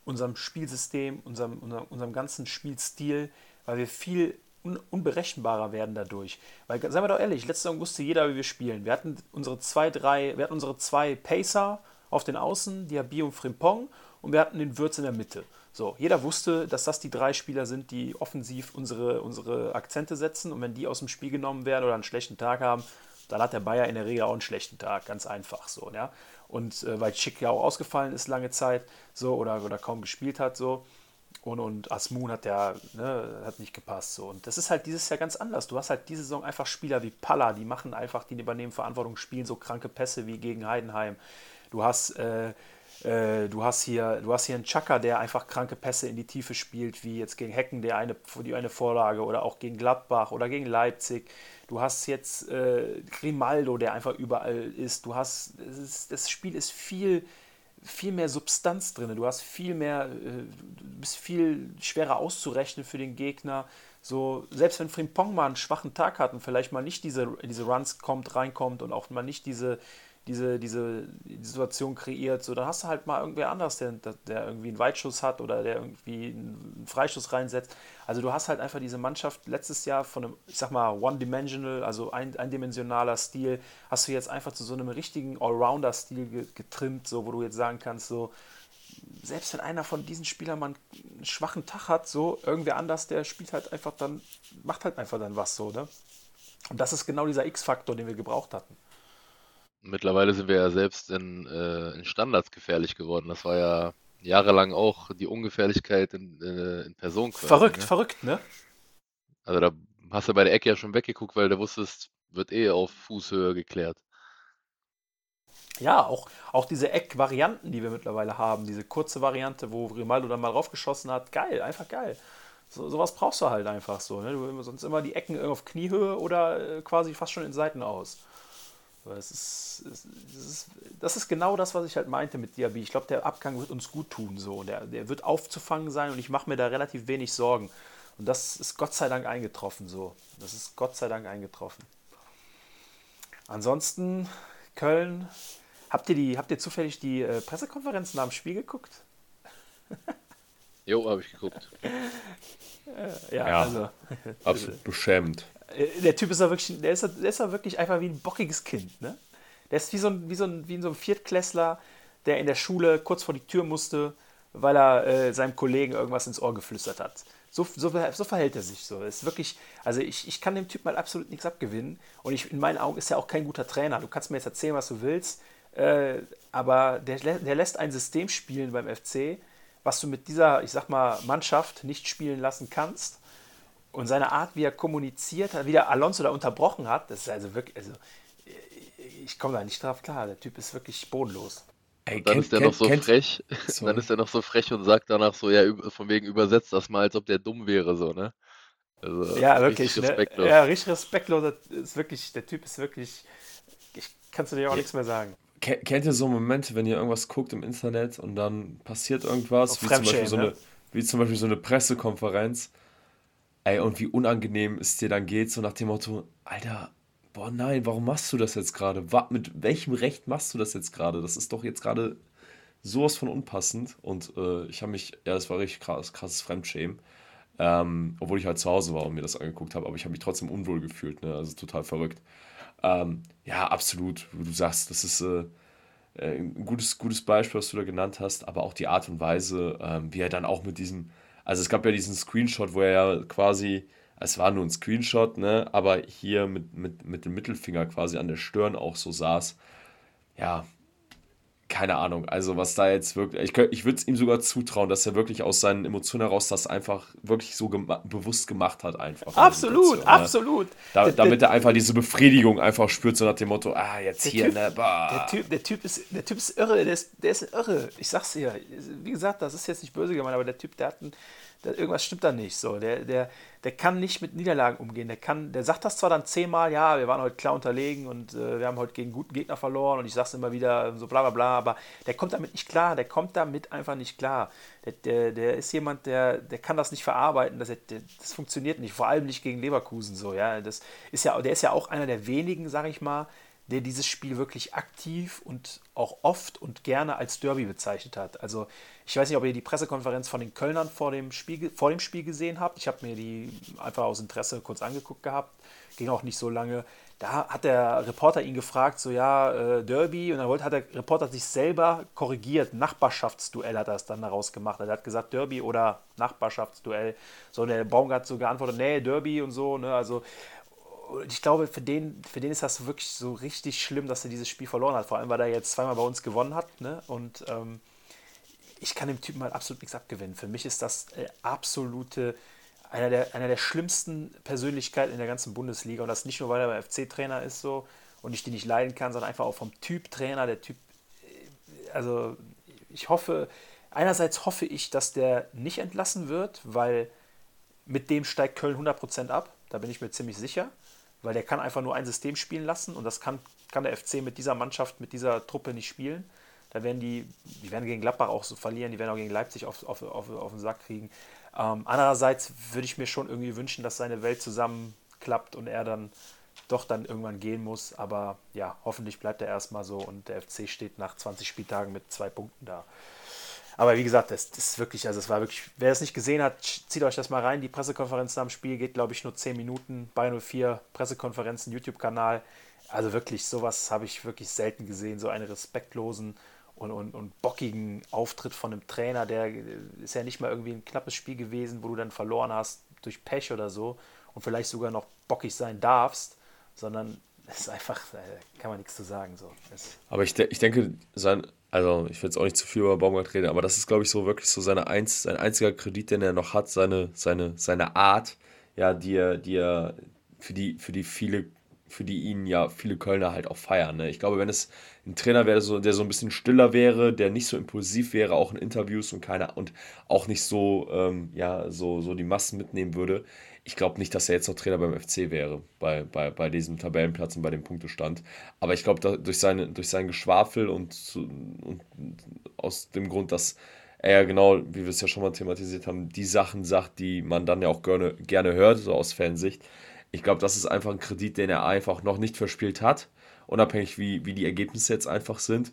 Speaker 1: Unserem Spielsystem, unserem, unserem, unserem ganzen Spielstil, weil wir viel un unberechenbarer werden dadurch. Weil, seien wir doch ehrlich, letzte Saison wusste jeder, wie wir spielen. Wir hatten unsere zwei, drei, wir hatten unsere zwei Pacer auf den Außen, Diaby und Frimpong, und wir hatten den Würz in der Mitte. So, jeder wusste, dass das die drei Spieler sind, die offensiv unsere, unsere Akzente setzen. Und wenn die aus dem Spiel genommen werden oder einen schlechten Tag haben, dann hat der Bayer in der Regel auch einen schlechten Tag, ganz einfach so, ja. Und äh, weil Schick ja auch ausgefallen ist lange Zeit, so oder, oder kaum gespielt hat, so. Und, und Asmun hat ja, ne, hat nicht gepasst. So. Und das ist halt dieses Jahr ganz anders. Du hast halt diese Saison einfach Spieler wie Palla, die machen einfach, die übernehmen Verantwortung, spielen so kranke Pässe wie gegen Heidenheim. Du hast, äh, äh, du hast hier, du hast hier einen Chaka, der einfach kranke Pässe in die Tiefe spielt, wie jetzt gegen Hecken, der eine, die eine Vorlage oder auch gegen Gladbach oder gegen Leipzig. Du hast jetzt äh, Grimaldo, der einfach überall ist. Du hast, es ist, das Spiel ist viel, viel mehr Substanz drin. Du hast viel mehr, äh, bist viel schwerer auszurechnen für den Gegner. So, selbst wenn Frimpong mal einen schwachen Tag hat und vielleicht mal nicht diese, diese Runs kommt, reinkommt und auch mal nicht diese, diese, diese Situation kreiert, so, dann hast du halt mal irgendwer anders, der, der irgendwie einen Weitschuss hat oder der irgendwie einen Freischuss reinsetzt. Also du hast halt einfach diese Mannschaft letztes Jahr von einem, ich sag mal, one-dimensional, also ein, eindimensionaler Stil, hast du jetzt einfach zu so einem richtigen Allrounder-Stil getrimmt, so, wo du jetzt sagen kannst, so, selbst wenn einer von diesen Spielern mal einen schwachen Tag hat, so, irgendwer anders, der spielt halt einfach dann, macht halt einfach dann was so, ne? Und das ist genau dieser X-Faktor, den wir gebraucht hatten.
Speaker 3: Mittlerweile sind wir ja selbst in, äh, in Standards gefährlich geworden. Das war ja jahrelang auch die Ungefährlichkeit in, äh, in Person quasi,
Speaker 1: Verrückt,
Speaker 3: ne?
Speaker 1: verrückt, ne?
Speaker 3: Also da hast du bei der Ecke ja schon weggeguckt, weil du wusstest, wird eh auf Fußhöhe geklärt.
Speaker 1: Ja, auch, auch diese Eckvarianten, die wir mittlerweile haben, diese kurze Variante, wo Grimaldo dann mal draufgeschossen hat, geil, einfach geil. So, sowas brauchst du halt einfach so. Ne? Du sonst immer die Ecken auf Kniehöhe oder äh, quasi fast schon in Seiten aus. Es ist, es, es ist, das ist genau das, was ich halt meinte mit Diaby. Ich glaube, der Abgang wird uns gut tun. So. Der, der wird aufzufangen sein und ich mache mir da relativ wenig Sorgen. Und das ist Gott sei Dank eingetroffen. So. Das ist Gott sei Dank eingetroffen. ansonsten Köln. Habt ihr, die, habt ihr zufällig die äh, Pressekonferenz nach dem Spiel geguckt?
Speaker 3: Jo, habe ich geguckt.
Speaker 1: Ja,
Speaker 4: Ja.
Speaker 1: also.
Speaker 4: Absolut beschämend.
Speaker 1: Äh, Der Typ ist ja wirklich, der ist, der ist wirklich einfach wie ein bockiges Kind, ne? Der ist wie so ein, wie so ein, wie so ein Viertklässler, der in der Schule kurz vor die Tür musste, weil er äh, seinem Kollegen irgendwas ins Ohr geflüstert hat. So, so, so verhält er sich so. Ist wirklich, also ich, ich kann dem Typ mal absolut nichts abgewinnen. Und ich, in meinen Augen ist er auch kein guter Trainer. Du kannst mir jetzt erzählen, was du willst, äh, aber der, der lässt ein System spielen beim FC, was du mit dieser, ich sag mal, Mannschaft nicht spielen lassen kannst. Und seine Art, wie er kommuniziert hat, wie der Alonso da unterbrochen hat, das ist also wirklich, also ich komme da nicht drauf klar. Der Typ ist wirklich bodenlos.
Speaker 4: Ey,
Speaker 3: Dann
Speaker 4: kennt-
Speaker 3: ist er noch so
Speaker 4: kennt-
Speaker 3: frech.
Speaker 4: Sorry.
Speaker 3: Dann ist er noch so frech und sagt danach so, ja, von wegen übersetzt das mal, als ob der dumm wäre, so, ne? Also,
Speaker 1: Ja,
Speaker 3: richtig
Speaker 1: wirklich. Ne?
Speaker 3: respektlos.
Speaker 1: Ja, richtig respektlos. Das Ist wirklich, der Typ ist wirklich. Ich kannst du dir auch nichts mehr sagen.
Speaker 4: Ken- Kennt ihr so Momente, wenn ihr irgendwas guckt im Internet und dann passiert irgendwas,
Speaker 1: Auf
Speaker 4: wie zum, Beispiel so
Speaker 1: ne?
Speaker 4: eine, wie zum Beispiel so eine Pressekonferenz, ey, und wie unangenehm es dir dann geht, so nach dem Motto, Alter, boah nein, warum machst du das jetzt gerade? Mit welchem Recht machst du das jetzt gerade? Das ist doch jetzt gerade sowas von unpassend und äh, ich habe mich, ja, das war richtig krass, krasses Fremdschämen, ähm, obwohl ich halt zu Hause war und mir das angeguckt habe, aber ich habe mich trotzdem unwohl gefühlt, ne? also total verrückt. Ähm, ja, absolut, wie du sagst, das ist äh, äh, ein gutes, gutes Beispiel, was du da genannt hast, aber auch die Art und Weise, ähm, wie er dann auch mit diesem, also es gab ja diesen Screenshot, wo er ja quasi, es war nur ein Screenshot, ne, aber hier mit, mit, mit dem Mittelfinger quasi an der Stirn auch so saß. Ja, keine Ahnung, also was da jetzt wirklich, ich, ich würde es ihm sogar zutrauen, dass er wirklich aus seinen Emotionen heraus das einfach wirklich so gema bewusst gemacht hat, einfach.
Speaker 1: Absolut,
Speaker 4: Situation, ne?
Speaker 1: absolut.
Speaker 4: Da,
Speaker 1: Der-
Speaker 4: damit er einfach diese Befriedigung einfach spürt, so nach dem Motto, ah, jetzt hier,
Speaker 1: Typ-
Speaker 4: ne, bah.
Speaker 1: Der typ, der, typ ist, der Typ ist irre, der ist, der ist irre. Ich sag's dir. Wie gesagt, das ist jetzt nicht böse gemeint, aber der Typ, der hat ein, der, irgendwas stimmt da nicht. So. Der, der, der kann nicht mit Niederlagen umgehen. Der, kann, der sagt das zwar dann zehnmal, ja, wir waren heute klar unterlegen und äh, wir haben heute gegen guten Gegner verloren und ich sag's immer wieder, so bla bla bla, aber der kommt damit nicht klar. Der kommt damit einfach nicht klar. Der, der, der ist jemand, der, der kann das nicht verarbeiten. Das, der, das funktioniert nicht, vor allem nicht gegen Leverkusen so. Ja. Das ist ja, der ist ja auch einer der wenigen, sag ich mal, der dieses Spiel wirklich aktiv und auch oft und gerne als Derby bezeichnet hat. Also ich weiß nicht, ob ihr die Pressekonferenz von den Kölnern vor dem Spiel, vor dem Spiel gesehen habt. Ich habe mir die einfach aus Interesse kurz angeguckt gehabt. Ging auch nicht so lange. Da hat der Reporter ihn gefragt, so ja, äh, Derby. Und dann hat der Reporter sich selber korrigiert. Nachbarschaftsduell hat er es dann daraus gemacht. Er hat gesagt Derby oder Nachbarschaftsduell. So, und der Baumgart so geantwortet, nee, Derby und so. Ne? Also ich glaube, für den, für den ist das wirklich so richtig schlimm, dass er dieses Spiel verloren hat. Vor allem, weil er jetzt zweimal bei uns gewonnen hat. Ne? Und ähm, ich kann dem Typen halt absolut nichts abgewinnen. Für mich ist das äh, absolute, einer der, einer der schlimmsten Persönlichkeiten in der ganzen Bundesliga. Und das nicht nur, weil er beim FC-Trainer ist so und ich die nicht leiden kann, sondern einfach auch vom Typ Trainer. Der Typ, äh, also ich hoffe, einerseits hoffe ich, dass der nicht entlassen wird, weil mit dem steigt Köln 100% ab. Da bin ich mir ziemlich sicher, weil der kann einfach nur ein System spielen lassen und das kann, kann der FC mit dieser Mannschaft, mit dieser Truppe nicht spielen. Da werden die, die werden gegen Gladbach auch so verlieren, die werden auch gegen Leipzig auf, auf, auf, auf den Sack kriegen. Ähm, andererseits würde ich mir schon irgendwie wünschen, dass seine Welt zusammenklappt und er dann doch dann irgendwann gehen muss. Aber ja, hoffentlich bleibt er erstmal so und der FC steht nach 20 Spieltagen mit zwei Punkten da. Aber wie gesagt, das, das ist wirklich, also es war wirklich, wer es nicht gesehen hat, zieht euch das mal rein. Die Pressekonferenz nach dem Spiel geht, glaube ich, nur 10 Minuten. Bei 04 Pressekonferenzen, YouTube-Kanal. Also wirklich, sowas habe ich wirklich selten gesehen. So einen respektlosen und, und, und bockigen Auftritt von einem Trainer, der äh, ist ja nicht mal irgendwie ein knappes Spiel gewesen, wo du dann verloren hast durch Pech oder so und vielleicht sogar noch bockig sein darfst, sondern es ist einfach, äh, kann man nichts zu sagen. So.
Speaker 4: Aber ich, de ich denke, sein, also ich will jetzt auch nicht zu viel über Baumgart reden, aber das ist, glaube ich, so wirklich so seine eins, sein einziger Kredit, den er noch hat, seine, seine, seine Art, ja, die er, die er, für die, für die viele, für die ihn ja viele Kölner halt auch feiern. Ne? Ich glaube, wenn es ein Trainer wäre, so, der so ein bisschen stiller wäre, der nicht so impulsiv wäre, auch in Interviews und keiner und auch nicht so, ähm, ja, so, so die Massen mitnehmen würde, ich glaube nicht, dass er jetzt noch Trainer beim FC wäre, bei, bei, bei diesem Tabellenplatz und bei dem Punktestand. Aber ich glaube, durch, seine, durch sein Geschwafel und, und aus dem Grund, dass er ja genau, wie wir es ja schon mal thematisiert haben, die Sachen sagt, die man dann ja auch gerne, gerne hört, so aus Fansicht. Ich glaube, das ist einfach ein Kredit, den er einfach noch nicht verspielt hat unabhängig wie, wie die Ergebnisse jetzt einfach sind.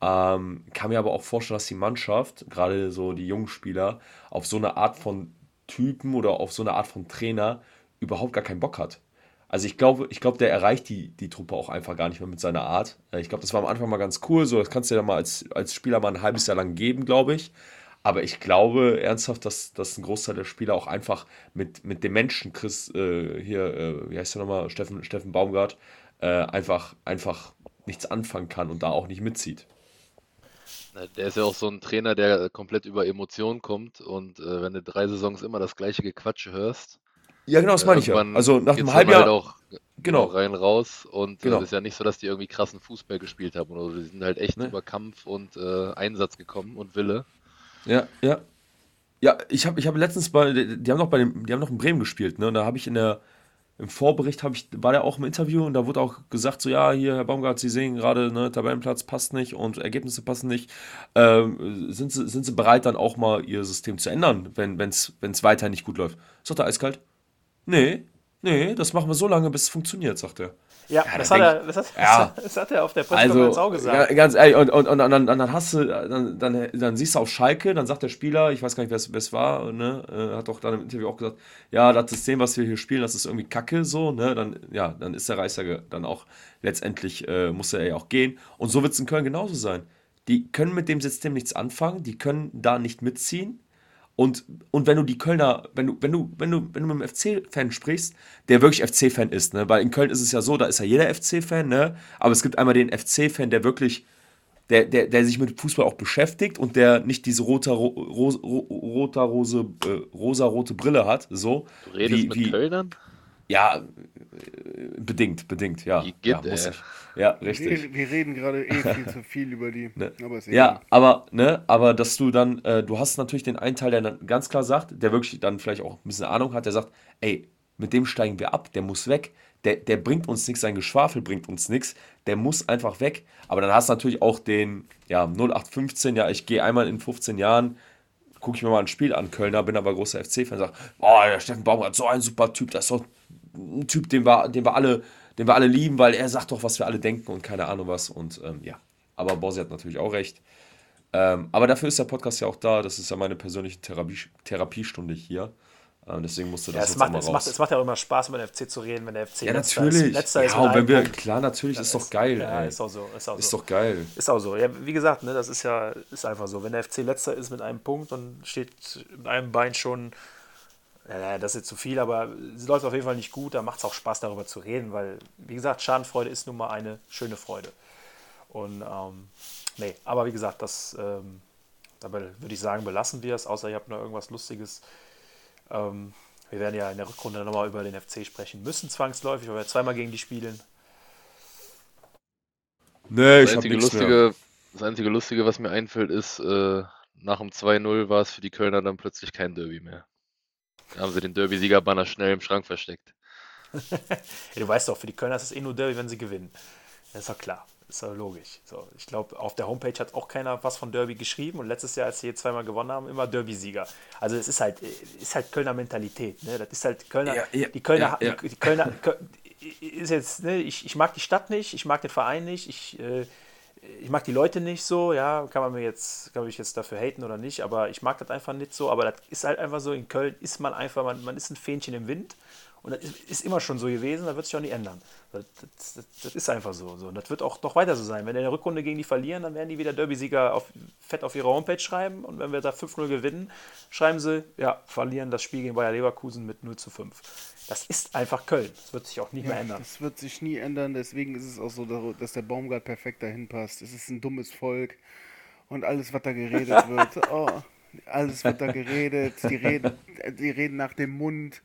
Speaker 4: Ähm, kann mir aber auch vorstellen, dass die Mannschaft, gerade so die jungen Spieler, auf so eine Art von Typen oder auf so eine Art von Trainer überhaupt gar keinen Bock hat. Also ich glaube, ich glaube, der erreicht die, die Truppe auch einfach gar nicht mehr mit seiner Art. Äh, ich glaube, das war am Anfang mal ganz cool. So, das kannst du ja mal als, als Spieler mal ein halbes Jahr lang geben, glaube ich. Aber ich glaube ernsthaft, dass, dass ein Großteil der Spieler auch einfach mit, mit dem Menschen, Chris, äh, hier, äh, wie heißt der nochmal, Steffen, Steffen Baumgart, äh, einfach, einfach nichts anfangen kann und da auch nicht mitzieht.
Speaker 3: Der ist ja auch so ein Trainer, der komplett über Emotionen kommt und äh, wenn du drei Saisons immer das gleiche Gequatsche hörst,
Speaker 4: ja, genau, das meine ich ja. Also nach einem halben
Speaker 3: Jahr.
Speaker 4: Halt
Speaker 3: auch genau. rein raus und
Speaker 4: genau.
Speaker 3: es ist ja nicht so, dass die irgendwie krassen Fußball gespielt haben oder so. Die sind halt echt ne? über Kampf und äh, Einsatz gekommen und Wille.
Speaker 4: Ja, ja. Ja, ich habe ich hab letztens bei, die haben noch bei dem, die haben noch in Bremen gespielt, ne? Und da habe ich in der, im Vorbericht ich, war der auch im Interview und da wurde auch gesagt, so ja, hier, Herr Baumgart, Sie sehen gerade, ne, Tabellenplatz passt nicht und Ergebnisse passen nicht. Ähm, sind, Sie, sind Sie bereit, dann auch mal Ihr System zu ändern, wenn es weiter nicht gut läuft? Ist doch eiskalt. Nee, nee, das machen wir so lange, bis es funktioniert, sagt er.
Speaker 1: Ja, ja das, hat er, das, hat, ja. das hat er auf der
Speaker 4: Pressekonferenz also, auch gesagt. Ganz ehrlich, und, und, und, dann, dann hast du, dann, dann, dann siehst du auf Schalke, dann sagt der Spieler, ich weiß gar nicht, wer es war, ne, äh, hat doch dann im Interview auch gesagt, ja, das System, was wir hier spielen, das ist irgendwie kacke, so, ne, dann, ja, dann ist der Reißer dann auch letztendlich, äh, muss er ja auch gehen. Und so wird es in Köln genauso sein. Die können mit dem System nichts anfangen, die können da nicht mitziehen und, und wenn du die Kölner, wenn du, wenn du, wenn du, wenn du mit einem FC-Fan sprichst, der wirklich FC-Fan ist, ne? Weil in Köln ist es ja so, da ist ja jeder FC-Fan, ne? Aber es gibt einmal den FC-Fan, der wirklich, der, der, der sich mit Fußball auch beschäftigt und der nicht diese rote, ro, ro, roter, rose, äh, rosa-rote Brille hat. So.
Speaker 3: Du redest wie, mit wie, Kölnern?
Speaker 4: Ja, bedingt, bedingt, ja. Ja,
Speaker 3: muss
Speaker 4: ich. Ja, richtig.
Speaker 2: Wir, wir reden gerade eh viel zu viel über die.
Speaker 4: Ne? Aber ja, aber, ne, aber dass du dann, äh, du hast natürlich den einen Teil, der dann ganz klar sagt, der wirklich dann vielleicht auch ein bisschen Ahnung hat, der sagt, ey, mit dem steigen wir ab, der muss weg, der, der bringt uns nichts, sein Geschwafel bringt uns nichts, der muss einfach weg. Aber dann hast du natürlich auch den, ja, 0815, ja, ich gehe einmal in 15 Jahren, gucke ich mir mal ein Spiel an, Kölner, bin aber großer FC-Fan, sag, boah, der Steffen Baumgart, so ein super Typ, das ist doch ein Typ, den wir, den wir alle, den wir alle lieben, weil er sagt doch, was wir alle denken und keine Ahnung was. Und ähm, ja, aber Borsi hat natürlich auch recht. Ähm, aber dafür ist der Podcast ja auch da. Das ist ja meine persönliche Therapie, Therapiestunde hier. Ähm, deswegen musste das ja, es jetzt
Speaker 1: macht,
Speaker 4: mal
Speaker 1: es raus. Macht, es macht ja auch immer Spaß, über den FC zu reden, wenn der FC
Speaker 4: ja, letzter natürlich. ist.
Speaker 1: Letzter
Speaker 4: ja, ist und wenn wir, klar, natürlich, ist, ist doch geil.
Speaker 1: Ja, ey. ist auch so. Ist, auch
Speaker 4: ist
Speaker 1: so.
Speaker 4: doch geil.
Speaker 1: Ist auch so. Ja, wie gesagt, ne, das ist ja ist einfach so. Wenn der FC letzter ist mit einem Punkt und steht mit einem Bein schon ja, das ist jetzt zu viel, aber es läuft auf jeden Fall nicht gut. Da macht es auch Spaß, darüber zu reden, weil, wie gesagt, Schadenfreude ist nun mal eine schöne Freude. Und ähm, nee, aber wie gesagt, das ähm, dabei würde ich sagen, belassen wir es, außer ihr habt noch irgendwas Lustiges. Ähm, wir werden ja in der Rückrunde nochmal über den FC sprechen müssen, zwangsläufig, weil wir zweimal gegen die spielen.
Speaker 4: Nee,
Speaker 3: ich habe nichts Lustige, Das einzige Lustige, was mir einfällt, ist, äh, nach dem 2-0 war es für die Kölner dann plötzlich kein Derby mehr. Da haben sie den Derby-Sieger-Banner schnell im Schrank versteckt.
Speaker 1: du weißt doch, für die Kölner ist es eh nur Derby, wenn sie gewinnen. Das ist doch klar. Das ist doch logisch. So, ich glaube, auf der Homepage hat auch keiner was von Derby geschrieben und letztes Jahr, als sie jetzt zweimal gewonnen haben, immer Derby-Sieger. Also es ist halt, ist halt Kölner Mentalität. Ne? Das ist halt Kölner,
Speaker 4: ja, ja,
Speaker 1: die Kölner,
Speaker 4: ja,
Speaker 1: die, die, Kölner, ist jetzt, ne, ich, ich mag die Stadt nicht, ich mag den Verein nicht, ich äh, ich mag die Leute nicht so, ja, kann man mir jetzt, kann ich jetzt dafür haten oder nicht, aber ich mag das einfach nicht so. Aber das ist halt einfach so, in Köln ist man einfach, man, man ist ein Fähnchen im Wind und das ist, ist immer schon so gewesen, das wird sich auch nicht ändern. Das, das, das, ist einfach so, so. Und das wird auch noch weiter so sein. Wenn wir in der Rückrunde gegen die verlieren, dann werden die wieder Derby-Sieger auf, fett auf ihre Homepage schreiben und wenn wir da 5-0 gewinnen, schreiben sie, ja, verlieren das Spiel gegen Bayer Leverkusen mit 0 zu 5. Das ist einfach Köln. Das wird sich auch nicht
Speaker 2: ja,
Speaker 1: mehr ändern.
Speaker 2: Das wird sich nie ändern. Deswegen ist es auch so, dass der Baumgart perfekt dahin passt. Es ist ein dummes Volk. Und alles, was da geredet wird, oh, alles wird da geredet. Die reden, die reden nach dem Mund.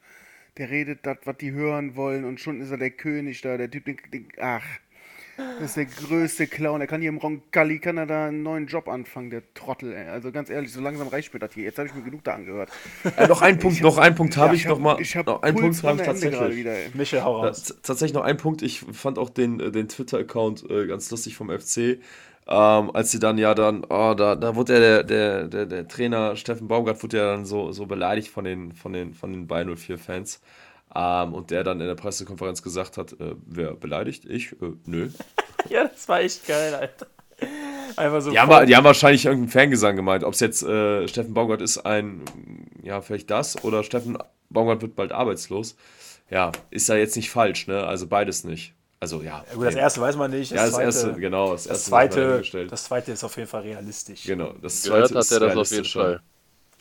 Speaker 2: Der redet das, was die hören wollen. Und schon ist er der König da. Der Typ, den, den ach. Das ist der größte Clown. Er kann hier im Roncalli, kann er da einen neuen Job anfangen, der Trottel, ey. Also ganz ehrlich, so langsam reicht mir das hier. Jetzt habe ich mir genug da angehört.
Speaker 4: Äh, noch ein Punkt, noch ein Punkt habe ich, noch mal.
Speaker 2: Ich habe einen Punkt habe ich tatsächlich. Wieder,
Speaker 1: Michel, hau raus.
Speaker 4: tatsächlich noch ein Punkt. Ich fand auch den, äh, den Twitter-Account äh, ganz lustig vom FC. Ähm, als sie dann ja dann, oh, da, da wurde der, der, der, der Trainer Steffen Baumgart wurde ja dann so, so beleidigt von den, von den, von den Bayern 04-Fans. Ähm, und der dann in der Pressekonferenz gesagt hat, äh, wer beleidigt? Ich? Äh, nö.
Speaker 1: ja, das war echt geil, Alter.
Speaker 4: Einfach so die, haben, die haben wahrscheinlich irgendeinen Fangesang gemeint. Ob es jetzt äh, Steffen Baumgart ist, ein, ja, vielleicht das, oder Steffen Baumgart wird bald arbeitslos. Ja, ist ja jetzt nicht falsch, ne? Also beides nicht. Also ja.
Speaker 1: ja gut, das erste weiß man nicht.
Speaker 4: Das ja, das zweite, erste, genau.
Speaker 1: Das, das zweite, das zweite ist auf jeden Fall realistisch.
Speaker 4: Genau, das zweite
Speaker 3: Gehört hat er das auf jeden Fall.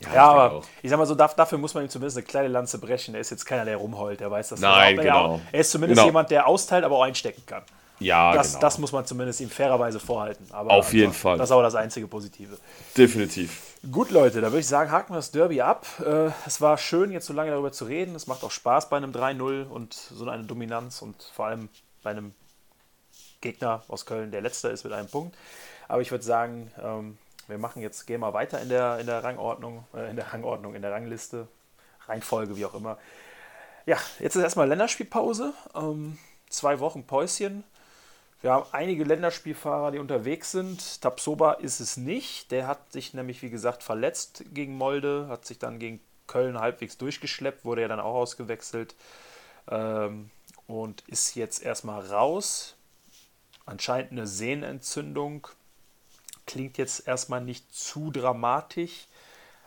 Speaker 1: Ja, ja aber auch. ich sag mal so, dafür muss man ihm zumindest eine kleine Lanze brechen. Er ist jetzt keiner, der rumheult, der weiß das.
Speaker 4: Nein, genau.
Speaker 1: Er ist zumindest genau. jemand, der austeilt, aber auch einstecken kann.
Speaker 4: Ja,
Speaker 1: das,
Speaker 4: genau.
Speaker 1: das muss man zumindest ihm fairerweise vorhalten. Aber
Speaker 4: Auf jeden Fall.
Speaker 1: Das ist aber das einzige Positive.
Speaker 4: Definitiv.
Speaker 1: Gut, Leute, da würde ich sagen, haken wir das Derby ab. Äh, es war schön, jetzt so lange darüber zu reden. Es macht auch Spaß bei einem 3-0 und so eine Dominanz und vor allem bei einem Gegner aus Köln, der letzter ist mit einem Punkt. Aber ich würde sagen, ähm, wir machen jetzt, gehen mal weiter in der, in der Rangordnung, äh, in der Rangordnung, in der Rangliste, Reihenfolge, wie auch immer. Ja, jetzt ist erstmal Länderspielpause. Ähm, zwei Wochen Päuschen. Wir haben einige Länderspielfahrer, die unterwegs sind. Tapsoba ist es nicht. Der hat sich nämlich, wie gesagt, verletzt gegen Molde, hat sich dann gegen Köln halbwegs durchgeschleppt, wurde ja dann auch ausgewechselt ähm, und ist jetzt erstmal raus. Anscheinend eine Sehnenentzündung. Klingt jetzt erstmal nicht zu dramatisch,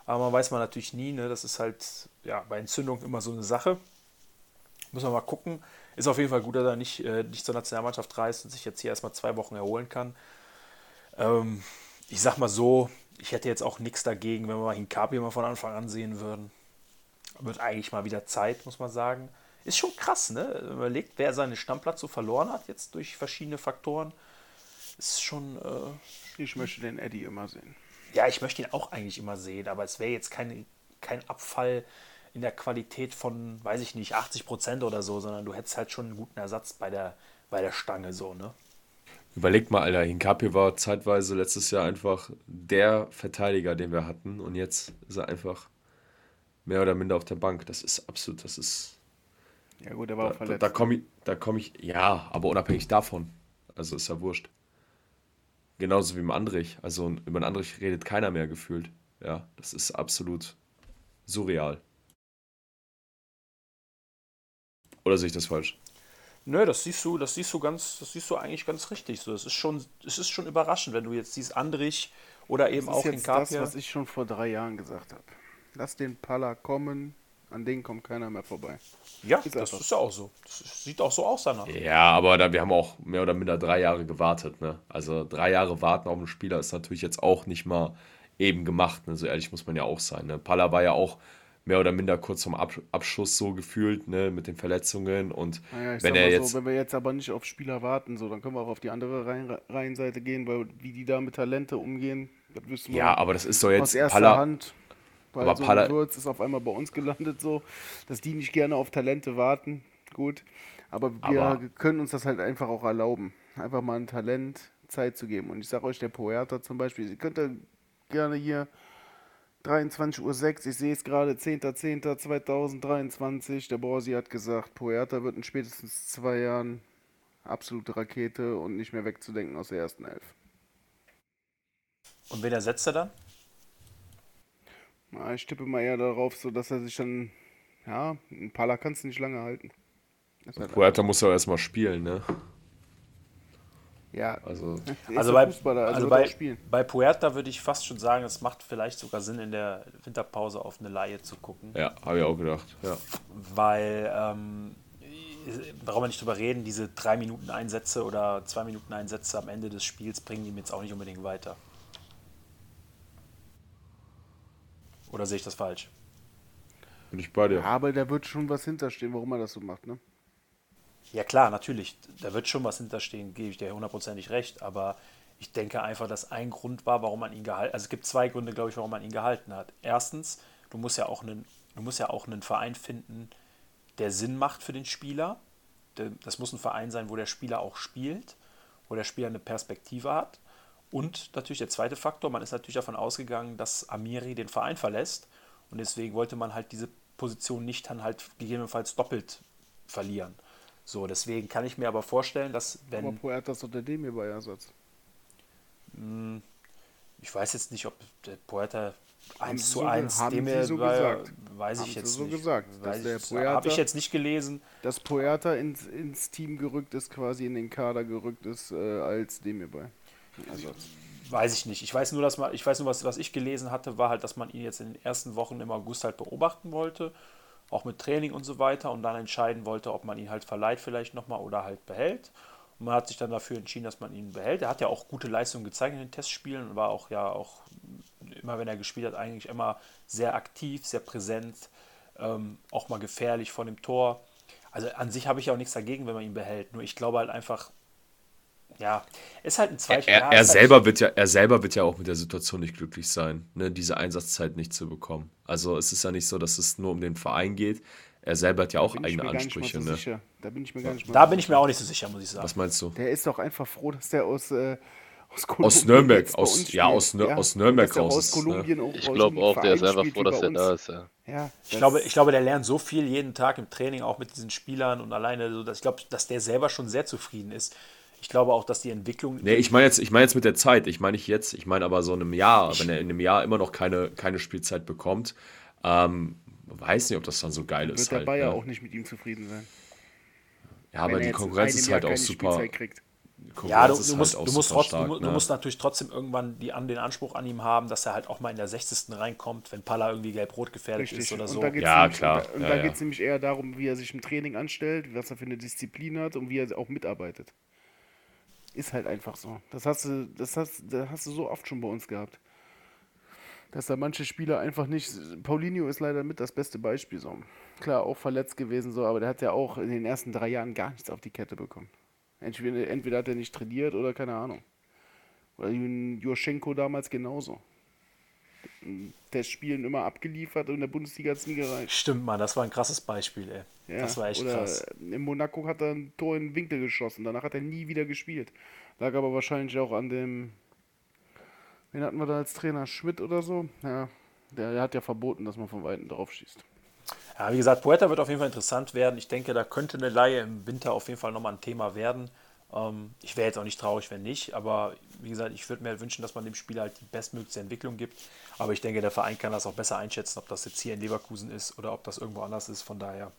Speaker 1: aber man weiß man natürlich nie. Ne? Das ist halt ja, bei Entzündung immer so eine Sache. Muss man mal gucken. Ist auf jeden Fall gut, dass er nicht, äh, nicht zur Nationalmannschaft reist und sich jetzt hier erstmal zwei Wochen erholen kann. Ähm, ich sag mal so, ich hätte jetzt auch nichts dagegen, wenn wir mal Hinkapi mal von Anfang an sehen würden. Wird eigentlich mal wieder Zeit, muss man sagen. Ist schon krass, ne? Überlegt, wer seinen Stammplatz so verloren hat, jetzt durch verschiedene Faktoren. Ist schon. Äh,
Speaker 2: ich möchte den Eddie immer sehen.
Speaker 1: Ja, ich möchte ihn auch eigentlich immer sehen, aber es wäre jetzt kein, kein Abfall in der Qualität von, weiß ich nicht, 80 Prozent oder so, sondern du hättest halt schon einen guten Ersatz bei der, bei der Stange so, ne?
Speaker 4: Überleg mal, Alter, Hinkapi war zeitweise letztes Jahr einfach der Verteidiger, den wir hatten und jetzt ist er einfach mehr oder minder auf der Bank. Das ist absolut, das ist.
Speaker 2: Ja, gut, er war
Speaker 4: da,
Speaker 2: auch verletzt.
Speaker 4: Da, da komme ich, da komm ich, ja, aber unabhängig davon. Also ist ja wurscht. Genauso wie im Andrich. Also über den Andrich redet keiner mehr gefühlt. Ja, das ist absolut surreal. Oder sehe ich das falsch?
Speaker 1: Nö, das siehst du, das siehst du ganz, das siehst du eigentlich ganz richtig. So, es ist schon, es ist schon überraschend, wenn du jetzt siehst Andrich oder eben
Speaker 2: das
Speaker 1: auch
Speaker 2: in Kapia. Das, was ich schon vor drei Jahren gesagt habe. Lass den Palla kommen, an den kommt keiner mehr vorbei.
Speaker 1: Ja, ist das ist ja auch so. Das sieht auch so aus danach.
Speaker 4: Ja, aber da, wir haben auch mehr oder minder drei Jahre gewartet. Ne? Also drei Jahre warten auf einen Spieler ist natürlich jetzt auch nicht mal eben gemacht. Ne? So ehrlich muss man ja auch sein. Ne? Palla war ja auch mehr oder minder kurz vom Ab Abschuss so gefühlt, ne, mit den Verletzungen. Und
Speaker 2: naja,
Speaker 4: wenn er jetzt.
Speaker 2: So, wenn wir jetzt aber nicht auf Spieler warten, so, dann können wir auch auf die andere Reihen Reihenseite gehen, weil wie die da mit Talente umgehen,
Speaker 4: das wissen wir. Ja, aber das ist doch jetzt
Speaker 2: aus erster Palla, Hand. Weil aber so Palla Würz ist auf einmal bei uns gelandet, so, dass die nicht gerne auf Talente warten. Gut. Aber wir aber können uns das halt einfach auch erlauben. Einfach mal ein Talent Zeit zu geben. Und ich sage euch, der Poeta zum Beispiel, ihr könnt gerne hier 23.06 Uhr, ich sehe es gerade, 10.10.2023. Der Borsi hat gesagt, Puerta wird in spätestens zwei Jahren absolute Rakete und nicht mehr wegzudenken aus der ersten Elf.
Speaker 1: Und wen ersetzt er dann?
Speaker 2: Na, ich tippe mal eher darauf, so dass er sich dann, ja, ein Pala kannst du nicht lange halten.
Speaker 4: Halt Puerta muss ja erstmal spielen, ne?
Speaker 2: Ja,
Speaker 1: also, also, bei, also, also bei, bei Puerta würde ich fast schon sagen, es macht vielleicht sogar Sinn, in der Winterpause auf eine Laie zu gucken.
Speaker 4: Ja, habe ich auch gedacht. Ja.
Speaker 1: Weil, ähm, brauchen wir nicht drüber reden, diese drei Minuten Einsätze oder zwei Minuten Einsätze am Ende des Spiels bringen ihm jetzt auch nicht unbedingt weiter. Oder sehe ich das falsch?
Speaker 4: Bin ich bei dir.
Speaker 2: Ja, aber da wird schon was hinterstehen, warum er das so macht, ne?
Speaker 1: Ja klar, natürlich, da wird schon was hinterstehen, gebe ich dir hundertprozentig recht, aber ich denke einfach, dass ein Grund war, warum man ihn gehalten hat. Also es gibt zwei Gründe, glaube ich, warum man ihn gehalten hat. Erstens, du musst ja auch einen, du musst ja auch einen Verein finden, der Sinn macht für den Spieler. Das muss ein Verein sein, wo der Spieler auch spielt, wo der Spieler eine Perspektive hat. Und natürlich der zweite Faktor, man ist natürlich davon ausgegangen, dass Amiri den Verein verlässt. Und deswegen wollte man halt diese Position nicht dann halt gegebenenfalls doppelt verlieren. So, deswegen kann ich mir aber vorstellen, dass wenn. Aber
Speaker 2: Poet das unter dem bei Ersatz.
Speaker 1: Ich weiß jetzt nicht, ob der Poeta 1 zu
Speaker 2: so ge-
Speaker 1: 1,
Speaker 2: haben
Speaker 1: dem
Speaker 2: sie
Speaker 1: er
Speaker 2: so
Speaker 1: war, weiß
Speaker 2: Haben
Speaker 1: ich jetzt
Speaker 2: so
Speaker 1: nicht.
Speaker 2: gesagt,
Speaker 1: habe ich jetzt nicht gelesen.
Speaker 2: Dass Poeta ins, ins Team gerückt ist, quasi in den Kader gerückt ist, äh, als dem hierbei. Also,
Speaker 1: Weiß ich nicht. Ich weiß nur, dass man, ich weiß nur, was, was ich gelesen hatte, war halt, dass man ihn jetzt in den ersten Wochen im August halt beobachten wollte, auch mit Training und so weiter und dann entscheiden wollte, ob man ihn halt verleiht vielleicht nochmal oder halt behält. Und man hat sich dann dafür entschieden, dass man ihn behält. Er hat ja auch gute Leistungen gezeigt in den Testspielen und war auch ja auch immer, wenn er gespielt hat, eigentlich immer sehr aktiv, sehr präsent, ähm, auch mal gefährlich vor dem Tor. Also an sich habe ich ja auch nichts dagegen, wenn man ihn behält. Nur ich glaube halt einfach, ja, ist halt ein Zweifel.
Speaker 4: Er,
Speaker 1: ja,
Speaker 4: er,
Speaker 1: ist halt-
Speaker 4: selber wird ja, er selber wird ja auch mit der Situation nicht glücklich sein, ne, diese Einsatzzeit nicht zu bekommen. Also es ist ja nicht so, dass es nur um den Verein geht. Er selber hat ja auch eigene Ansprüche.
Speaker 2: so
Speaker 4: Ne?
Speaker 2: sicher. Da bin ich mir gar nicht mal
Speaker 1: Da
Speaker 2: so
Speaker 1: bin ich mir auch nicht so sicher, muss ich sagen.
Speaker 4: Was meinst du?
Speaker 2: Der ist doch einfach froh, dass der aus, äh, aus Kolumbien
Speaker 4: Aus Nürnberg,
Speaker 2: jetzt bei
Speaker 4: aus- ja, aus Nür- aus Nürnberg raus
Speaker 2: aus
Speaker 4: ist, ne?
Speaker 2: Kolumbien auch
Speaker 3: Ich glaube auch, der ist
Speaker 2: Verein
Speaker 3: einfach froh, dass er da ist, ja.
Speaker 2: Ja,
Speaker 1: Ich glaube, ich glaube, der lernt so viel jeden Tag im Training, auch mit diesen Spielern und alleine, so, dass ich glaube, dass der selber schon sehr zufrieden ist. Ich glaube auch, dass die Entwicklung.
Speaker 4: Nee, ich meine jetzt, ich meine jetzt mit der Zeit. Ich meine nicht jetzt. Ich meine aber so in einem Jahr, wenn er in einem Jahr immer noch keine, keine Spielzeit bekommt, ähm, weiß nicht, ob das dann so geil ist.
Speaker 2: wird der
Speaker 4: halt,
Speaker 2: Bayer
Speaker 4: ne?
Speaker 2: auch nicht mit ihm zufrieden sein.
Speaker 4: Ja, aber
Speaker 2: er
Speaker 4: die Konkurrenz ist halt auch super.
Speaker 1: Ja, du,
Speaker 4: ist
Speaker 1: du,
Speaker 4: halt
Speaker 1: musst,
Speaker 4: auch
Speaker 1: du, musst trotzdem, du,
Speaker 4: stark,
Speaker 1: du
Speaker 4: ne?
Speaker 1: musst natürlich trotzdem irgendwann die, an den Anspruch an ihm haben, dass er halt auch mal in der 60. reinkommt, wenn Palla irgendwie gelb-rot gefährdet
Speaker 2: Richtig.
Speaker 1: ist oder so.
Speaker 4: Ja,
Speaker 2: nämlich,
Speaker 4: klar.
Speaker 2: Und da,
Speaker 4: Ja,
Speaker 2: da
Speaker 4: ja.
Speaker 2: geht es nämlich eher darum, wie er sich im Training anstellt, was er für eine Disziplin hat und wie er auch mitarbeitet. Ist halt einfach so. Das hast du, das hast, das hast du so oft schon bei uns gehabt. Dass da manche Spieler einfach nicht. Paulinho ist leider mit das beste Beispiel so. Klar, auch verletzt gewesen so, aber der hat ja auch in den ersten drei Jahren gar nichts auf die Kette bekommen. Entweder, entweder hat er nicht trainiert oder keine Ahnung. Oder Joschenko damals genauso. Testspielen immer abgeliefert und in der Bundesliga hat es nie gereicht.
Speaker 1: Stimmt, Mann, das war ein krasses Beispiel, ey.
Speaker 2: Ja,
Speaker 1: das war echt
Speaker 2: oder
Speaker 1: krass.
Speaker 2: In Monaco hat er ein Tor in den Winkel geschossen. Danach hat er nie wieder gespielt. Lag aber wahrscheinlich auch an dem. Wen hatten wir da als Trainer? Schmidt oder so? Ja. Der, der hat ja verboten, dass man von Weitem drauf schießt.
Speaker 1: Ja, wie gesagt, Puerta wird auf jeden Fall interessant werden. Ich denke, da könnte eine Laie im Winter auf jeden Fall nochmal ein Thema werden. Ähm, ich wäre jetzt auch nicht traurig, wenn nicht. Aber wie gesagt, ich würde mir wünschen, dass man dem Spieler halt die bestmögliche Entwicklung gibt. Aber ich denke, der Verein kann das auch besser einschätzen, ob das jetzt hier in Leverkusen ist oder ob das irgendwo anders ist. Von daher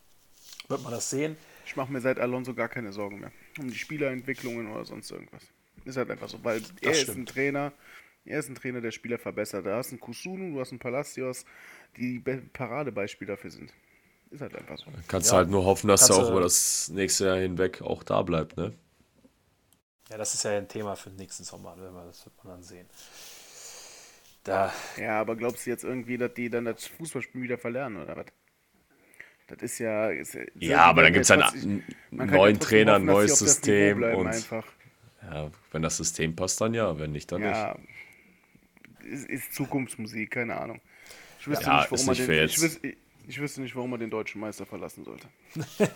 Speaker 1: wird man das sehen.
Speaker 2: Ich mache mir seit Alonso gar keine Sorgen mehr. Um die Spielerentwicklungen oder sonst irgendwas. Ist halt einfach so. Weil er ist ein
Speaker 1: stimmt.
Speaker 2: Trainer. Er ist ein Trainer, der Spieler verbessert. Da hast einen Kusunu, du hast einen Palacios, die Be- Paradebeispiel dafür sind. Ist halt einfach so.
Speaker 4: Kannst
Speaker 1: Ja.
Speaker 4: halt nur hoffen, dass er auch über das nächste Jahr hinweg auch da bleibt, ne?
Speaker 1: Ja, das ist ja ein Thema für den nächsten Sommer. wenn wir- Das wird man dann sehen. Da,
Speaker 2: Ja, aber glaubst du jetzt irgendwie, dass die dann das Fußballspiel wieder verlernen oder was? Das ist ja. Ist ja,
Speaker 4: Ja, aber dann gibt es einen
Speaker 2: man
Speaker 4: neuen Trainer, ein
Speaker 2: hoffen,
Speaker 4: neues System und
Speaker 2: Einfach.
Speaker 4: ja, wenn das System passt, dann ja, wenn nicht, dann nicht.
Speaker 2: Ja, ist, ist Zukunftsmusik, keine Ahnung. Ich wüsste
Speaker 4: Ja,
Speaker 2: nicht, warum
Speaker 4: ist
Speaker 2: man
Speaker 4: nicht
Speaker 2: den,
Speaker 4: für
Speaker 2: ich,
Speaker 4: jetzt.
Speaker 2: wüsste, ich, wüsste nicht, warum man den deutschen Meister verlassen sollte.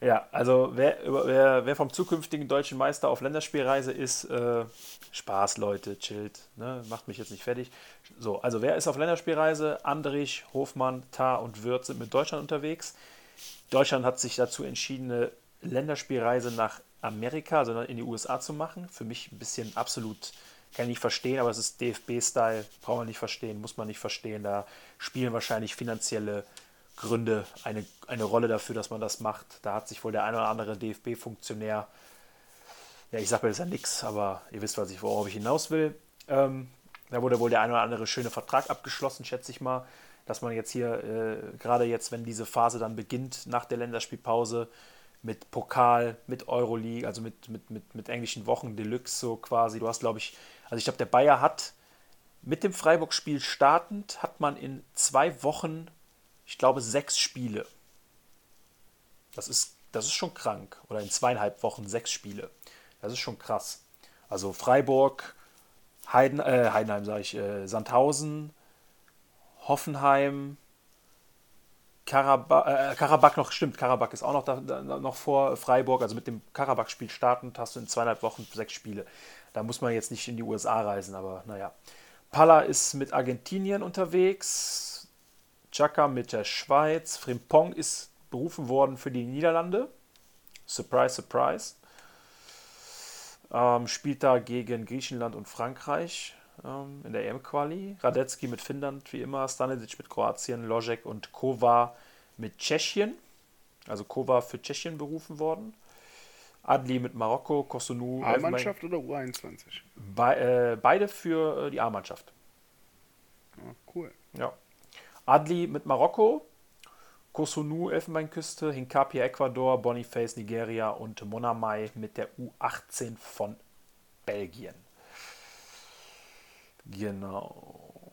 Speaker 1: Ja, also wer, wer, wer vom zukünftigen deutschen Meister auf Länderspielreise ist, äh, Spaß, Leute, chillt, ne? macht mich jetzt nicht fertig. So, also wer ist auf Länderspielreise? Andrich, Hofmann, Tar und Wirth sind mit Deutschland unterwegs. Deutschland hat sich dazu entschieden, eine Länderspielreise nach Amerika, sondern in die USA zu machen. Für mich ein bisschen absolut, kann ich nicht verstehen, aber es ist DFB-Style, braucht man nicht verstehen, muss man nicht verstehen. Da spielen wahrscheinlich finanzielle Gründe eine, eine Rolle dafür, dass man das macht. Da hat sich wohl der ein oder andere DFB-Funktionär, ja, ich sage mir das ja nichts, aber ihr wisst, was ich, worauf ich hinaus will. Ähm, da wurde wohl der ein oder andere schöne Vertrag abgeschlossen, schätze ich mal, dass man jetzt hier, äh, gerade jetzt, wenn diese Phase dann beginnt, nach der Länderspielpause, mit Pokal, mit Euroleague, also mit, mit, mit, mit englischen Wochen Deluxe so quasi. Du hast, glaube ich, also ich glaube, der Bayer hat mit dem Freiburg-Spiel startend, hat man in zwei Wochen, ich glaube, sechs Spiele. Das ist, das ist schon krank. Oder in zweieinhalb Wochen sechs Spiele. Das ist schon krass. Also Freiburg, Heiden, äh, Heidenheim, sage ich, äh, Sandhausen, Hoffenheim, Karabach, äh, Karabach noch, stimmt, Karabach ist auch noch, da, da, noch vor Freiburg. Also mit dem Karabach-Spiel startend hast du in zweieinhalb Wochen sechs Spiele. Da muss man jetzt nicht in die USA reisen, aber naja. Palla ist mit Argentinien unterwegs, Chaka mit der Schweiz, Frimpong ist berufen worden für die Niederlande. Surprise, surprise. Ähm, spielt da gegen Griechenland und Frankreich. ähm, in der EM-Quali. Radetzky mit Finnland wie immer, Stanisic mit Kroatien, Lojek und Kova mit Tschechien. Also Kova für Tschechien berufen worden. Adli mit Marokko, Kosunu.
Speaker 2: A-Mannschaft oder U21?
Speaker 1: Be äh, beide für äh, die A-Mannschaft.
Speaker 2: Ja, cool.
Speaker 1: Ja. Adli mit Marokko, Kosunu Elfenbeinküste, Hinkapia Ecuador, Boniface Nigeria und Monamai mit der U18 von Belgien. Genau.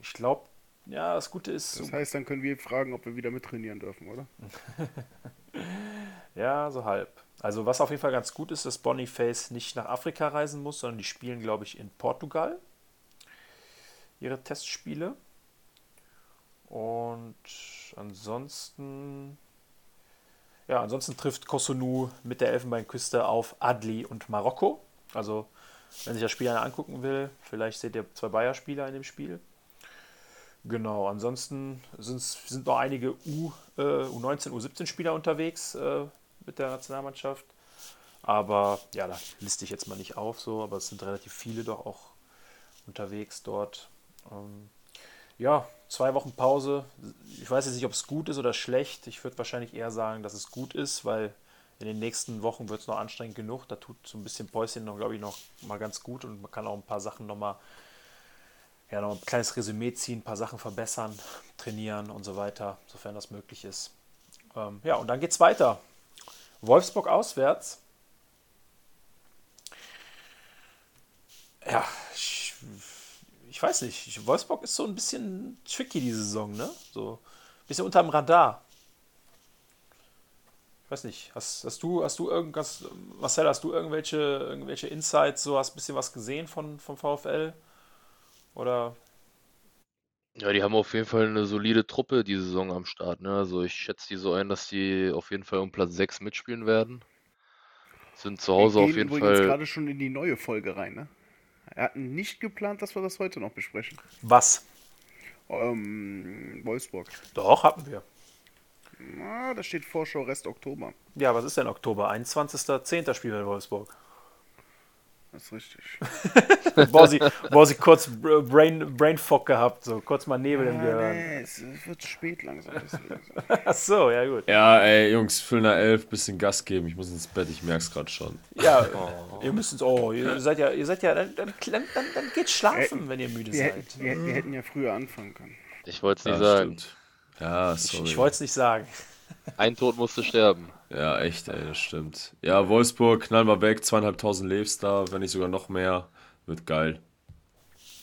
Speaker 1: Ich glaube, ja, das Gute ist.
Speaker 2: Das heißt, dann können wir fragen, ob wir wieder mittrainieren dürfen, oder?
Speaker 1: ja, so halb. Also, was auf jeden Fall ganz gut ist, dass Boniface nicht nach Afrika reisen muss, sondern die spielen, glaube ich, in Portugal ihre Testspiele. Und ansonsten. Ja, ansonsten trifft Kosunu mit der Elfenbeinküste auf Adli und Marokko. Also, wenn sich das Spiel einer angucken will, vielleicht seht ihr zwei Bayer-Spieler in dem Spiel. Genau, ansonsten sind noch einige U, äh, U19, U17-Spieler unterwegs äh, mit der Nationalmannschaft. Aber ja, da liste ich jetzt mal nicht auf, so, aber es sind relativ viele doch auch unterwegs dort. Ähm, ja, zwei Wochen Pause. Ich weiß jetzt nicht, ob es gut ist oder schlecht. Ich würde wahrscheinlich eher sagen, dass es gut ist, weil in den nächsten Wochen wird es noch anstrengend genug. Da tut so ein bisschen Päuschen noch, glaube ich, noch mal ganz gut und man kann auch ein paar Sachen noch mal, ja, noch ein kleines Resümee ziehen, ein paar Sachen verbessern, trainieren und so weiter, sofern das möglich ist. Ähm, ja, und dann geht es weiter. Wolfsburg auswärts. Ja, ich, ich weiß nicht. Wolfsburg ist so ein bisschen tricky diese Saison, ne? So ein bisschen unterm Radar. Ich weiß nicht. Hast, hast du, hast du irgendwas, Marcel, hast du irgendwelche, irgendwelche Insights, so hast ein bisschen was gesehen von, vom VfL? Oder
Speaker 3: ja, die haben auf jeden Fall eine solide Truppe die Saison am Start. Ne? Also ich schätze die so ein, dass die auf jeden Fall um Platz 6 mitspielen werden. Sind zu Hause
Speaker 2: wir
Speaker 3: auf jeden
Speaker 2: Fall. jetzt
Speaker 3: gerade
Speaker 2: schon in die neue Folge rein, ne? Er hat nicht geplant, dass wir das heute noch besprechen.
Speaker 1: Was?
Speaker 2: Ähm, Wolfsburg.
Speaker 1: Doch, hatten wir.
Speaker 2: Na, da steht Vorschau Rest Oktober.
Speaker 1: Ja, was ist denn Oktober? 21.10. Spiel in Wolfsburg.
Speaker 2: Das ist richtig.
Speaker 1: Borsi, Borsi kurz Brain, Brain Fog gehabt, so kurz mal Nebel
Speaker 2: ja,
Speaker 1: im Gehirn.
Speaker 2: Nee, es wird spät langsam.
Speaker 1: Ach so, ja gut.
Speaker 4: Ja, ey, Jungs, Füllner 11, bisschen Gas geben. Ich muss ins Bett, ich merk's gerade schon.
Speaker 1: Ja, oh. ihr müsst ins, oh, ihr seid ja, ihr seid ja, dann, dann, dann, dann geht schlafen, äh, wenn ihr müde
Speaker 2: wir
Speaker 1: seid.
Speaker 2: Wir, wir, hätten ja früher anfangen können.
Speaker 3: Ich wollte es nicht ja, sagen.
Speaker 4: Stimmt. Ja, sorry.
Speaker 1: Ich, ich wollte es nicht sagen.
Speaker 3: Ein Tod musste sterben.
Speaker 4: Ja, echt, ey, das stimmt. Ja, Wolfsburg, knall mal weg, zweieinhalbtausend lebst da, wenn nicht sogar noch mehr. Wird geil.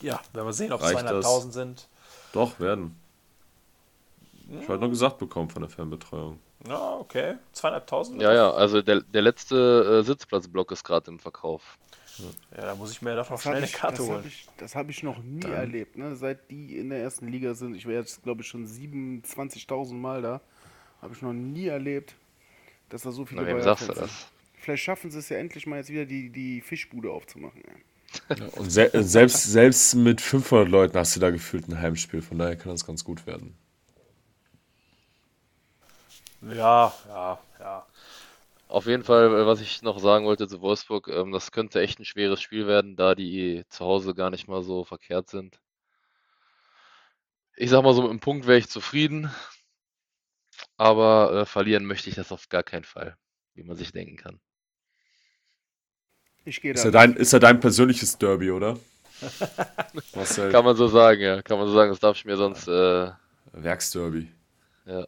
Speaker 1: Ja, werden wir sehen, ob es zweieinhalbtausend sind.
Speaker 4: Doch, werden. Ich habe noch gesagt bekommen von der Fernbetreuung.
Speaker 1: Ja, okay. Zweieinhalbtausend?
Speaker 3: Ja, ja, also der, der letzte äh, Sitzplatzblock ist gerade im Verkauf.
Speaker 1: Ja, da muss ich mir doch noch schnell eine Karte holen.
Speaker 2: das habe ich noch nie Dann. erlebt, ne? Seit die in der ersten Liga sind. Ich wäre jetzt, glaube ich, schon 27.000 Mal da. Habe ich noch nie erlebt, dass da so viele
Speaker 3: Na, wem sagst du das?
Speaker 2: Vielleicht schaffen sie es ja endlich mal jetzt wieder die, die Fischbude aufzumachen.
Speaker 4: Ja. Ja, und se selbst, selbst mit 500 Leuten hast du da gefühlt ein Heimspiel, von daher kann das ganz gut werden.
Speaker 1: Ja, ja, ja.
Speaker 3: Auf jeden Fall, äh, was ich noch sagen wollte zu Wolfsburg, ähm, das könnte echt ein schweres Spiel werden, da die zu Hause gar nicht mal so verkehrt sind. Ich sag mal so, mit einem Punkt wäre ich zufrieden. Aber äh, verlieren möchte ich das auf gar keinen Fall, wie man sich denken kann.
Speaker 2: Ich gehe da.
Speaker 4: Ist ja, dein, ist ja dein persönliches Derby, oder?
Speaker 3: kann man so sagen, ja. Kann man so sagen, das darf ich mir sonst. Äh,
Speaker 4: Werksderby.
Speaker 3: Ja.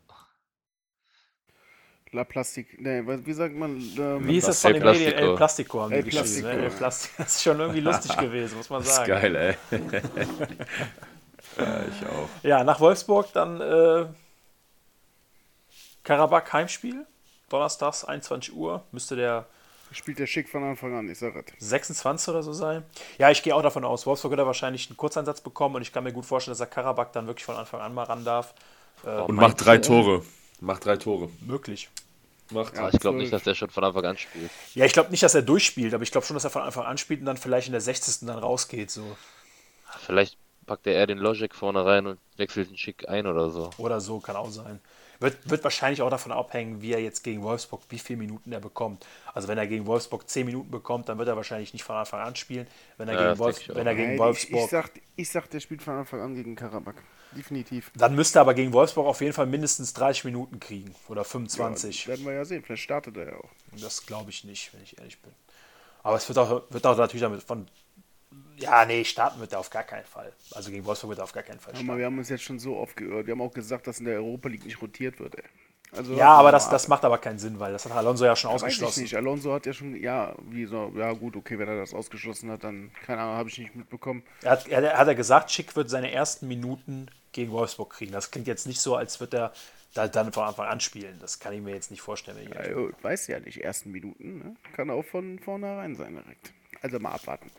Speaker 2: La Plastik, ne, wie sagt man?
Speaker 1: Ähm, wie ist das von den Medien? El Plastico haben die geschrieben. Ne? El Plastico. Das ist schon irgendwie lustig gewesen, muss man sagen.
Speaker 4: Das ist geil, ey. ja, ich auch.
Speaker 1: Ja, nach Wolfsburg dann äh, Karabakh Heimspiel, donnerstags 21 Uhr, müsste der.
Speaker 2: Spielt der schick von Anfang an, ich sag es.
Speaker 1: 26 oder so sein. Ja, ich gehe auch davon aus, Wolfsburg wird er wahrscheinlich einen Kurzeinsatz bekommen und ich kann mir gut vorstellen, dass er Karabakh dann wirklich von Anfang an mal ran darf.
Speaker 4: Äh, und macht drei Tore. Macht drei Tore.
Speaker 1: Möglich.
Speaker 3: Macht ja, ich glaube nicht, dass der schon von Anfang an spielt.
Speaker 1: Ja, ich glaube nicht, dass er durchspielt, aber ich glaube schon, dass er von Anfang an spielt und dann vielleicht in der 60. dann rausgeht. So.
Speaker 3: Vielleicht packt er eher den Logic vorne rein und wechselt den Schick ein oder so.
Speaker 1: Oder so, kann auch sein. Wird, wird wahrscheinlich auch davon abhängen, wie er jetzt gegen Wolfsburg, wie viele Minuten er bekommt. Also wenn er gegen Wolfsburg 10 Minuten bekommt, dann wird er wahrscheinlich nicht von Anfang an spielen. Wenn er
Speaker 3: Ja,
Speaker 1: gegen,
Speaker 3: auch.
Speaker 1: wenn er gegen
Speaker 2: Nein,
Speaker 1: Wolfsburg.
Speaker 2: Ich, ich, sag, ich sag, der spielt von Anfang an gegen Karabakh. Definitiv.
Speaker 1: dann müsste er aber gegen Wolfsburg auf jeden Fall mindestens 30 Minuten kriegen. Oder 25.
Speaker 2: Ja, werden wir ja sehen. Vielleicht startet er ja auch.
Speaker 1: Das glaube ich nicht, wenn ich ehrlich bin. Aber es wird auch, wird auch natürlich damit von. Ja, nee, starten wird er auf gar keinen Fall. Also gegen Wolfsburg wird er auf gar keinen Fall
Speaker 2: Aber
Speaker 1: starten.
Speaker 2: wir haben uns jetzt schon so oft gehört. Wir haben auch gesagt, dass in der Europa League nicht rotiert wird, ey. Also,
Speaker 1: Ja, aber das, das macht aber keinen Sinn, weil das hat Alonso ja schon
Speaker 2: Weiß ich
Speaker 1: ausgeschlossen.
Speaker 2: nicht. Alonso hat ja schon, ja, wie so, ja gut, okay, wenn er das ausgeschlossen hat, dann, keine Ahnung, habe ich nicht mitbekommen.
Speaker 1: Er hat, er, hat er gesagt, Schick wird seine ersten Minuten gegen Wolfsburg kriegen. Das klingt jetzt nicht so, als wird er da dann von Anfang an spielen. Das kann ich mir jetzt nicht vorstellen.
Speaker 2: Ja, weiß ja nicht, ersten Minuten, ne? Kann auch von vornherein sein direkt. Also mal abwarten.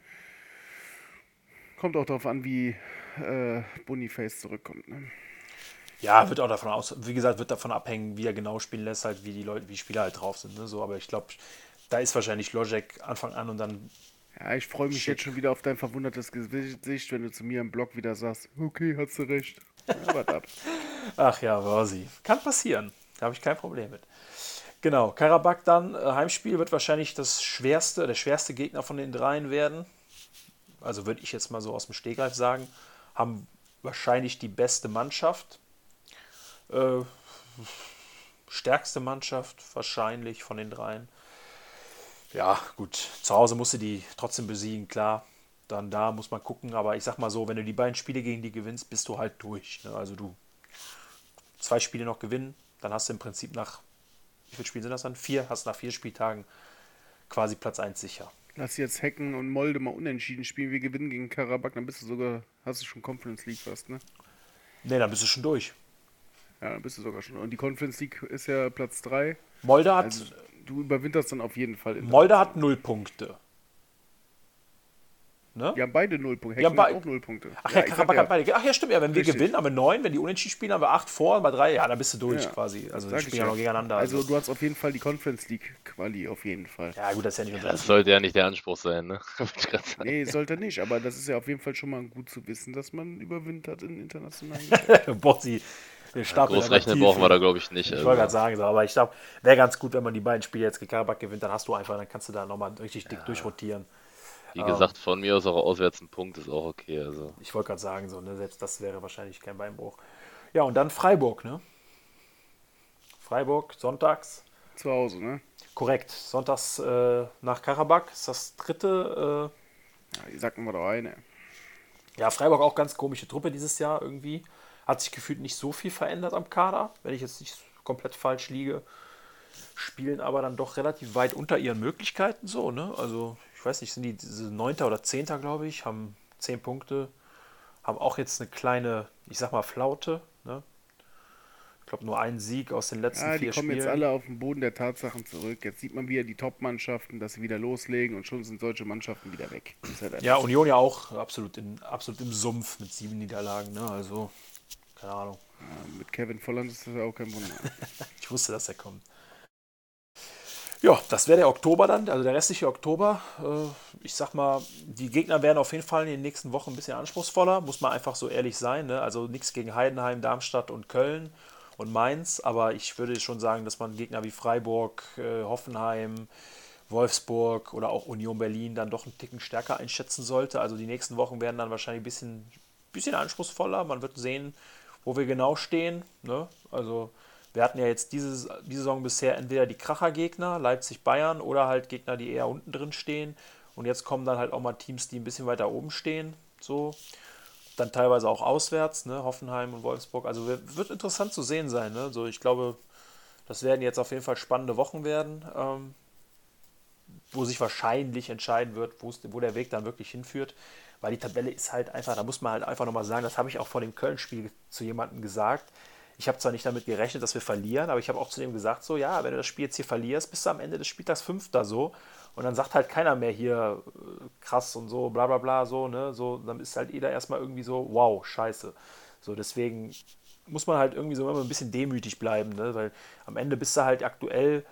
Speaker 2: Kommt auch darauf an, wie äh, Boniface zurückkommt, ne?
Speaker 1: Ja, wird auch davon aus, wie gesagt, wird davon abhängen, wie er genau spielen lässt, halt, wie die Leute, wie die Spieler halt drauf sind. Ne? So, aber ich glaube, da ist wahrscheinlich Logic Anfang an und dann
Speaker 2: Ja, ich freue mich
Speaker 1: Schick.
Speaker 2: jetzt schon wieder auf dein verwundertes Gesicht, wenn du zu mir im Blog wieder sagst, okay, hast du recht. Ja, ab.
Speaker 1: Ach ja, Rosi. Kann passieren. Da habe ich kein Problem mit. Genau, Karabakh dann, äh, Heimspiel wird wahrscheinlich das schwerste, der schwerste Gegner von den dreien werden. Also würde ich jetzt mal so aus dem Stegreif sagen. Haben wahrscheinlich die beste Mannschaft. Äh, stärkste Mannschaft wahrscheinlich von den dreien. Ja, gut. Zu Hause musst du die trotzdem besiegen, klar. Dann da muss man gucken, aber ich sag mal so, wenn du die beiden Spiele gegen die gewinnst, bist du halt durch. Ne? Also du zwei Spiele noch gewinnen, dann hast du im Prinzip nach, wie viele Spiele sind das dann? Vier, hast nach vier Spieltagen quasi Platz 1 sicher.
Speaker 2: Lass jetzt Hecken und Molde mal unentschieden spielen. Wir gewinnen gegen Karabakh, dann bist du sogar, hast du schon Conference League fast, ne?
Speaker 1: Ne, dann bist du schon durch.
Speaker 2: Ja, dann bist du sogar schon. Und die Conference League ist ja Platz 3.
Speaker 1: Molde hat,
Speaker 2: Also du überwinterst dann auf jeden Fall. in
Speaker 1: Molde hat null Punkte. Ne?
Speaker 2: Die haben beide null Punkte. Hat
Speaker 1: bei-
Speaker 2: auch null Punkte.
Speaker 1: Ach ja,
Speaker 2: sag
Speaker 1: Karabakh
Speaker 2: ja,
Speaker 1: hat beide. Ach ja, stimmt, ja, wenn wir
Speaker 2: Richtig.
Speaker 1: gewinnen, haben wir neun, wenn die unentschieden spielen, haben wir acht vor, bei drei, ja, dann bist du durch
Speaker 2: Ja,
Speaker 1: quasi. Also
Speaker 2: ich
Speaker 1: spielen ja noch gegeneinander.
Speaker 2: Also du hast auf jeden Fall die Conference League Quali, auf jeden Fall.
Speaker 1: ja, gut, das ist ja nicht unser
Speaker 3: Das sollte ja nicht der Anspruch sein, ne?
Speaker 2: Nee, sollte nicht, aber das ist ja auf jeden Fall schon mal gut zu wissen, dass man überwintert in internationalen.
Speaker 1: Bossi, Stapel
Speaker 3: Großrechnen brauchen wir da, glaube ich, nicht.
Speaker 1: Ich
Speaker 3: Also.
Speaker 1: wollte gerade sagen, so, aber ich glaube, wäre ganz gut, wenn man die beiden Spiele jetzt gegen Karabakh gewinnt, dann hast du einfach, dann kannst du da nochmal richtig dick durchrotieren.
Speaker 3: Wie gesagt, von mir aus auch auswärts ein Punkt ist auch okay. Also.
Speaker 1: Ich wollte gerade sagen, so, ne, selbst das wäre wahrscheinlich kein Beinbruch. Ja, und dann Freiburg, ne? Freiburg, sonntags.
Speaker 2: Zu Hause, ne?
Speaker 1: Korrekt. Sonntags äh, nach Karabakh ist das dritte.
Speaker 2: Ja, die sagten wir doch eine.
Speaker 1: Äh, ja, Freiburg auch ganz komische Truppe dieses Jahr irgendwie. Hat sich gefühlt nicht so viel verändert am Kader, wenn ich jetzt nicht komplett falsch liege. Spielen aber dann doch relativ weit unter ihren Möglichkeiten so, ne? Also, ich weiß nicht, sind die diese Neunter oder Zehnter, glaube ich, haben zehn Punkte, haben auch jetzt eine kleine, ich sag mal, Flaute, ne? Ich glaube, nur einen Sieg aus den letzten
Speaker 2: Ja, die
Speaker 1: vier
Speaker 2: kommen
Speaker 1: Spielen.
Speaker 2: jetzt alle auf den Boden der Tatsachen zurück. Jetzt sieht man wieder die Top-Mannschaften, dass sie wieder loslegen und schon sind solche Mannschaften wieder weg. Halt
Speaker 1: Ja, Union ja auch absolut, in, absolut im Sumpf mit sieben Niederlagen, ne? Also, keine Ahnung.
Speaker 2: so. Mit Kevin Volland ist das ja auch kein Wunder.
Speaker 1: Ich wusste, dass er kommt. Ja, das wäre der Oktober dann, also der restliche Oktober. Äh, ich sag mal, die Gegner werden auf jeden Fall in den nächsten Wochen ein bisschen anspruchsvoller, muss man einfach so ehrlich sein. Ne? Also nichts gegen Heidenheim, Darmstadt und Köln und Mainz, aber ich würde schon sagen, dass man Gegner wie Freiburg, äh, Hoffenheim, Wolfsburg oder auch Union Berlin dann doch einen Ticken stärker einschätzen sollte. Also die nächsten Wochen werden dann wahrscheinlich ein bisschen, bisschen anspruchsvoller. Man wird sehen, wo wir genau stehen. Ne? Also wir hatten ja jetzt diese, diese Saison bisher entweder die Krachergegner, Leipzig, Bayern, oder halt Gegner, die eher unten drin stehen. Und jetzt kommen dann halt auch mal Teams, die ein bisschen weiter oben stehen. So. Dann teilweise auch auswärts, ne? Hoffenheim und Wolfsburg. Also wird interessant zu sehen sein. Ne? So, ich glaube, das werden jetzt auf jeden Fall spannende Wochen werden, ähm, wo sich wahrscheinlich entscheiden wird, wo der Weg dann wirklich hinführt. Weil die Tabelle ist halt einfach, da muss man halt einfach nochmal sagen, das habe ich auch vor dem Köln-Spiel zu jemandem gesagt. Ich habe zwar nicht damit gerechnet, dass wir verlieren, aber ich habe auch zu dem gesagt, so, ja, wenn du das Spiel jetzt hier verlierst, bist du am Ende des Spieltags Fünfter so. Und dann sagt halt keiner mehr hier äh, krass und so, bla bla bla, so, ne? So, dann ist halt jeder erstmal irgendwie so, wow, scheiße. So, deswegen muss man halt irgendwie so immer ein bisschen demütig bleiben, ne? Weil am Ende bist du halt aktuell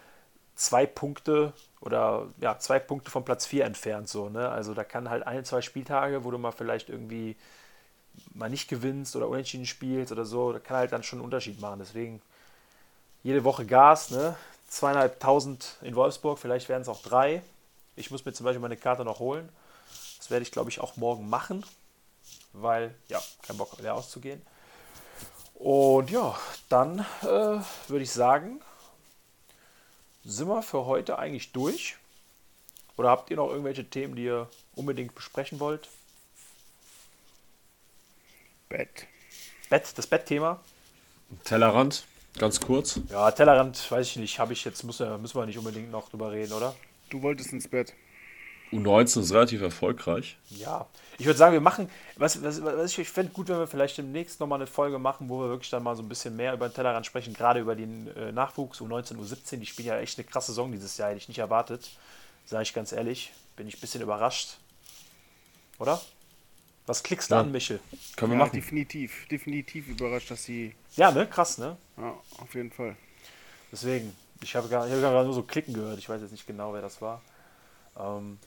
Speaker 1: zwei Punkte oder ja, zwei Punkte vom Platz 4 entfernt, so, ne? Also da kann halt ein, zwei Spieltage, wo du mal vielleicht irgendwie mal nicht gewinnst oder unentschieden spielst oder so, das kann halt dann schon einen Unterschied machen. Deswegen jede Woche Gas, ne? Zweieinhalbtausend in Wolfsburg, vielleicht werden es auch drei. Ich muss mir zum Beispiel meine Karte noch holen. Das werde ich, glaube ich, auch morgen machen, weil, ja, kein Bock leer auszugehen. Und ja, dann äh, würde ich sagen, sind wir für heute eigentlich durch. Oder habt ihr noch irgendwelche Themen, die ihr unbedingt besprechen wollt?
Speaker 2: Bett.
Speaker 1: Bett, das Bettthema?
Speaker 4: Tellerrand, ganz kurz.
Speaker 1: Ja, Tellerrand, weiß ich nicht, habe ich jetzt, muss, ja- müssen wir nicht unbedingt noch drüber reden, oder?
Speaker 2: Du wolltest ins Bett.
Speaker 4: U19 ist relativ erfolgreich.
Speaker 1: Ja. Ich würde sagen, wir machen, was, was, was ich, ich fände gut, wenn wir vielleicht demnächst nochmal eine Folge machen, wo wir wirklich dann mal so ein bisschen mehr über den Tellerrand sprechen, gerade über den äh, Nachwuchs U19, U17. Die spielen ja echt eine krasse Saison dieses Jahr, hätte ich nicht erwartet. Sage ich ganz ehrlich, bin ich ein bisschen überrascht. Oder? Was klickst du
Speaker 4: Ja.
Speaker 1: an, Michel?
Speaker 4: Können wir
Speaker 2: Ja,
Speaker 4: machen.
Speaker 2: definitiv. Definitiv überrascht, dass sie.
Speaker 1: Ja, ne? Krass, ne?
Speaker 2: Ja, auf jeden Fall.
Speaker 1: Deswegen, ich habe gar- ich habe gerade nur so Klicken gehört. Ich weiß jetzt nicht genau, wer das war. Ähm,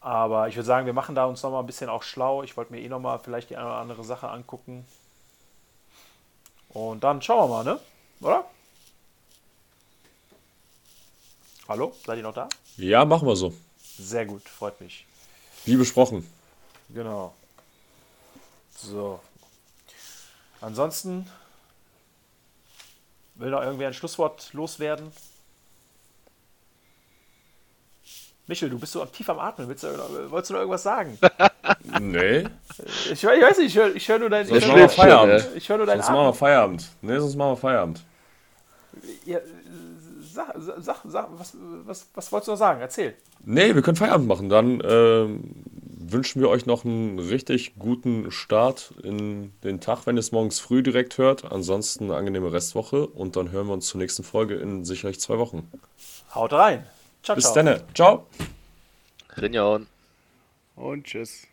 Speaker 1: aber ich würde sagen, wir machen da uns noch mal ein bisschen auch schlau. Ich wollte mir eh noch mal vielleicht die eine oder andere Sache angucken. Und dann schauen wir mal, ne? Oder? Hallo? Seid ihr noch da?
Speaker 4: Ja, machen wir so.
Speaker 1: Sehr gut, freut mich.
Speaker 4: Wie besprochen.
Speaker 1: Genau. So. Ansonsten will noch irgendwer ein Schlusswort loswerden? Michel, du bist so tief am Atmen. Willst du, wolltest du noch irgendwas sagen?
Speaker 4: Nee,
Speaker 1: Ich, ich weiß nicht, ich höre hör nur dein,
Speaker 4: sonst
Speaker 1: ich
Speaker 4: machen
Speaker 1: hör,
Speaker 4: wir
Speaker 3: schläft schon,
Speaker 4: Feierabend.
Speaker 1: ich hör nur dein
Speaker 4: Sonst machen wir. Feierabend. Nee, sonst machen wir Feierabend.
Speaker 1: Ja, sag, sag, sag, was, was, was wolltest du noch sagen? Erzähl.
Speaker 4: Nee, wir können Feierabend machen. Dann ähm, wünschen wir euch noch einen richtig guten Start in den Tag, wenn ihr es morgens früh direkt hört. Ansonsten eine angenehme Restwoche und dann hören wir uns zur nächsten Folge in sicherlich zwei Wochen.
Speaker 1: Haut rein. Ciao,
Speaker 4: Bis
Speaker 1: ciao.
Speaker 4: dann. Ciao.
Speaker 3: Rinjauen.
Speaker 2: Und tschüss.